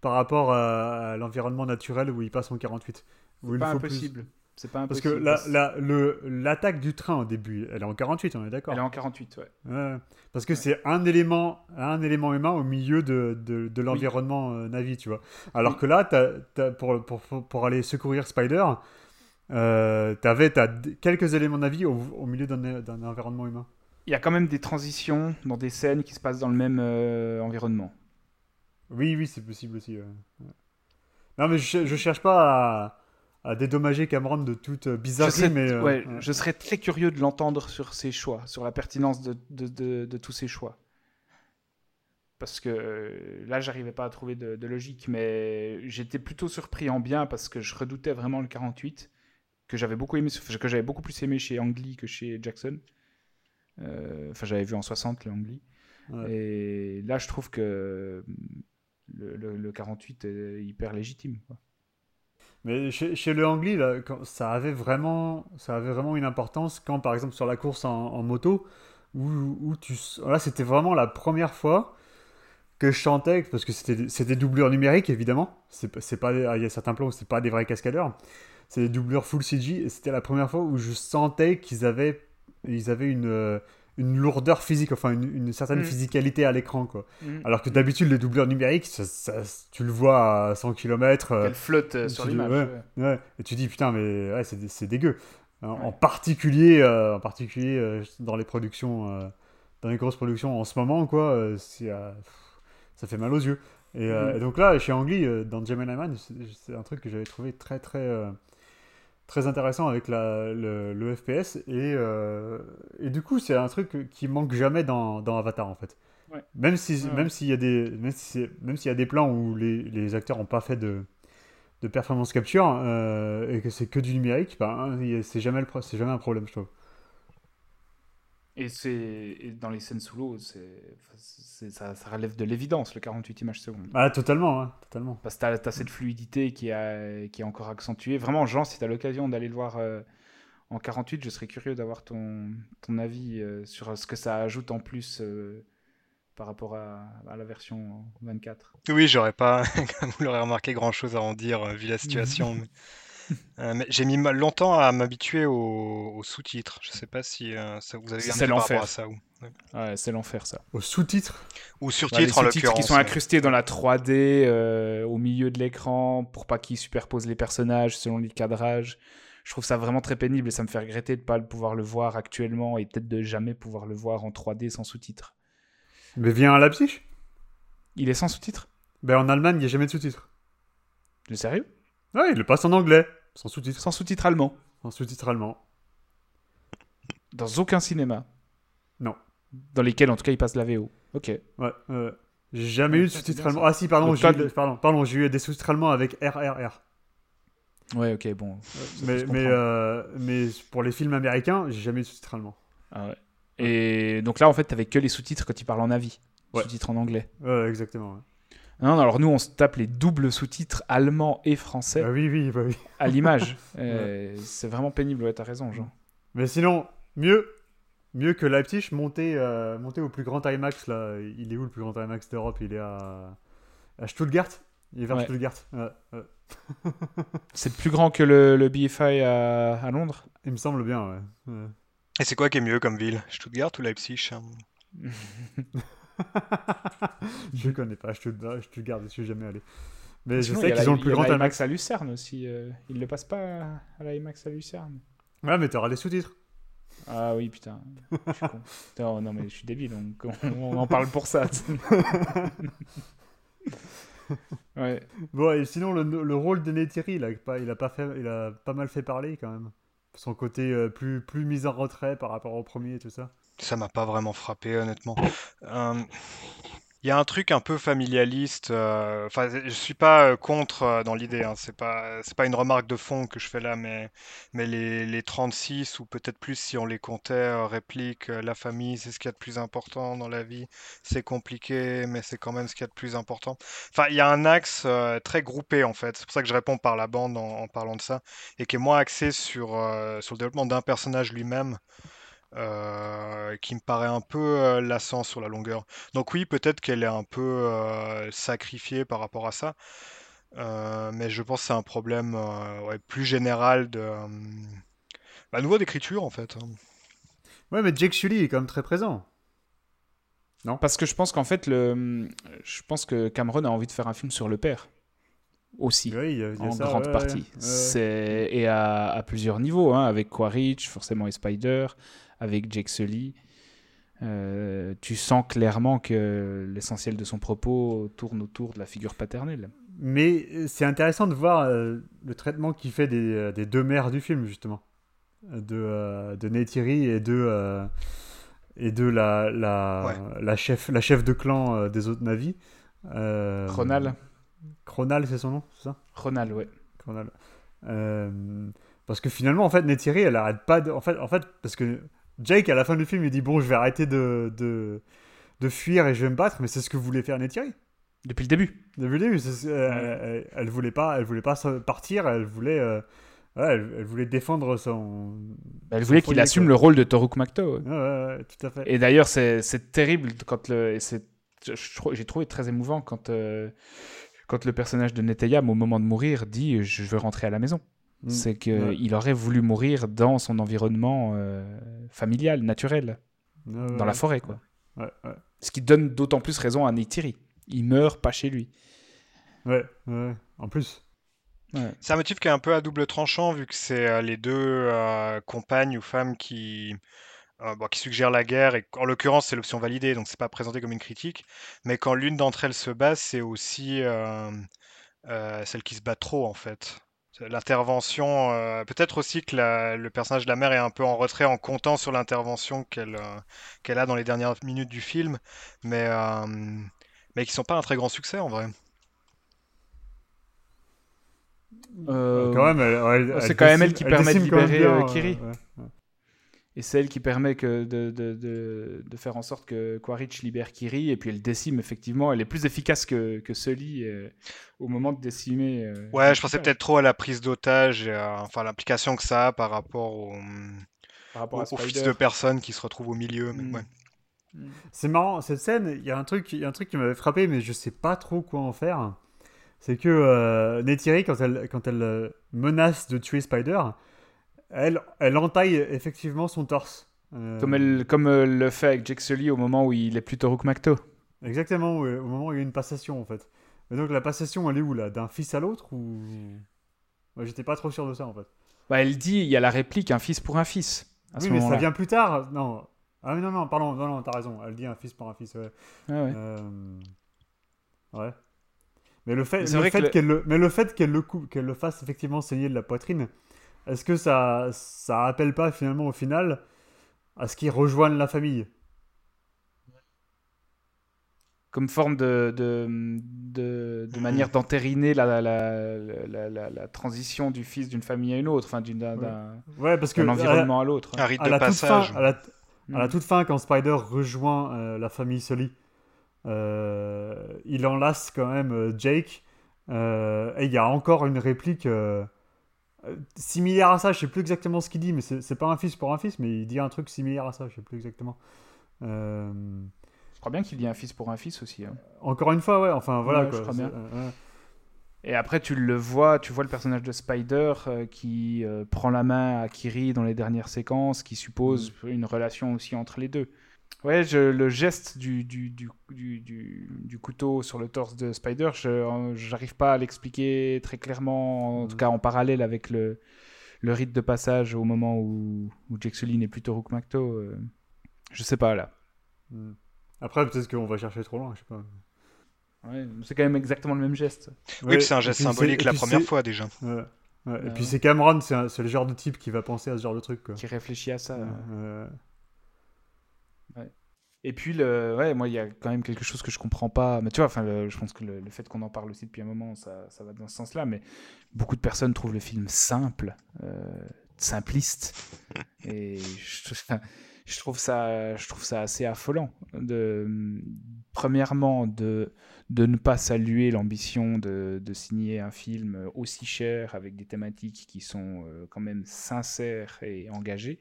Speaker 1: par rapport à, l'environnement naturel où il passe en 48
Speaker 2: C'est pas impossible. C'est pas
Speaker 1: impossible. Parce que la, le, l'attaque du train au début, elle est en 48, on est d'accord
Speaker 2: Elle est en 48, ouais.
Speaker 1: parce que c'est un élément, un élément humain au milieu de, de, de l'environnement euh, Navi, tu vois. Alors que là, pour, pour, pour, aller secourir Spider, euh, t'avais quelques éléments Navi au, au milieu d'un environnement humain.
Speaker 2: Il y a quand même des transitions dans des scènes qui se passent dans le même euh, environnement.
Speaker 1: Oui, oui, c'est possible aussi. Non, mais je, je cherche pas à à dédommager Cameron de toute bizarrerie. mais,
Speaker 2: euh, ouais, Je serais très curieux de l'entendre sur ses choix, sur la pertinence de, de, de, tous ses choix. Parce que euh, là, j'arrivais pas à trouver de, logique, mais j'étais plutôt surpris en bien parce que je redoutais vraiment le 48, que j'avais beaucoup aimé, que j'avais beaucoup plus aimé chez Ang que chez Jackson. Euh, enfin, j'avais vu en 60 le Ang Et là, je trouve que le, le, le 48 est hyper légitime. Quoi.
Speaker 1: Mais chez, le Angli, là, ça, avait vraiment, ça avait vraiment une importance quand, par exemple, sur la course en, moto, où, tu, là, c'était vraiment la première fois que je chantais, parce que c'était des doublures numériques, évidemment. C'est pas, il y a certains plans où c'est pas des vrais cascadeurs. C'est des doublures full CG, et c'était la première fois où je sentais qu'ils avaient, ils avaient une, une lourdeur physique, enfin une, certaine mm. physicalité à l'écran. quoi. Mm. Alors que d'habitude, les doubleurs numériques, ça, tu le vois à 100 km.
Speaker 2: Euh, Elle flotte euh, sur l'image.
Speaker 1: Ouais, Et tu dis, putain, mais ouais, c'est dégueu. En, particulier, euh, en particulier dans les productions, dans les grosses productions en ce moment, quoi, ça fait mal aux yeux. Et, mm. donc là, chez Angli, dans Gemini Man, c'est un truc que j'avais trouvé très, très très intéressant avec la, le, FPS. Et, euh, et, du coup, c'est un truc qui manque jamais dans, dans Avatar, en fait. Même s'il même s'il y, a des, même si y a des plans où les, les acteurs n'ont pas fait de, de performance capture euh, et que c'est que du numérique, ben, c'est jamais, le, jamais un problème, je trouve.
Speaker 2: Et, c'est dans les scènes sous l'eau, ça, ça, relève de l'évidence, le 48 images secondes.
Speaker 1: Ah, totalement, hein, totalement.
Speaker 2: Parce que tu as, cette fluidité qui, a, qui est encore accentuée. Vraiment, Jean, si tu as l'occasion d'aller le voir euh, en 48, je serais curieux d'avoir ton, ton avis euh, sur ce que ça ajoute en plus euh, par rapport à, à, la version 24.
Speaker 3: Oui, j'aurais pas, comme vous l'aurez remarqué, grand chose à en dire vu la situation. Euh, j'ai mis longtemps à m'habituer aux, sous-titres. Je sais pas si euh, ça vous avez
Speaker 2: un peu par rapport à ça. Ou... Ouais, c'est l'enfer ça.
Speaker 1: Aux sous-titres
Speaker 3: Ou sur-titres bah,
Speaker 2: qui sont incrustés dans la 3D euh, au milieu de l'écran pour pas qu'ils superposent les personnages selon les cadrages. Je trouve ça vraiment très pénible et ça me fait regretter de pas pouvoir le voir actuellement et peut-être de jamais pouvoir le voir en 3D sans sous-titres.
Speaker 1: Mais viens à Leipzig
Speaker 2: Il est sans sous-titres?
Speaker 1: Ben en Allemagne, il n'y a jamais de sous-titres.
Speaker 2: De sérieux?
Speaker 1: Ouais, il le passe en anglais. Sans sous-titres.
Speaker 2: Sans sous-titres allemand.
Speaker 1: Sans sous-titres allemand.
Speaker 2: Dans aucun cinéma.
Speaker 1: Non.
Speaker 2: Dans lesquels, en tout cas, il passe la VO. Ok.
Speaker 1: Ouais. j'ai jamais eu de sous-titres allemands. Ah si, pardon, j'ai eu, pardon, pardon, eu des sous-titres allemands avec RRR.
Speaker 2: Ouais, ok, bon.
Speaker 1: mais, mais, euh, mais pour les films américains, j'ai jamais eu de sous-titres allemands.
Speaker 2: Ah ouais. Et donc là, en fait, t'avais que les sous-titres quand il parle en avis. Ouais. Sous-titres en anglais.
Speaker 1: Ouais, exactement.
Speaker 2: Non, non, alors nous, on se tape les doubles sous-titres allemand et français
Speaker 1: Ah oui, oui, bah oui.
Speaker 2: à l'image. Euh, C'est vraiment pénible, ouais, t'as raison, Jean.
Speaker 1: Mais sinon, mieux, mieux que Leipzig, monter, euh, monter au plus grand IMAX, là. Il est où le plus grand IMAX d'Europe? Il est à, à Stuttgart? Il est vers
Speaker 2: Ouais.
Speaker 1: Stuttgart. Ouais, ouais.
Speaker 2: C'est plus grand que le, le BFI à, à Londres?
Speaker 1: Il me semble bien, ouais. Ouais.
Speaker 3: Et c'est quoi qui est mieux comme ville? Stuttgart ou Leipzig hein?
Speaker 1: je connais pas Stuttgart, Stuttgart, je suis jamais allé. Mais je sais qu'ils ont le plus grand IMAX.
Speaker 2: À Lucerne aussi. euh, ils le passent pas à- à la IMAX à Lucerne.
Speaker 1: Ouais, mais t'auras les sous-titres.
Speaker 2: Ah oui, putain. Je suis con. Non, non, mais je suis débile. On, on- en parle pour ça. ouais.
Speaker 1: Bon, et sinon, le, le rôle de Neytiri, il a pas, il a pas fait, il a pas mal fait parler quand même. Son côté euh, plus, plus mis en retrait par rapport au premier et tout ça.
Speaker 3: Ça m'a pas vraiment frappé, honnêtement. Il y a un truc un peu familialiste. euh, Enfin, je suis pas contre dans l'idée. hein, c'est pas, c'est pas une remarque de fond que je fais là, mais, mais les, les 36 ou peut-être plus si on les comptait répliques. euh, la famille, c'est ce qu'il y a de plus important dans la vie. C'est compliqué, mais c'est quand même ce qu'il y a de plus important. Enfin, il y a un axe très groupé en fait. C'est pour ça que je réponds par la bande en, en parlant de ça et qui est moins axé sur, sur le développement d'un personnage lui-même euh, qui me paraît un peu euh, lassant sur la longueur. Donc oui, peut-être qu'elle est un peu euh, sacrifiée par rapport à ça, euh, mais je pense que c'est un problème euh, ouais, plus général de, euh, bah, à nouveau d'écriture en fait. hein.
Speaker 1: Ouais, mais Jake Sully est quand même très présent.
Speaker 2: Parce que je pense qu'en fait, le... je pense que Cameron a envie de faire un film sur le père. Aussi.
Speaker 1: Oui, il y a, il y a
Speaker 2: en
Speaker 1: ça,
Speaker 2: grande
Speaker 1: ouais,
Speaker 2: partie.
Speaker 1: ouais, ouais.
Speaker 2: C'est et à, à plusieurs niveaux, hein, avec Quaritch, forcément et Spider, avec Jake Sully. Euh, tu sens clairement que l'essentiel de son propos tourne autour de la figure paternelle.
Speaker 1: Mais euh, c'est intéressant de voir euh, le traitement qu'il fait des, des deux mères du film, justement. De, euh, de Neytiri et de, euh, et de la, la,
Speaker 3: Ouais.
Speaker 1: la, chef, la chef de clan euh, des autres navis. Euh,
Speaker 2: Ronald,
Speaker 1: Cronal, c'est son nom, c'est ça?
Speaker 2: Ronald, ouais.
Speaker 1: Cronal. Euh, parce que finalement, en fait, Neytiri, elle arrête pas de. En fait, en fait, parce que Jake, à la fin du film, il dit Bon, je vais arrêter de, de, de fuir et je vais me battre, mais c'est ce que voulait faire Neytiri.
Speaker 2: Depuis le début.
Speaker 1: Depuis le début, ce- elle, elle, elle voulait pas, elle voulait pas partir, elle voulait, euh, elle, elle voulait défendre son.
Speaker 2: Elle
Speaker 1: son
Speaker 2: voulait qu'il assume
Speaker 1: quoi.
Speaker 2: le rôle de Toruk Makto. ouais.
Speaker 1: Ouais, ouais, ouais, tout à fait.
Speaker 2: Et d'ailleurs, c'est terrible quand le. J'ai trouvé très émouvant quand, euh, quand le personnage de Neteyam, au moment de mourir, dit Je veux rentrer à la maison.
Speaker 1: Mm.
Speaker 2: C'est qu'il
Speaker 1: Ouais.
Speaker 2: aurait voulu mourir dans son environnement euh, familial, naturel,
Speaker 1: Ouais, ouais,
Speaker 2: dans la forêt. quoi.
Speaker 1: Ouais, ouais,
Speaker 2: Ce qui donne d'autant plus raison à Neytiri. Il meurt pas chez lui.
Speaker 1: ouais, ouais, En plus.
Speaker 2: Ouais.
Speaker 3: C'est un motif qui est un peu à double tranchant vu que c'est euh, les deux euh, compagnes ou femmes qui, euh, bon, qui suggèrent la guerre et en l'occurrence c'est l'option validée donc c'est pas présenté comme une critique mais quand l'une d'entre elles se bat c'est aussi euh, euh, celle qui se bat trop en fait. L'intervention, euh, peut-être aussi que la- le personnage de la mère est un peu en retrait en comptant sur l'intervention qu'elle euh, qu'elle a dans les dernières minutes du film, mais, euh, mais qui sont pas un très grand succès en vrai.
Speaker 2: Euh, c'est
Speaker 1: elle
Speaker 2: quand même elle qui permet de libérer,
Speaker 1: bien,
Speaker 2: euh, Kiri.
Speaker 1: ouais, ouais.
Speaker 2: Et c'est elle qui permet que de, de, de, de faire en sorte que Quaritch libère Kiri, et puis elle décime effectivement, elle est plus efficace que, que Sully euh, au moment de décimer. euh,
Speaker 3: Ouais, je pensais peut-être trop à la prise d'otage et à, enfin l'implication que ça a par rapport au,
Speaker 2: par rapport
Speaker 3: au,
Speaker 2: à
Speaker 3: au fils de personnes qui se retrouvent au milieu. mais
Speaker 2: Mm.
Speaker 3: ouais.
Speaker 1: C'est marrant, cette scène, il y a un truc, il y a un truc qui m'avait frappé, mais je sais pas trop quoi en faire. C'est que euh, quand elle, quand elle euh, menace de tuer Spider, elle, elle entaille effectivement son torse. Euh,
Speaker 2: Comme, elle, comme euh, le fait avec Jake Sully au moment où il est plus Toruk Makto.
Speaker 1: Exactement, au moment où il y a une passation en fait. Et donc la passation, elle est où là? D'un fils à l'autre ou? J'étais pas trop sûr de ça en fait.
Speaker 2: Bah, elle dit il y a la réplique un fils pour un fils. À
Speaker 1: oui,
Speaker 2: ce
Speaker 1: mais ça vient plus tard. Non. Ah non, non, pardon, non, non, t'as raison. Elle dit un fils pour un fils. Ouais.
Speaker 2: Ah ouais.
Speaker 1: Euh, ouais. Mais le fait,
Speaker 2: Mais
Speaker 1: le fait
Speaker 2: le-
Speaker 1: qu'elle le, mais le fait qu'elle le coupe, qu'elle le fasse effectivement saigner de la poitrine, est-ce que ça, ça appelle pas finalement au final à ce qu'ils rejoignent la famille?
Speaker 2: Comme forme de, de, de, de manière d'entériner la, la, la, la, la- la transition du fils d'une famille à une autre, enfin d'une- d'un
Speaker 1: Ouais. parce que
Speaker 2: environnement à l'autre.
Speaker 1: À la toute fin, à la, à la
Speaker 2: Mm.
Speaker 1: toute fin, quand Spider rejoint euh, la famille Sully, il enlace quand même Jake. et il y a encore une réplique similaire à ça, je sais plus exactement ce qu'il dit, mais c'est pas un fils pour un fils, mais il dit un truc similaire à ça, je sais plus exactement.
Speaker 2: Je crois bien qu'il dit un fils pour un fils aussi. Hein.
Speaker 1: Encore une fois, ouais, enfin voilà. quoi,
Speaker 2: je crois bien. Et après, tu le vois, tu vois le personnage de Spider euh, qui euh, prend la main à Kiri dans les dernières séquences, qui suppose mm. une relation aussi entre les deux. Ouais, je, le geste du, du, du, du, couteau sur le torse de Spider, je n'arrive pas à l'expliquer très clairement, en tout mm. cas en parallèle avec le, le rite de passage au moment où, où Jake Sully n'est plutôt Rook Macto. Euh, je sais pas là.
Speaker 1: Mm. Après, peut-être qu'on va chercher trop loin, je sais pas
Speaker 2: c'est quand même exactement le même geste.
Speaker 3: Oui, c'est un geste symbolique la première fois déjà.
Speaker 1: Et puis c'est Cameron, c'est le genre de type qui va penser à ce genre de truc. Quoi.
Speaker 2: Qui réfléchit à ça. Et puis, le... ouais, moi, il y a quand même quelque chose que je comprends pas. Mais tu vois, enfin, je pense que le, fait qu'on en parle aussi depuis un moment, ça, ça va dans ce sens-là. Mais beaucoup de personnes trouvent le film simple, euh, simpliste. Et je, je, trouve ça, je trouve ça assez affolant. De, premièrement, de de ne pas saluer l'ambition de, signer un film aussi cher avec des thématiques qui sont euh, quand même sincères et engagées.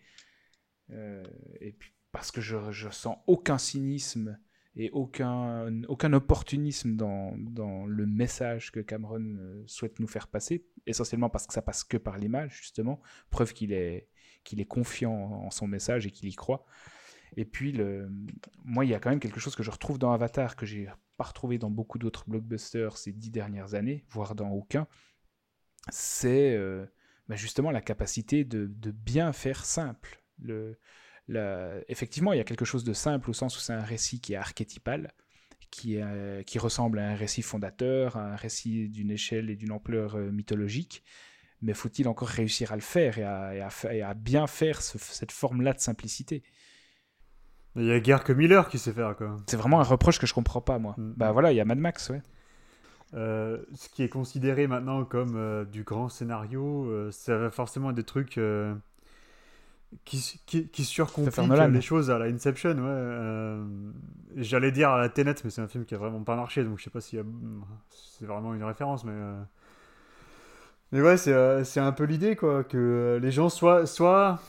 Speaker 2: Euh, et puis parce que je, je sens aucun cynisme et aucun, aucun opportunisme dans, dans, le message que Cameron euh, souhaite nous faire passer, essentiellement parce que ça passe que par l'image, justement, preuve qu'il est, qu'il est confiant en son message et qu'il y croit. Et puis, le... moi, il y a quand même quelque chose que je retrouve dans Avatar, que j'ai pas retrouvé dans beaucoup d'autres blockbusters ces dix dernières années, voire dans aucun. C'est euh, bah, justement la capacité de, de, bien faire simple. Le, Effectivement, il y a quelque chose de simple au sens où c'est un récit qui est archétypal, qui, est, qui ressemble à un récit fondateur, à un récit d'une échelle et d'une ampleur euh, mythologique mais faut-il encore réussir à le faire et à, et à, bien faire cette forme-là de simplicité?
Speaker 1: Il y a guère que Miller qui sait faire, quoi.
Speaker 2: C'est vraiment un reproche que je comprends pas, moi. Mm. Bah voilà, il y a Mad Max, ouais.
Speaker 1: Euh, ce qui est considéré maintenant comme euh, du grand scénario, euh, ça va forcément être des trucs qui, qui, qui les choses à la Inception. Ouais, J'allais dire à la Tenet, mais c'est un film qui a vraiment pas marché, donc je sais pas si c'est vraiment une référence, mais. Mais ouais, c'est un peu l'idée, quoi, que les gens soient, soit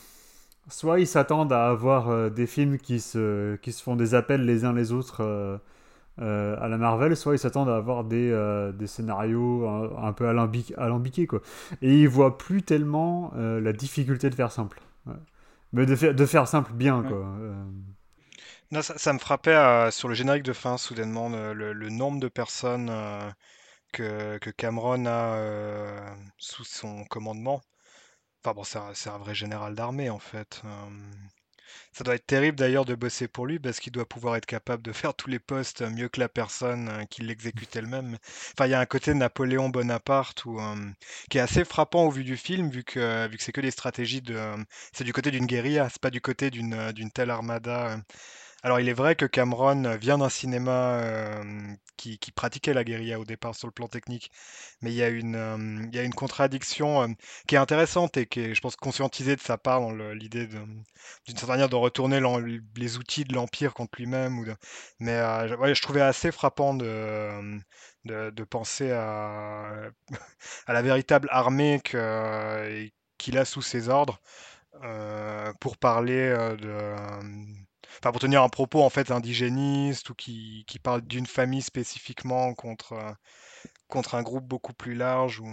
Speaker 1: soit ils s'attendent à avoir euh, des films qui se, qui se font des appels les uns les autres euh, euh, à la Marvel, soit ils s'attendent à avoir des, des scénarios un, peu alambiqués. Quoi. Et ils voient plus tellement la difficulté de faire simple. Mais de faire, de faire simple bien. Quoi.
Speaker 3: Non, ça, me frappait sur le générique de fin, soudainement, le, le nombre de personnes que, que, Cameron a sous son commandement. Enfin bon, c'est un, vrai général d'armée en fait. Ça doit être terrible d'ailleurs de bosser pour lui parce qu'il doit pouvoir être capable de faire tous les postes mieux que la personne qui l'exécute elle-même. Enfin, il y a un côté Napoléon Bonaparte qui est assez frappant au vu du film, vu que, vu que c'est que des stratégies de. c'est du côté d'une guérilla, c'est pas du côté d'une d'une telle armada. Alors, il est vrai que Cameron vient d'un cinéma qui, pratiquait la guérilla au départ sur le plan technique, mais il y a une, contradiction qui est intéressante et qui est, je pense, conscientisée de sa part dans l'idée d'une certaine manière de retourner les outils de l'Empire contre lui-même. Mais je trouvais assez frappant de, penser à la véritable armée qu'il a sous ses ordres pour parler de enfin pour tenir un propos en fait indigéniste ou qui, qui parle d'une famille spécifiquement contre, euh, contre un groupe beaucoup plus large. Ou,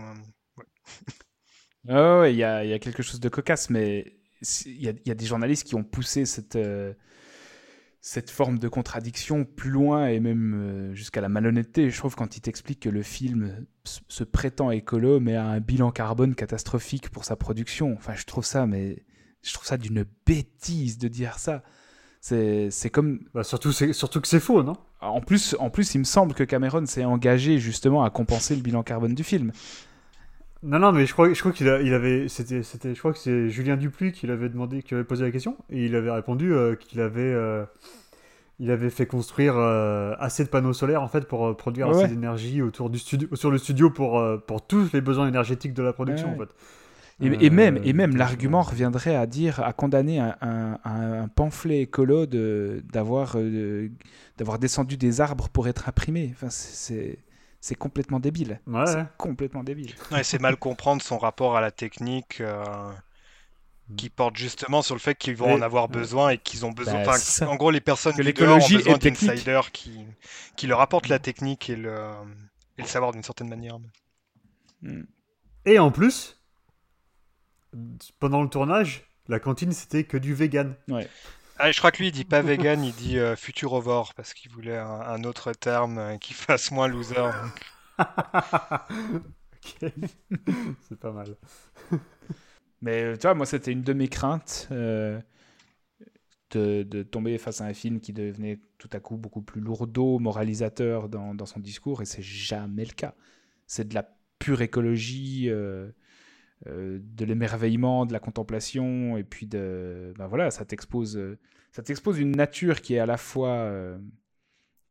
Speaker 2: il y, a, y, a, quelque chose de cocasse, mais il y, y, a des journalistes qui ont poussé cette, euh, cette forme de contradiction plus loin et même euh, jusqu'à la malhonnêteté. Je trouve quand il t'explique que le film se prétend écolo mais a un bilan carbone catastrophique pour sa production. Enfin, je trouve ça, mais je trouve ça d'une bêtise de dire ça. C'est comme.
Speaker 1: Bah surtout, surtout que c'est faux, non?
Speaker 2: En plus, en plus, il me semble que Cameron s'est engagé justement à compenser le bilan carbone du film.
Speaker 1: Non, non, mais je crois, je crois qu'il il avait, c'était, c'était, je crois que c'est Julien Dupuis qui l'avait demandé, qui avait posé la question, et il avait répondu euh, qu'il avait, euh, il avait fait construire euh, assez de panneaux solaires en fait pour produire assez d'énergie autour du studio, sur le studio pour pour tous les besoins énergétiques de la production en fait.
Speaker 2: Et, et même, et même l'argument reviendrait à dire, à condamner un, un- un pamphlet écolo de- d'avoir euh, d'avoir descendu des arbres pour être imprimé. Enfin, c'est- c'est complètement débile.
Speaker 1: Ouais,
Speaker 2: C'est complètement débile.
Speaker 3: Ouais, c'est mal comprendre son rapport à la technique euh, qui porte justement sur le fait qu'ils vont
Speaker 1: Et-
Speaker 3: en avoir besoin et qu'ils ont besoin.
Speaker 2: Bah,
Speaker 3: enfin, en gros, les personnes
Speaker 2: Que
Speaker 3: du dehors ont
Speaker 2: l'écologie
Speaker 3: besoin qui, qui leur apportent la technique et le, et le savoir d'une certaine manière.
Speaker 2: Hmm.
Speaker 1: Et en plus, pendant le tournage, la cantine c'était que du vegan.
Speaker 3: Ah, je crois que lui, il dit pas vegan, il dit euh, futurovore parce qu'il voulait un, un autre terme euh, qui fasse moins loser. donc.
Speaker 1: Ok. c'est pas mal.
Speaker 2: Mais euh, tu vois, moi, c'était une de mes craintes euh, de, de tomber face à un film qui devenait tout à coup beaucoup plus lourdeau, moralisateur dans, dans son discours, et c'est jamais le cas. C'est de la pure écologie, euh, de l'émerveillement, de la contemplation, et puis de. Ben voilà, ça t'expose, euh, ça t'expose une nature qui est à la fois. euh,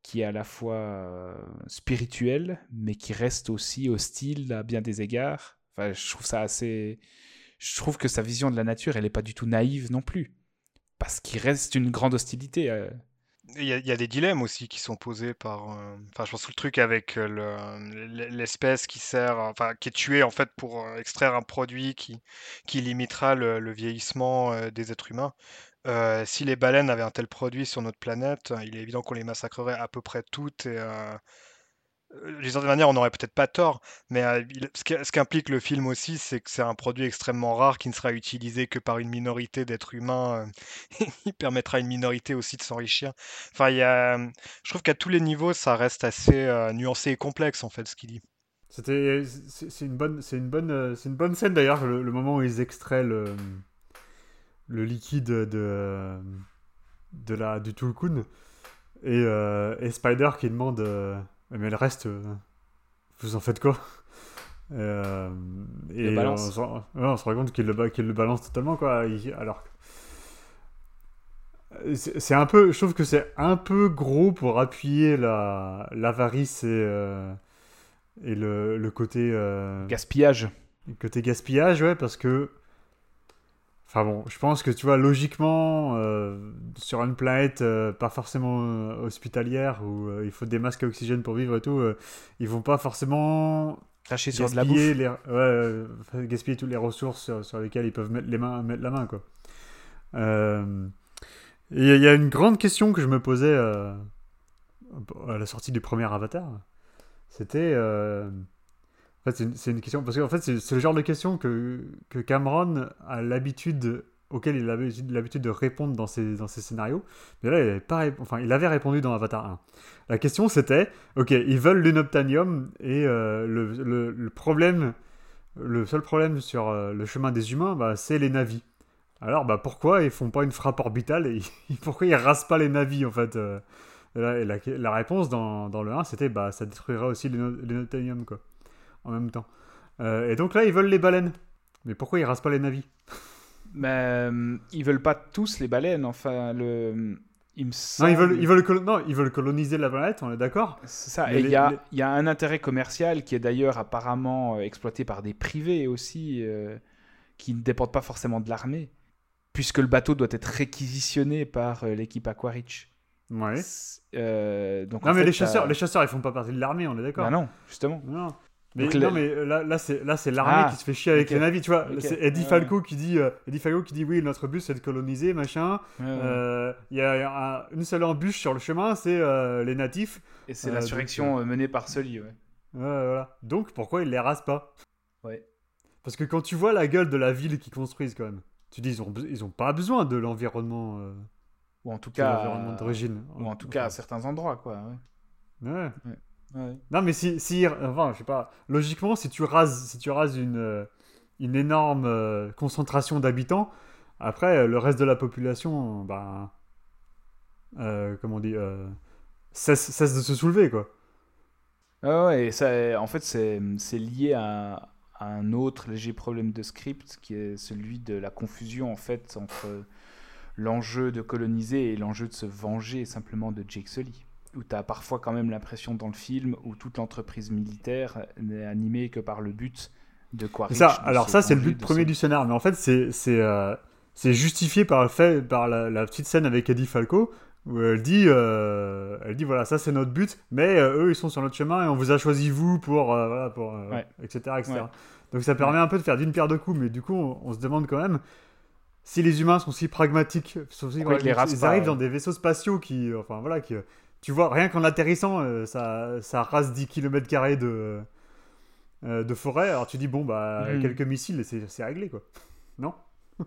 Speaker 2: qui est à la fois euh, spirituelle, mais qui reste aussi hostile à bien des égards. Enfin, je trouve ça assez. Je trouve que sa vision de la nature, elle n'est pas du tout naïve non plus. Parce qu'il reste une grande hostilité.
Speaker 3: Il y, a- des dilemmes aussi qui sont posés par. euh, Enfin, je pense que le truc avec euh, le- l'espèce qui sert, enfin, qui est tuée en fait pour euh, extraire un produit qui, qui limitera le, vieillissement des êtres humains. Si les baleines avaient un tel produit sur notre planète, il est évident qu'on les massacrerait à peu près toutes. Euh, euh, d'une certaine manière, on n'aurait peut-être pas tort, mais euh, ce qui- ce qu'implique le film aussi, c'est que c'est un produit extrêmement rare qui ne sera utilisé que par une minorité d'êtres humains. euh, il permettra à une minorité aussi de s'enrichir. Enfin, il y a, je trouve qu'à tous les niveaux, ça reste assez euh, nuancé et complexe en fait ce qu'il dit.
Speaker 1: C'était, c'est une bonne, une une bonne scène d'ailleurs le, moment où ils extraient le, le liquide de, de la du Tulkun et, et Spider qui demande, mais le reste, euh, vous en faites quoi? Et, euh, et on, on se rend compte qu'il le, balance totalement quoi. Il- alors, que- c'est c'est un peu, je trouve que c'est un peu gros pour appuyer la l'avarice et euh, et le, le côté euh,
Speaker 2: Gaspillage.
Speaker 1: le côté gaspillage ouais parce que enfin bon je pense que tu vois logiquement euh, sur une planète euh, pas forcément euh, hospitalière où euh, il faut des masques à oxygène pour vivre et tout ils vont pas forcément
Speaker 2: Cracher sur de la bouffe.
Speaker 1: gaspiller les, ouais, gaspiller toutes les ressources sur, sur lesquelles ils peuvent mettre les mains mettre la main quoi il y a une grande question que je me posais à la sortie du premier Avatar c'était en fait, c'est une, question parce fait, c'est le genre de question que, que Cameron a l'habitude auquel il avait l'habitude de répondre dans ses, dans ses scénarios. Mais là, il avait, pas enfin, il avait répondu dans Avatar 1. La question, c'était, ok, ils veulent l'unobtanium et euh, le, le, problème, le seul problème sur euh, le chemin des humains, bah, c'est les navis. Alors, bah, pourquoi ils font pas une frappe orbitale et pourquoi ils rasent pas les navis, en fait euh, et la, réponse dans, dans le 1, c'était, bah, ça détruira aussi l'uno- l'unobtanium, quoi en même temps. Euh, et donc là, ils veulent les baleines. Mais pourquoi ils rasent pas les navis
Speaker 2: Mais euh, ils veulent pas tous les baleines. Enfin, le. Il me
Speaker 1: non ils, veulent, ils, veulent non, ils veulent coloniser la planète, on est d'accord?
Speaker 2: C'est ça.
Speaker 1: Mais
Speaker 2: Et il y, a-
Speaker 1: les-
Speaker 2: y a un intérêt commercial qui est d'ailleurs apparemment euh, exploité par des privés aussi, euh, qui ne dépendent pas forcément de l'armée, puisque le bateau doit être réquisitionné par l'équipe Aquarich.
Speaker 1: Ouais.
Speaker 2: Euh, donc
Speaker 1: Non, mais
Speaker 2: fait,
Speaker 1: les chasseurs, les chasseurs, ils font pas partie de l'armée, on est d'accord?
Speaker 2: Bah non, justement.
Speaker 1: Non. Mais,
Speaker 2: Donc,
Speaker 1: non, mais euh, là, là c'est l'armée
Speaker 2: Ah,
Speaker 1: qui se fait chier avec les navis, tu vois. C'est Eddie
Speaker 2: Ouais,
Speaker 1: Falco qui dit, euh, Eddie Falco qui dit, oui, notre but c'est de coloniser, machin.
Speaker 2: Ouais, ouais.
Speaker 1: Euh, Il y a un- une seule embûche sur le chemin, c'est euh, les natifs.
Speaker 2: Et c'est
Speaker 1: euh,
Speaker 2: l'insurrection euh, menée par Sully, ouais.
Speaker 1: Voilà. Donc pourquoi ils les rasent pas?
Speaker 2: Ouais.
Speaker 1: Parce que quand tu vois la gueule de la ville qu'ils construisent quand même, tu dis ils ont, be- ils ont pas besoin de l'environnement, euh,
Speaker 2: Ou en tout cas,
Speaker 1: l'environnement d'origine.
Speaker 2: ou en tout cas à certains endroits, quoi. ouais.
Speaker 1: Ouais.
Speaker 2: Ouais.
Speaker 1: Non mais si, si, enfin je sais pas, logiquement si tu rases, si tu rases une, euh, une énorme euh, concentration d'habitants, après euh, le reste de la population, ben, euh, comment on dit, euh, cesse, cesse de se soulever quoi.
Speaker 2: Ah ouais, et ça, en fait, c'est c'est lié à, à un autre léger problème de script qui est celui de la confusion en fait entre l'enjeu de coloniser et l'enjeu de se venger simplement de Jake Sully. Où tu as parfois quand même l'impression dans le film où toute l'entreprise militaire n'est animée que par le but de Quaritch.
Speaker 1: Ça, alors ça, c'est le but premier du scénar, mais en fait, c'est c'est euh, justifié par le fait par la, la petite scène avec Eddie Falco où elle dit euh, elle dit voilà ça c'est notre but, mais euh, eux ils sont sur notre chemin et on vous a choisi vous pour voilà pour
Speaker 2: Ouais.
Speaker 1: etc etc.
Speaker 2: Ouais.
Speaker 1: Donc ça permet un peu de faire d'une pierre deux coups, mais du coup on, on se demande quand même si les humains sont si pragmatiques, sont si pragmatiques, ils
Speaker 2: pas,
Speaker 1: arrivent dans des vaisseaux spatiaux qui enfin voilà qui tu vois rien qu'en atterrissant euh, ça ça rase 10 km carrés de euh, de forêt, alors tu dis bon bah
Speaker 2: Mhm.
Speaker 1: quelques missiles c'est réglé quoi. Non?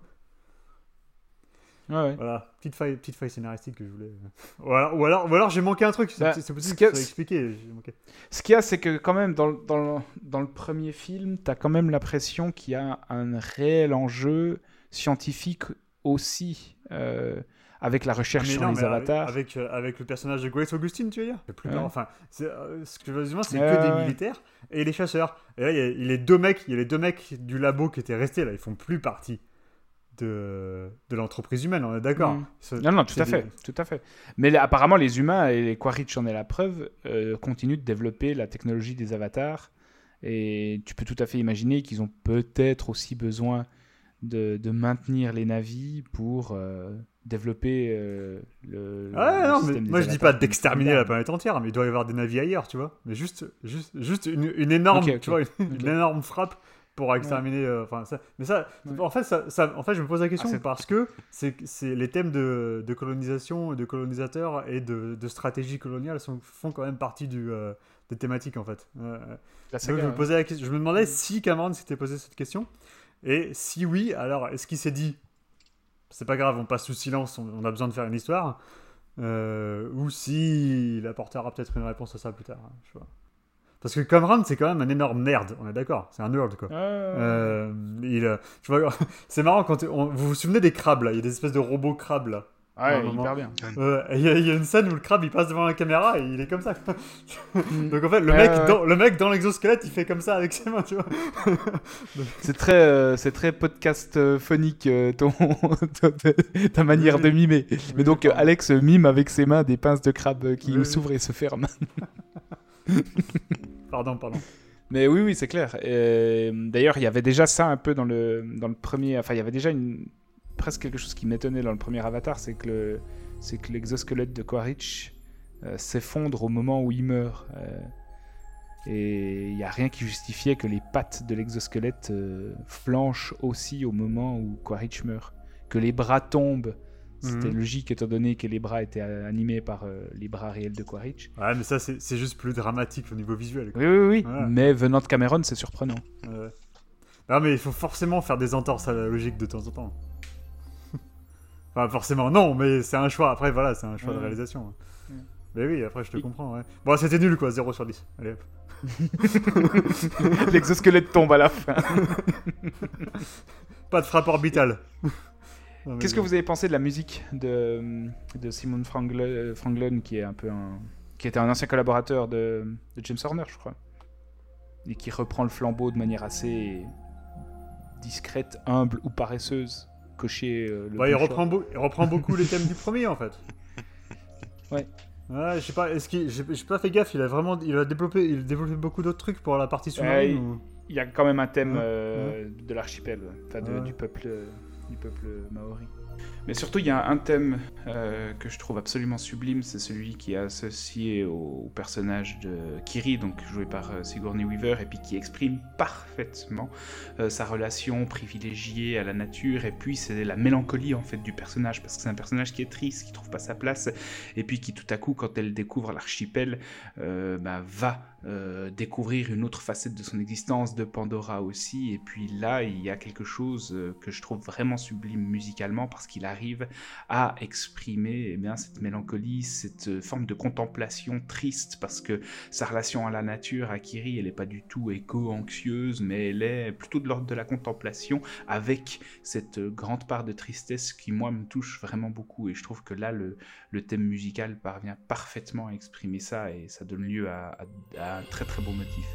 Speaker 2: Ouais, ouais.
Speaker 1: Voilà, petite faille, petite faille scénaristique que je voulais. Ou alors, ou alors, ou alors j'ai manqué un truc, c'est
Speaker 2: Bah,
Speaker 1: possible
Speaker 2: ce
Speaker 1: que expliqué.
Speaker 2: Ce qu'il y a, c'est que quand même, dans, le- dans, le- dans le premier film, tu as quand même l'impression qu'il y a un réel enjeu scientifique aussi, euh, avec la recherche
Speaker 1: Mais
Speaker 2: sur
Speaker 1: non,
Speaker 2: les
Speaker 1: mais avec-
Speaker 2: avatars.
Speaker 1: Avec, euh, avec le personnage de Grace Augustine, tu veux dire? Plupart,
Speaker 2: Ouais.
Speaker 1: enfin, euh, ce que je veux dire, c'est que des militaires et les chasseurs. Et là, il y, a- il y a les deux mecs, il y a les deux mecs du labo qui étaient restés là, ils font plus partie de, de l'entreprise humaine, on est d'accord. Ce-
Speaker 2: Non, non, tout à
Speaker 1: des-
Speaker 2: fait, tout à fait. Mais là, apparemment, les humains, et les Quaritch en est la preuve, euh, continuent de développer la technologie des avatars. Et tu peux tout à fait imaginer qu'ils ont peut-être aussi besoin de, de maintenir les navis pour euh, développer euh, le, le
Speaker 1: Ouais, non, mais moi je dis pas d'exterminer la planète entière, mais il doit y avoir des navires ailleurs, tu vois. Mais juste, juste, juste une, une énorme, tu vois, une, énorme frappe pour exterminer. euh, Enfin, ça. Mais ça,
Speaker 2: Ouais.
Speaker 1: en fait, ça, ça- en fait, je me pose la question
Speaker 2: Ah, c'est-
Speaker 1: parce que c'est, c'est les thèmes de, de colonisation, de colonisateurs et de, de stratégie coloniale sont, font quand même partie du, euh, des thématiques en fait. Euh,
Speaker 2: saga,
Speaker 1: je me posais la question, je me demandais si Cameron s'était posé cette question et si oui, alors est-ce qu'il s'est dit c'est pas grave, on passe sous silence, on, on a besoin de faire une histoire. Euh, ou si il apportera peut-être une réponse à ça plus tard. hein, je pas. Parce que Cameron, c'est quand même un énorme nerd, on est d'accord. C'est un nerd, quoi. Euh, il, euh, tu vois, c'est marrant quand on- vous vous souvenez des crabes là, il y a des espèces de robots crabes là.
Speaker 2: Ouais, hyper bien.
Speaker 1: Euh, Il y, a- il y a une scène où le crabe il passe devant la caméra et il est comme ça.
Speaker 2: Mm.
Speaker 1: Donc en fait le
Speaker 2: Ouais,
Speaker 1: mec
Speaker 2: ouais, ouais.
Speaker 1: dans le mec dans l'exosquelette il fait comme ça avec ses mains, tu vois.
Speaker 2: C'est très, euh, c'est très podcast euh, phonique euh, ton, ta manière de mimer. Mais donc euh. Alex mime avec ses mains des pinces de crabe euh, qui
Speaker 1: Oui,
Speaker 2: s'ouvrent et se ferment.
Speaker 1: Pardon, pardon.
Speaker 2: Mais oui, oui, c'est clair. D'ailleurs, il y avait déjà ça un peu dans le, dans le premier. Enfin, il y avait déjà une, presque quelque chose qui m'étonnait dans le premier Avatar, c'est que le, c'est que l'exosquelette de Quaritch euh, s'effondre au moment où il meurt. euh, et il n'y a rien qui justifiait que les pattes de l'exosquelette euh, flanchent aussi au moment où Quaritch meurt. Que les bras tombent. C'était
Speaker 1: Mhm.
Speaker 2: logique étant donné que les bras étaient animés par les bras réels de Quaritch.
Speaker 1: Ouais, mais ça c'est c'est juste plus dramatique au niveau visuel. quoi.
Speaker 2: Oui, oui, oui.
Speaker 1: Voilà.
Speaker 2: Mais venant de Cameron, c'est surprenant.
Speaker 1: Ouais. Non, mais il faut forcément faire des entorses à la logique de temps en temps. Enfin, forcément, non, mais c'est un choix. Après, voilà, c'est un choix de réalisation.
Speaker 2: Ouais.
Speaker 1: Mais oui, après, je te comprends. Ouais. Bon, c'était nul, quoi, 0 sur 10. Allez, hop.
Speaker 2: L'exosquelette tombe à la fin.
Speaker 1: Pas de frappe orbitale.
Speaker 2: Qu'est-ce que vous avez pensé de la musique de, de Simon Frangle- Franklin, qui est un peu un, qui était un ancien collaborateur de, de James Horner, je crois, et qui reprend le flambeau de manière assez discrète, humble ou paresseuse, cocher euh, le
Speaker 1: Ouais, il reprend, beau- il reprend beaucoup les thèmes du premier, en fait.
Speaker 2: Ouais.
Speaker 1: Ouais, je sais pas, est-ce qu'il. J'ai pas fait gaffe, il a vraiment. Il a développé, il a développé beaucoup d'autres trucs pour la partie sous-marine
Speaker 2: il-
Speaker 1: ou-
Speaker 2: Il y a quand même un thème
Speaker 1: Ouais,
Speaker 2: euh, de l'archipel, enfin
Speaker 1: Ouais.
Speaker 2: du peuple, du peuple maori. Mais surtout, il y a un thème euh, que je trouve absolument sublime, c'est celui qui est associé au, personnage de Kiri, donc joué par euh, Sigourney Weaver, et puis qui exprime parfaitement euh, sa relation privilégiée à la nature, et puis c'est la mélancolie en fait du personnage, parce que c'est un personnage qui est triste, qui trouve pas sa place, et puis qui tout à coup, quand elle découvre l'archipel, bah, va découvrir une autre facette de son existence, de Pandora aussi. Et puis là, il y a quelque chose que je trouve vraiment sublime musicalement qu'il arrive à exprimer eh bien, cette mélancolie, cette euh, forme de contemplation triste parce que sa relation à la nature, à Kiri, elle n'est pas du tout éco-anxieuse, mais elle est plutôt de l'ordre de la contemplation avec cette euh, grande part de tristesse qui, moi, me touche vraiment beaucoup. Et je trouve que là, le, thème musical parvient parfaitement à exprimer ça et ça donne lieu à- à un très très beau motif.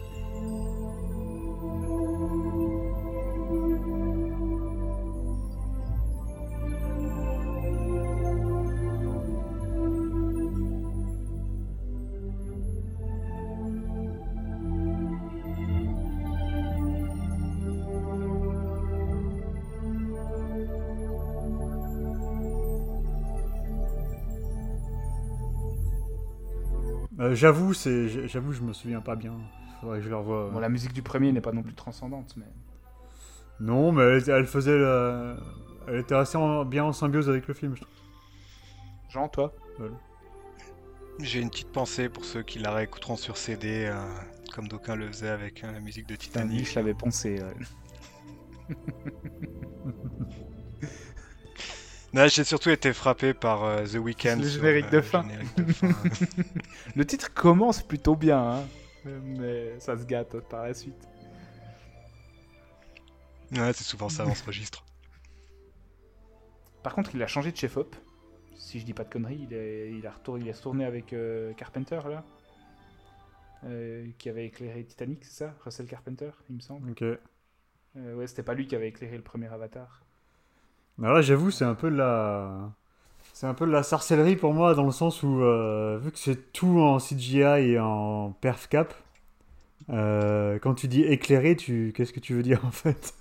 Speaker 1: Euh, j'avoue, c'est, j'avoue, je me souviens pas bien. Faudrait que je le revoie.
Speaker 2: Bon, la musique du premier n'est pas non plus transcendante, mais.
Speaker 1: Non, mais elle, elle faisait. la- Elle était assez en- bien en symbiose avec le film, je trouve.
Speaker 2: Jean, toi?
Speaker 3: J'ai une petite pensée pour ceux qui la réécouteront sur CD, euh, comme d'aucuns le faisaient avec euh, la musique de
Speaker 2: lui,
Speaker 3: Titanic.
Speaker 2: je l'avais pensé. ouais.
Speaker 3: Non, j'ai surtout été frappé par euh, The Weeknd.
Speaker 2: Le générique
Speaker 3: euh,
Speaker 2: de
Speaker 3: le
Speaker 2: fin.
Speaker 3: générique de fin.
Speaker 2: Le titre commence plutôt bien, hein, mais ça se gâte par la suite.
Speaker 3: ouais, c'est souvent ça dans ce registre.
Speaker 2: Par contre, il a changé de chef-op. Si je dis pas de conneries, il, est- il a, retourné, il a retourné avec euh, Carpenter, là. Euh, qui avait éclairé Titanic, c'est ça? Russell Carpenter, il me semble.
Speaker 1: Ok.
Speaker 2: Euh, ouais, c'était pas lui qui avait éclairé le premier Avatar.
Speaker 1: Alors là, j'avoue, c'est un peu de la. C'est un peu de la sorcellerie pour moi, dans le sens où, euh, vu que c'est tout en CGI et en perf cap, euh, quand tu dis éclairé, tu... qu'est-ce que tu veux dire en fait?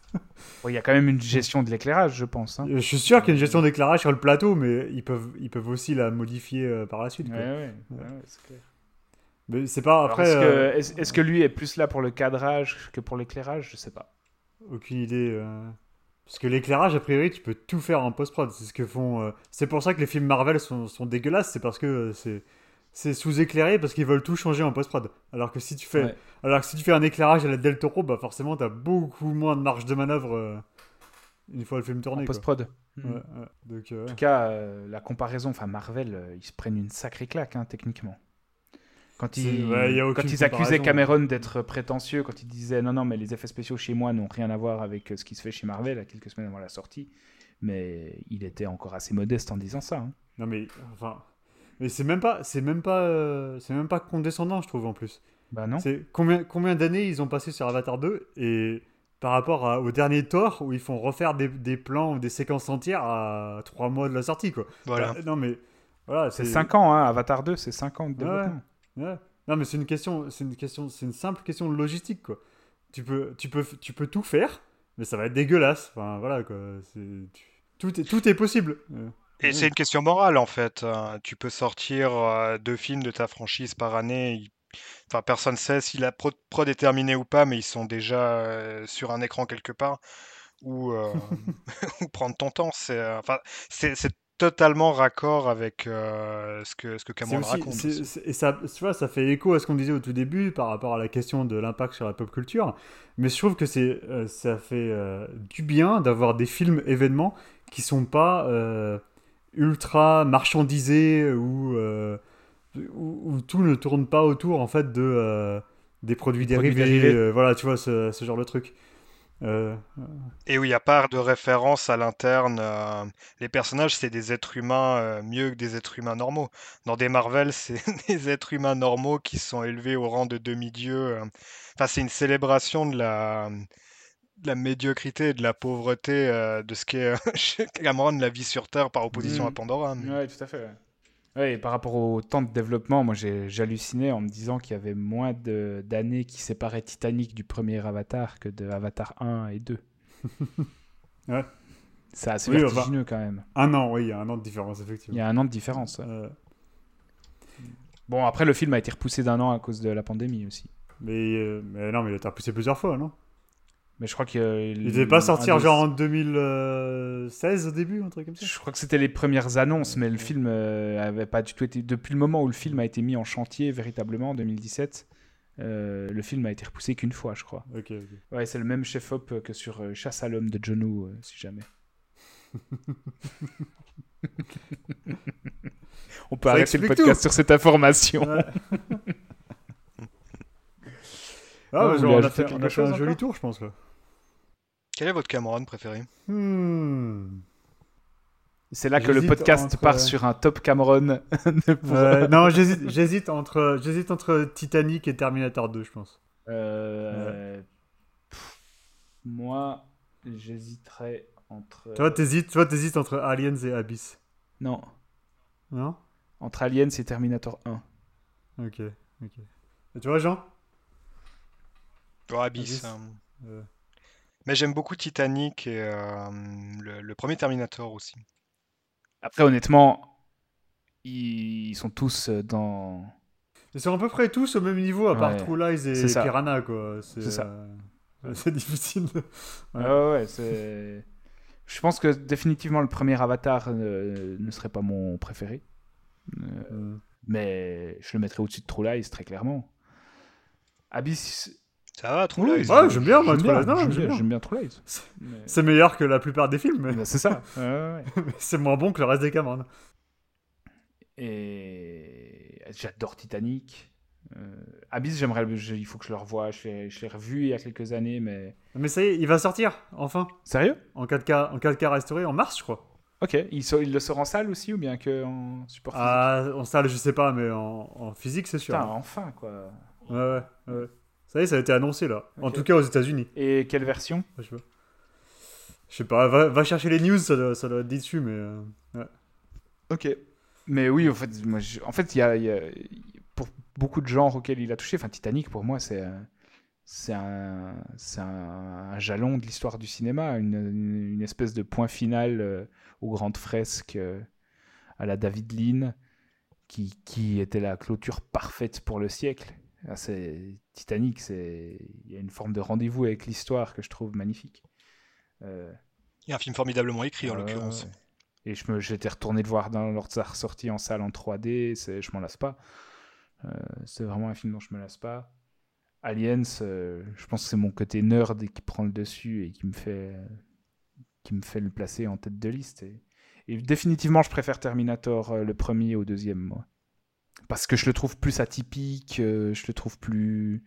Speaker 2: Il y a quand même une gestion de l'éclairage, je pense. hein.
Speaker 1: Je suis sûr qu'il y a une gestion d'éclairage sur le plateau, mais ils peuvent, ils peuvent aussi la modifier euh, par la suite.
Speaker 2: Ouais,
Speaker 1: quoi.
Speaker 2: ouais, ouais, ouais, c'est clair.
Speaker 1: Mais c'est pas après.
Speaker 2: est-ce,
Speaker 1: euh,
Speaker 2: que, est-ce- est-ce que lui est plus là pour le cadrage que pour l'éclairage? Je sais pas.
Speaker 1: Aucune idée. euh. Parce que l'éclairage, a priori, tu peux tout faire en post-prod. C'est ce que font. euh, C'est pour ça que les films Marvel sont, sont dégueulasses. C'est parce que euh, c'est c'est sous-éclairé parce qu'ils veulent tout changer en post-prod. Alors que si tu fais,
Speaker 2: Ouais.
Speaker 1: alors que si tu fais un éclairage à la Del Toro, bah forcément, t'as beaucoup moins de marge de manœuvre euh, une fois le film tourné.
Speaker 2: En post-prod.
Speaker 1: Ouais, ouais. Donc, euh,
Speaker 2: En tout cas, euh, la comparaison, enfin Marvel, euh, ils se prennent une sacrée claque, hein, techniquement. Quand ils,
Speaker 1: ouais,
Speaker 2: quand accusaient. Cameron d'être prétentieux, quand ils disaient non, non, mais les effets spéciaux chez moi n'ont rien à voir avec euh, ce qui se fait chez Marvel, à quelques semaines avant la sortie, mais il était encore assez modeste en disant ça. hein.
Speaker 1: Non mais enfin, mais c'est même pas, c'est même pas, euh, c'est même pas condescendant, je trouve en plus.
Speaker 2: Bah non.
Speaker 1: C'est combien, combien d'années ils ont passé sur Avatar 2 et par rapport à- au dernier Thor où ils font refaire des, des plans ou des séquences entières à trois mois de la sortie quoi.
Speaker 3: Voilà.
Speaker 1: Bah, non mais voilà,
Speaker 2: C'est 5 ans, hein, Avatar 2, c'est 5 ans de développement.
Speaker 1: Ouais. Non mais c'est une question, c'est une question, c'est une simple question de logistique quoi. Tu peux, tu peux, tu peux tout faire, mais ça va être dégueulasse. Enfin voilà quoi. Tout est, tout est possible. Euh,
Speaker 3: Et c'est une question morale en fait. hein. Tu peux sortir euh, deux films de ta franchise par année. Enfin, personne sait si la prod, prod est terminée ou pas, mais ils sont déjà euh, sur un écran quelque part. Ou, ou prendre ton temps. C'est enfin, totalement raccord avec euh, ce que ce que Cameron
Speaker 1: aussi-
Speaker 3: raconte.
Speaker 1: et ça, tu vois, ça fait écho à ce qu'on disait au tout début par rapport à la question de l'impact sur la pop culture. Mais je trouve que c'est, euh, ça fait euh, du bien d'avoir des films événements qui sont pas ultra marchandisés ou où, où tout ne tourne pas autour en fait de des produits
Speaker 2: Des produits
Speaker 1: dérivés.
Speaker 2: dérivés.
Speaker 1: voilà, tu vois ce, ce genre de truc. Euh,
Speaker 3: Et où il n'y a pas de référence à l'interne. euh, les personnages, c'est des êtres humains euh, mieux que des êtres humains normaux. Dans des Marvel, c'est des êtres humains normaux qui sont élevés au rang de demi-dieux. euh. Enfin, c'est une célébration de la, de la médiocrité et de la pauvreté euh, de ce qu'est euh, chez Cameron la vie sur Terre par opposition à
Speaker 2: Mhm.
Speaker 3: Pandora. mais-
Speaker 2: Ouais, tout à fait. Ouais. Et par rapport au temps de développement, moi j'ai- j'hallucinais en me disant qu'il y avait moins d'années qui séparaient Titanic du premier Avatar que de Avatar 1 et 2.
Speaker 1: Ouais.
Speaker 2: C'est assez
Speaker 1: Oui, enfin-
Speaker 2: quand même.
Speaker 1: un an, oui, il y a un an de différence
Speaker 2: Il
Speaker 1: effectivement.
Speaker 2: y a un an de différence. ouais.
Speaker 1: Euh,
Speaker 2: Bon, après le film a été repoussé d'un an à cause de la pandémie aussi.
Speaker 1: mais, euh, mais non, mais il a été repoussé plusieurs fois, non?
Speaker 2: Mais je crois qu'il
Speaker 1: Il devait pas sortir genre en 2016 au début, un truc comme ça
Speaker 2: Je crois que c'était les premières annonces, mais le film euh, avait pas du tout été. Depuis le moment où le film a été mis en chantier véritablement en 2017, euh, le film a été repoussé qu'une fois, je crois.
Speaker 1: Ok, ok.
Speaker 2: Ouais, c'est le même chef-op que sur euh, Chasse à l'homme de John Woo, euh, si jamais. On peut
Speaker 1: Ça
Speaker 2: arrêter le podcast sur cette information.
Speaker 1: Ouais.
Speaker 2: Ah,
Speaker 1: Ah, bah,
Speaker 2: voulez
Speaker 1: on a fait, on a fait un joli tour, je pense. Là.
Speaker 3: Quel est votre Cameron préféré?
Speaker 1: Hmm.
Speaker 2: C'est là que le
Speaker 1: J'hésite
Speaker 2: podcast
Speaker 1: entre-
Speaker 2: part sur un top Cameron. Pour-
Speaker 1: Euh, non, j'hésite, entre, j'hésite entre Titanic et Terminator 2, je pense.
Speaker 2: Euh, pff, Moi, j'hésiterais entre.
Speaker 1: Toi, t'hésites, toi, t'hésites entre Aliens et Abyss.
Speaker 2: Non,
Speaker 1: Non?
Speaker 2: Entre Aliens et Terminator 1.
Speaker 1: Ok, ok. Et tu vois, Jean
Speaker 3: Abyss.
Speaker 1: Abyss.
Speaker 3: hein.
Speaker 1: Euh,
Speaker 3: Mais j'aime beaucoup Titanic et euh, le, le premier Terminator aussi.
Speaker 2: Après, honnêtement, ils sont tous euh, dans.
Speaker 1: Ils sont à peu près tous au même niveau, à part
Speaker 2: Ouais.
Speaker 1: True Lies et
Speaker 2: ça.
Speaker 1: Piranha, quoi. C'est
Speaker 2: ça.
Speaker 1: euh, c'est difficile. de- Ouais.
Speaker 2: Ah ouais, ouais, c'est. Je pense que définitivement le premier Avatar euh, ne serait pas mon préféré. Euh,
Speaker 1: Euh,
Speaker 2: mais je le mettrais au-dessus de True Lies, très clairement. Abyss.
Speaker 3: Ça va, True Lies.
Speaker 1: Ouais, j'aime bien, moi,
Speaker 2: J'aime
Speaker 1: True
Speaker 2: bien,
Speaker 1: Lies. Non,
Speaker 2: j'aime bien,
Speaker 1: bien.
Speaker 2: j'aime bien True Lies.
Speaker 1: C'est-
Speaker 2: Mais-
Speaker 1: C'est meilleur que la plupart des films, mais
Speaker 2: c'est ça. Ouais, ouais, ouais.
Speaker 1: c'est moins bon que le reste des Cameron.
Speaker 2: Et j'adore Titanic. Euh, Abyss, j'aimerais. le- je- Il faut que je le revoie. Je l'ai je l'ai revu il y a quelques années, mais.
Speaker 1: Mais ça y est, il va sortir, enfin,
Speaker 2: Sérieux?
Speaker 1: En 4K, en 4K restauré, en mars, je crois.
Speaker 2: Ok. Il, so- il le sort en salle aussi ou bien que en support physique?
Speaker 1: Ah, en salle, je sais pas, mais en, en physique, c'est sûr.
Speaker 2: Putain, enfin quoi.
Speaker 1: Ouais, ouais, ouais. Ça y est, ça a été annoncé, là. En tout cas, aux États-Unis.
Speaker 2: Et quelle version?
Speaker 1: Je sais pas. Je sais pas, va, va chercher les news, ça doit, ça doit être dit dessus, mais... euh,
Speaker 2: Ok. Mais oui, en fait, moi, je- en fait, il y a, y a- pour beaucoup de genres auxquels il a touché. Enfin, Titanic, pour moi, c'est un- c'est un, c'est un, un jalon de l'histoire du cinéma, une, une- une espèce de point final euh, aux grandes fresques euh, à la David Lean, qui, qui était la clôture parfaite pour le siècle. Ah, c'est Titanic, c'est il y a une forme de rendez-vous avec l'histoire que je trouve magnifique. Euh,
Speaker 3: Il y a un film formidablement écrit, en l'occurrence.
Speaker 2: Et je me, j'étais retourné le voir dans, lors de sa ressortie en salle en 3D, c'est, je m'en lasse pas. Euh, c'est vraiment un film dont je me lasse pas. Aliens, euh, je pense que c'est mon côté nerd qui prend le dessus et qui me fait, qui me fait le placer en tête de liste. Et, et définitivement, je préfère Terminator euh, le premier au deuxième, moi. Parce que je le trouve plus atypique, euh, je le trouve plus.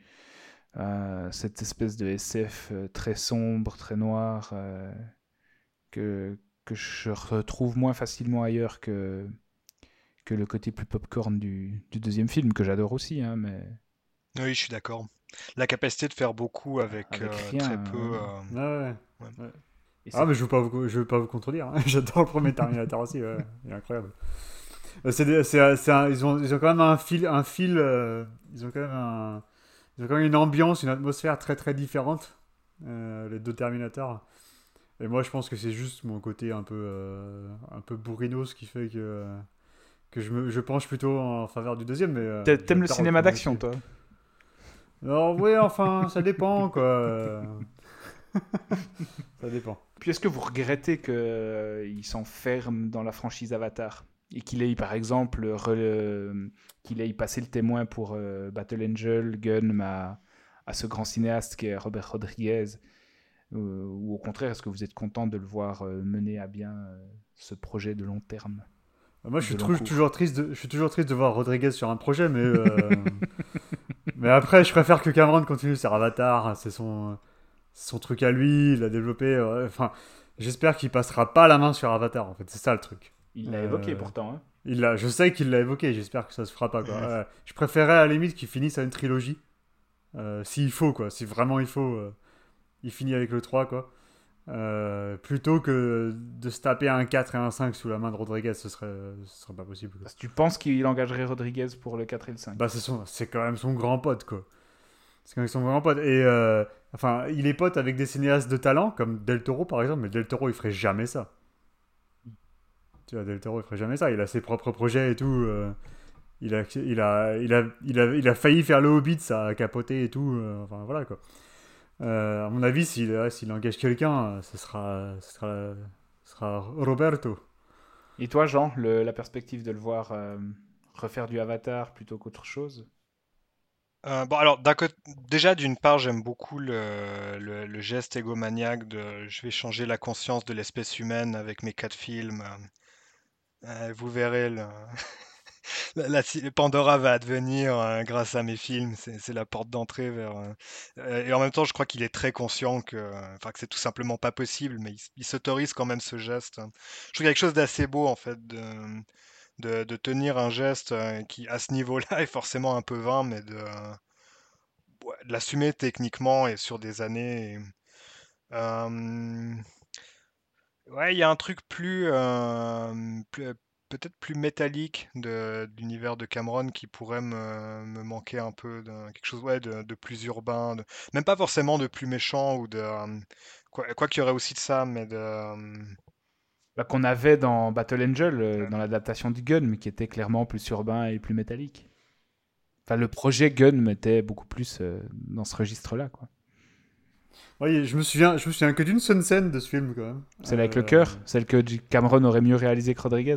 Speaker 2: euh, cette espèce de SF euh, très sombre, très noir, euh, que, que je retrouve moins facilement ailleurs que, que le côté plus popcorn du, du deuxième film, que j'adore aussi, hein, mais
Speaker 3: Oui, je suis d'accord. La capacité de faire beaucoup avec,
Speaker 2: Avec
Speaker 3: euh,
Speaker 2: rien,
Speaker 3: très peu. euh,
Speaker 1: Ouais, ouais.
Speaker 2: et
Speaker 1: Ah, mais je veux pas vous, je veux pas vous contredire. hein. J'adore le premier Terminator aussi, ouais. il est incroyable. Euh, C'est des- c'est- c'est un- ils, ont, ils ont quand même un fil, un fil euh, ils ont quand même un, ils ont quand même une ambiance, une atmosphère très très différente, euh, les deux Terminators. Et moi, je pense que c'est juste mon côté un peu, euh, un peu bourrinos qui fait que, que je, me, je penche plutôt en faveur du deuxième. Mais euh,
Speaker 2: T'a- T'aimes le cinéma d'action, toi?
Speaker 1: Alors, oui, enfin, ça dépend, quoi. ça dépend.
Speaker 2: Puis est-ce que vous regrettez qu'il s'enferme dans la franchise Avatar? Et qu'il ait, par exemple, qu'il ait passé le témoin pour euh, Battle Angel, Gun, à, à ce grand cinéaste qui est Robert Rodriguez Euh, Ou au contraire, est-ce que vous êtes content de le voir euh, mener à bien ce projet de long terme?
Speaker 1: Moi, je suis, toujours triste de, je suis toujours triste de voir Rodriguez sur un projet, mais, mais après, je préfère que Cameron continue sur Avatar. C'est son, son truc à lui, il l'a développé. Enfin, j'espère qu'il passera pas la main sur Avatar, en fait. C'est ça le truc.
Speaker 2: Il l'a
Speaker 1: Euh,
Speaker 2: évoqué pourtant. hein.
Speaker 1: Il l'a, je sais qu'il l'a évoqué, j'espère que ça se fera pas. Quoi. Ouais, je préférerais à la limite qu'il finisse à une trilogie. Euh, S'il faut, quoi. Si vraiment il faut, euh, il finit avec le 3, quoi. Euh, plutôt que de se taper un 4 et un 5 sous la main de Rodriguez, ce serait, ce serait pas possible. quoi.
Speaker 2: Tu penses qu'il engagerait Rodriguez pour le 4 et le 5
Speaker 1: Bah, c'est, son, c'est quand même son grand pote, quoi. C'est quand même son grand pote. Et euh, enfin, il est pote avec des cinéastes de talent, comme Del Toro par exemple, mais Del Toro il ferait jamais ça. Tu vois, Del Toro il ferait jamais ça. Il a ses propres projets et tout. euh, il, a, il, a, il, a, il, a, il a failli faire le Hobbit, ça a capoté et tout. euh, enfin, voilà, quoi. Euh, à mon avis, s'il, ouais, s'il engage quelqu'un, ce sera, ce sera, ce sera Roberto.
Speaker 2: Et toi, Jean, le- la perspective de le voir euh, refaire du Avatar plutôt qu'autre chose?
Speaker 3: Euh, bon, alors, d'un côté, déjà, d'une part, j'aime beaucoup le, le- le geste égomaniaque de je vais changer la conscience de l'espèce humaine avec mes quatre films. Euh, vous verrez, la, Pandora va advenir euh, grâce à mes films. C'est la porte d'entrée vers. euh, et en même temps, je crois qu'il est très conscient que, enfin, que c'est tout simplement pas possible, mais il, s'autorise quand même ce geste. Je trouve quelque chose d'assez beau, en fait, de, de, tenir un geste qui, à ce niveau-là, est forcément un peu vain, mais de, l'assumer techniquement et sur des années. et, ouais, il y a un truc plus, euh, plus- peut-être plus métallique de, de l'univers de Cameron qui pourrait me, me manquer un peu, de, quelque chose ouais, de, de plus urbain, de, même pas forcément de plus méchant ou de euh, quoi, quoi qu'il y aurait aussi de ça, mais de euh,
Speaker 2: Bah, Qu'on avait dans Battle Angel, euh, dans l'adaptation du Gun, mais qui était clairement plus urbain et plus métallique. Enfin, le projet Gun mettait beaucoup plus euh, dans ce registre-là, quoi.
Speaker 1: Oui, je me souviens, je me souviens que d'une seule scène de ce film quand même.
Speaker 2: Celle avec le
Speaker 1: Euh,
Speaker 2: cœur, celle que Cameron aurait mieux réalisé que Rodriguez.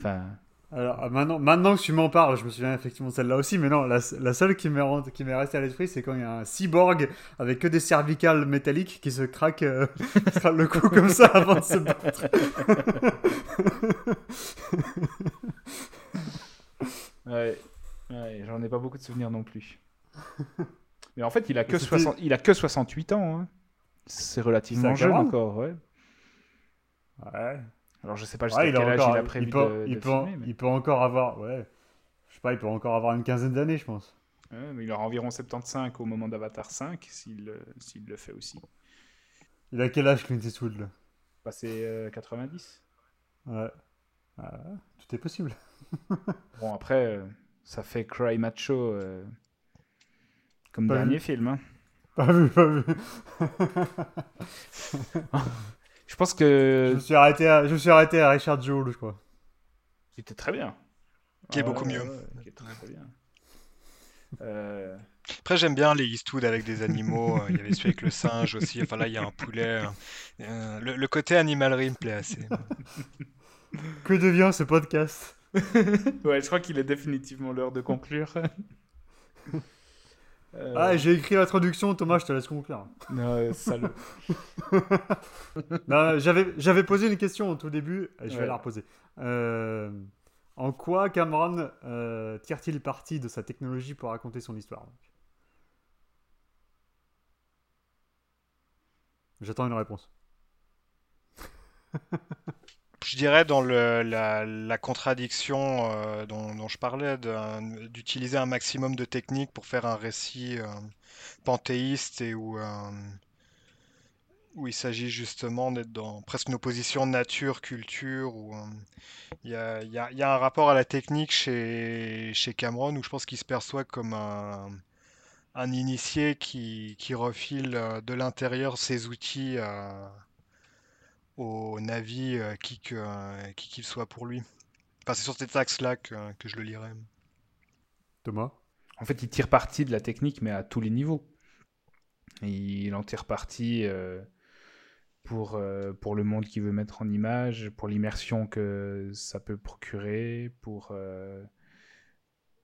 Speaker 2: Enfin,
Speaker 1: Alors ah, maintenant, maintenant que tu m'en parles, je me souviens effectivement de celle-là aussi, mais non, la, la seule qui m'est qui m'est restée à l'esprit, c'est quand il y a un cyborg avec que des cervicales métalliques qui se craque, euh, le cou comme ça avant de se battre.
Speaker 2: ouais, ouais, j'en ai pas beaucoup de souvenirs non plus. Mais en fait, il a que,
Speaker 1: C'était-
Speaker 2: 60 il a que 68 ans. hein. C'est relativement
Speaker 1: C'est
Speaker 2: jeune encore, ouais.
Speaker 1: Ouais.
Speaker 2: Alors je sais pas jusqu'à
Speaker 1: Ouais, il,
Speaker 2: quel âge
Speaker 1: encore,
Speaker 2: il a prévu
Speaker 1: il peut,
Speaker 2: de,
Speaker 1: il
Speaker 2: de
Speaker 1: peut,
Speaker 2: filmer. mais-
Speaker 1: il peut encore avoir, ouais, je sais pas, il peut encore avoir une quinzaine d'années, je pense.
Speaker 2: Ouais, mais il aura environ 75 au moment d'Avatar 5, s'il euh, s'il le fait aussi.
Speaker 1: Il a quel âge Clint Eastwood là?
Speaker 2: Passé euh, 90.
Speaker 1: Ouais. Ah, tout est possible.
Speaker 2: Bon, après, euh, ça fait Cry Macho euh, comme
Speaker 1: Pas
Speaker 2: dernier
Speaker 1: vu.
Speaker 2: film. hein.
Speaker 1: Pas vu, pas vu.
Speaker 2: Je pense
Speaker 1: Je
Speaker 2: que
Speaker 1: me suis arrêté à, je me suis arrêté à Richard Jewell, je crois.
Speaker 2: c'était très bien.
Speaker 3: Qui est beaucoup mieux.
Speaker 2: qui est très, très bien. Euh,
Speaker 3: Après, j'aime bien les Eastwood avec des animaux. euh, Il y avait celui avec le singe aussi. Enfin, là, il y a un poulet. euh, le, le côté animalerie me plaît assez.
Speaker 1: Que devient ce podcast?
Speaker 2: Ouais, je crois qu'il est définitivement l'heure de conclure. Euh,
Speaker 1: Ah, j'ai écrit l'introduction, Thomas, je te laisse conclure.
Speaker 2: non, salaud.
Speaker 1: Non, j'avais, posé une question au tout début, et je vais la reposer. Euh, en quoi Cameron euh, tire-t-il parti de sa technologie pour raconter son histoire J'attends une réponse.
Speaker 3: Je dirais dans le, la, contradiction euh, dont, je parlais, d'utiliser un maximum de techniques pour faire un récit euh, panthéiste et où, euh, où il s'agit justement d'être dans presque une opposition nature-culture. Où il y a, un rapport à la technique chez, Cameron où je pense qu'il se perçoit comme un, initié qui, qui refile de l'intérieur ses outils. Au Navi, euh, qui euh, qui qu'il soit pour lui. Enfin, c'est sur cet axe-là que, que je le lirai.
Speaker 1: Thomas?
Speaker 2: En fait, il tire parti de la technique, mais à tous les niveaux. Il en tire parti euh, pour, euh, pour le monde qu'il veut mettre en image, pour l'immersion que ça peut procurer, pour, euh,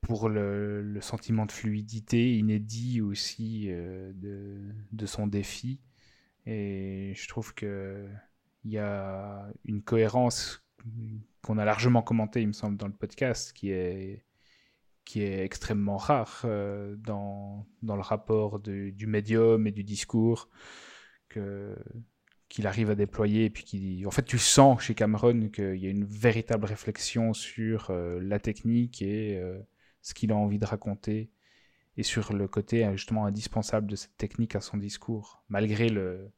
Speaker 2: pour le, le sentiment de fluidité inédit aussi euh, de, de son défi. Et je trouve que il y a une cohérence qu'on a largement commentée, il me semble, dans le podcast, qui est qui est extrêmement rare euh, dans, dans le rapport du médium et du discours que qu'il arrive à déployer et puis qui en fait tu sens chez Cameron qu'il y a une véritable réflexion sur euh, la technique et euh, ce qu'il a envie de raconter et sur le côté justement indispensable de cette technique à son discours malgré le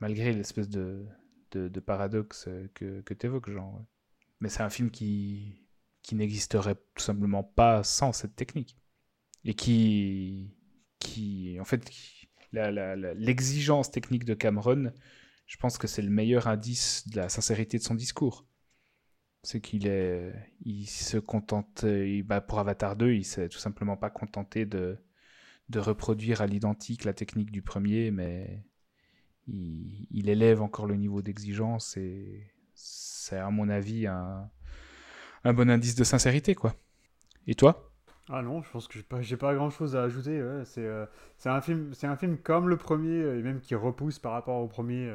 Speaker 2: malgré l'espèce de, de, de paradoxe euh, que, tu évoques Jean mais c'est un film qui qui n'existerait tout simplement pas sans cette technique. Et qui qui en fait l'exigence technique de Cameron je pense que c'est le meilleur indice de la sincérité de son discours. C'est qu'il est il se contente bah, pour Avatar 2 il s'est tout simplement pas contenté de de reproduire à l'identique la technique du premier mais il, élève encore le niveau d'exigence et c'est à mon avis un, bon indice de sincérité quoi. Et toi?
Speaker 1: Ah non, je pense que j'ai pas, pas grand chose à ajouter. euh, c'est un film, c'est un film comme le premier, et même qui repousse par rapport au premier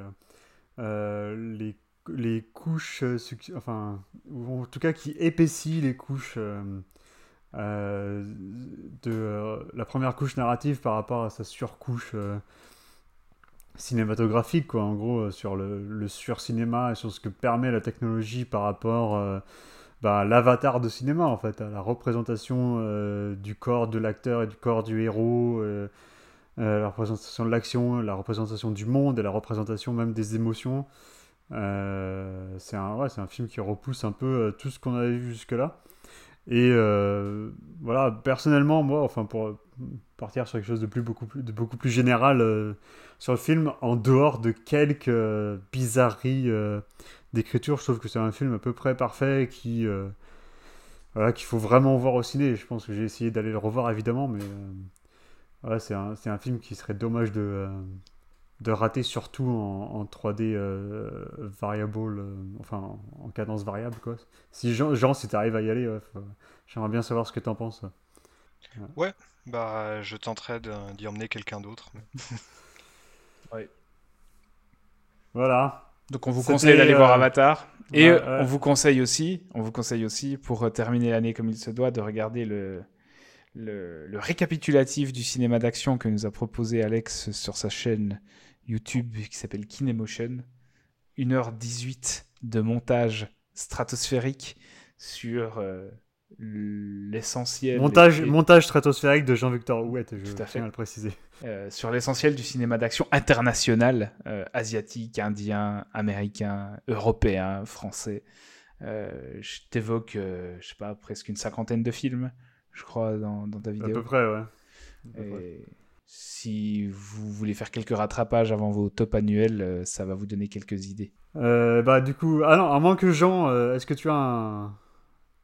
Speaker 1: euh, les, couches, euh, enfin, en tout cas qui épaissit les couches de la première couche narrative par rapport à sa surcouche cinématographique, quoi. En gros, euh, sur le, le sur-cinéma et sur ce que permet la technologie par rapport euh, bah, l'avatar de cinéma en fait, à la représentation euh, du corps de l'acteur et du corps du héros, la représentation de l'action, la représentation du monde et la représentation même des émotions. C'est un, ouais, un film qui repousse un peu tout ce qu'on avait vu jusque-là. Et euh, voilà, personnellement, moi, enfin pour partir sur quelque chose de, plus, beaucoup, plus, beaucoup plus général euh, sur le film, en dehors de quelques euh, bizarreries d'écriture, je trouve que c'est un film à peu près parfait qui, voilà, qu'il faut vraiment voir au ciné. Je pense que j'ai essayé d'aller le revoir évidemment, mais voilà, c'est un, un, film qui serait dommage de, de rater, surtout en, en 3D variable, enfin en cadence variable. Quoi. Si Jean, Jean si tu arrives à y aller, j'aimerais bien savoir ce que tu en penses.
Speaker 3: Ouais, bah je tenterai d'y emmener quelqu'un d'autre.
Speaker 2: ouais.
Speaker 1: Voilà.
Speaker 2: Donc on vous conseille d'aller voir Avatar. Et on vous conseille aussi, on vous conseille aussi pour terminer l'année comme il se doit, de regarder le, le, le récapitulatif du cinéma d'action que nous a proposé Alex sur sa chaîne YouTube qui s'appelle Kinemotion. 1h18 de montage stratosphérique sur l'essentiel.
Speaker 1: Montage, montage stratosphérique de Jean-Victor Houette, je tiens à le préciser.
Speaker 2: Euh, sur l'essentiel du cinéma d'action international, euh, asiatique, indien, américain, européen, français. Euh, je t'évoque, je sais pas, presque une cinquantaine de films, je crois, dans, dans ta vidéo.
Speaker 1: À peu près, ouais.
Speaker 2: Et si vous voulez faire quelques rattrapages avant vos top annuels, ça va vous donner quelques idées.
Speaker 1: bah, du coup, ah non, à moins que Jean, est-ce que tu as un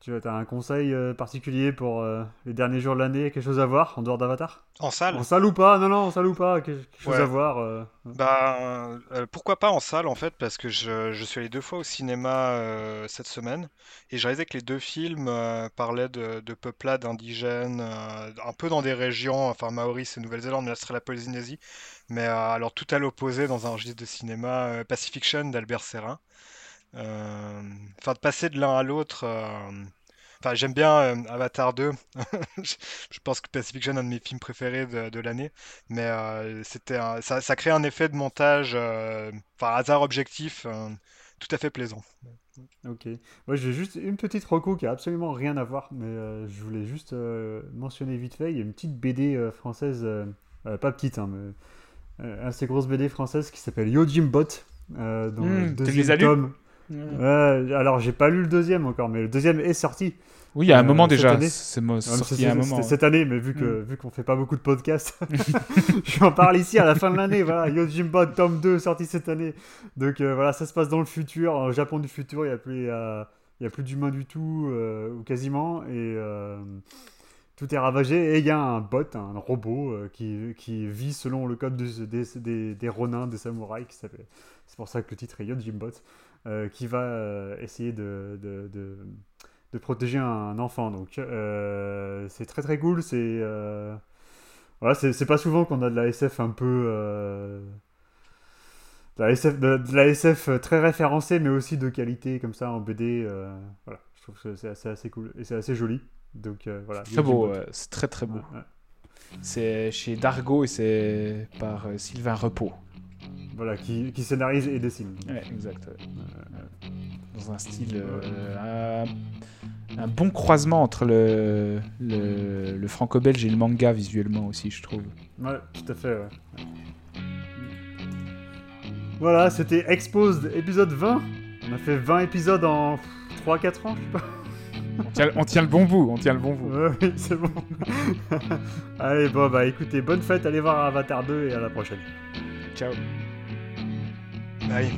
Speaker 1: tu as un conseil euh, particulier pour euh, les derniers jours de l'année Quelque chose à voir en dehors d'Avatar?
Speaker 3: En salle?
Speaker 1: En salle ou pas? Non, non, en salle ou pas Quelque chose à voir euh,
Speaker 3: Bah, pourquoi pas en salle en fait Parce que je, je suis allé deux fois au cinéma cette semaine et j'ai réalisé que les deux films parlaient de, de peuplades indigènes, un peu dans des régions, enfin Maurice et Nouvelle-Zélande, mais là ce serait la Polynésie. Mais alors tout à l'opposé dans un registre de cinéma Pacifiction d'Albert Serrin. Enfin, de passer de l'un à l'autre, Enfin, j'aime bien euh, Avatar 2. je pense que Pacific Rim est un de mes films préférés de, l'année. Mais euh, c'était ça, ça, crée un effet de montage, euh, enfin, hasard objectif, tout à fait plaisant.
Speaker 1: Ok. Moi, j'ai juste une petite reco qui a absolument rien à voir, mais je voulais juste mentionner vite fait. Il y a une petite BD française, pas petite, hein, mais assez grosse BD française qui s'appelle Yo Bot. dans
Speaker 2: mmh, le deuxième tome.
Speaker 1: Alors, j'ai pas lu le deuxième encore, mais le deuxième est sorti.
Speaker 2: Oui, il y a un moment déjà. C'est sorti un moment.
Speaker 1: Cette année, mais vu que mm. vu qu'on fait pas beaucoup de podcasts, je en parle ici à la fin de l'année. Voilà, Yojimbo tome 2 sorti cette année. Donc euh, voilà, ça se passe dans le futur, au Japon du futur. Il y a plus, il y a plus d'humains du tout euh, ou quasiment, et euh, tout est ravagé. Et il y a un bot, un robot qui, qui vit selon le code des, des, des, ronins, des samouraïs. Qui C'est pour ça que le titre est Yojimbot, qui va essayer de, de, de de protéger un enfant. Donc euh, c'est très très cool. C'est euh, voilà, c'est pas souvent qu'on a de la SF un peu euh, de, la SF, de, la SF très référencée, mais aussi de qualité comme ça en BD. voilà, je trouve que c'est assez, assez cool et c'est assez joli. Donc voilà.
Speaker 2: Très beau, c'est très très beau. C'est chez Dargo et c'est par Sylvain Repos.
Speaker 1: Voilà, qui, qui, scénarise et dessine.
Speaker 2: Ouais, exact. Dans un style un bon croisement entre le, le, franco-belge et le manga visuellement aussi, je trouve.
Speaker 1: Ouais, tout à fait, ouais. Voilà, c'était Exposed épisode 20. On a fait 20 épisodes en 3-4 ans, je sais pas.
Speaker 2: On tient, on tient, le bon bout, on tient le bon bout.
Speaker 1: oui, c'est bon. allez, bon, bah écoutez, bonne fête, allez voir Avatar 2 et à la prochaine.
Speaker 2: Ciao.
Speaker 3: Bye.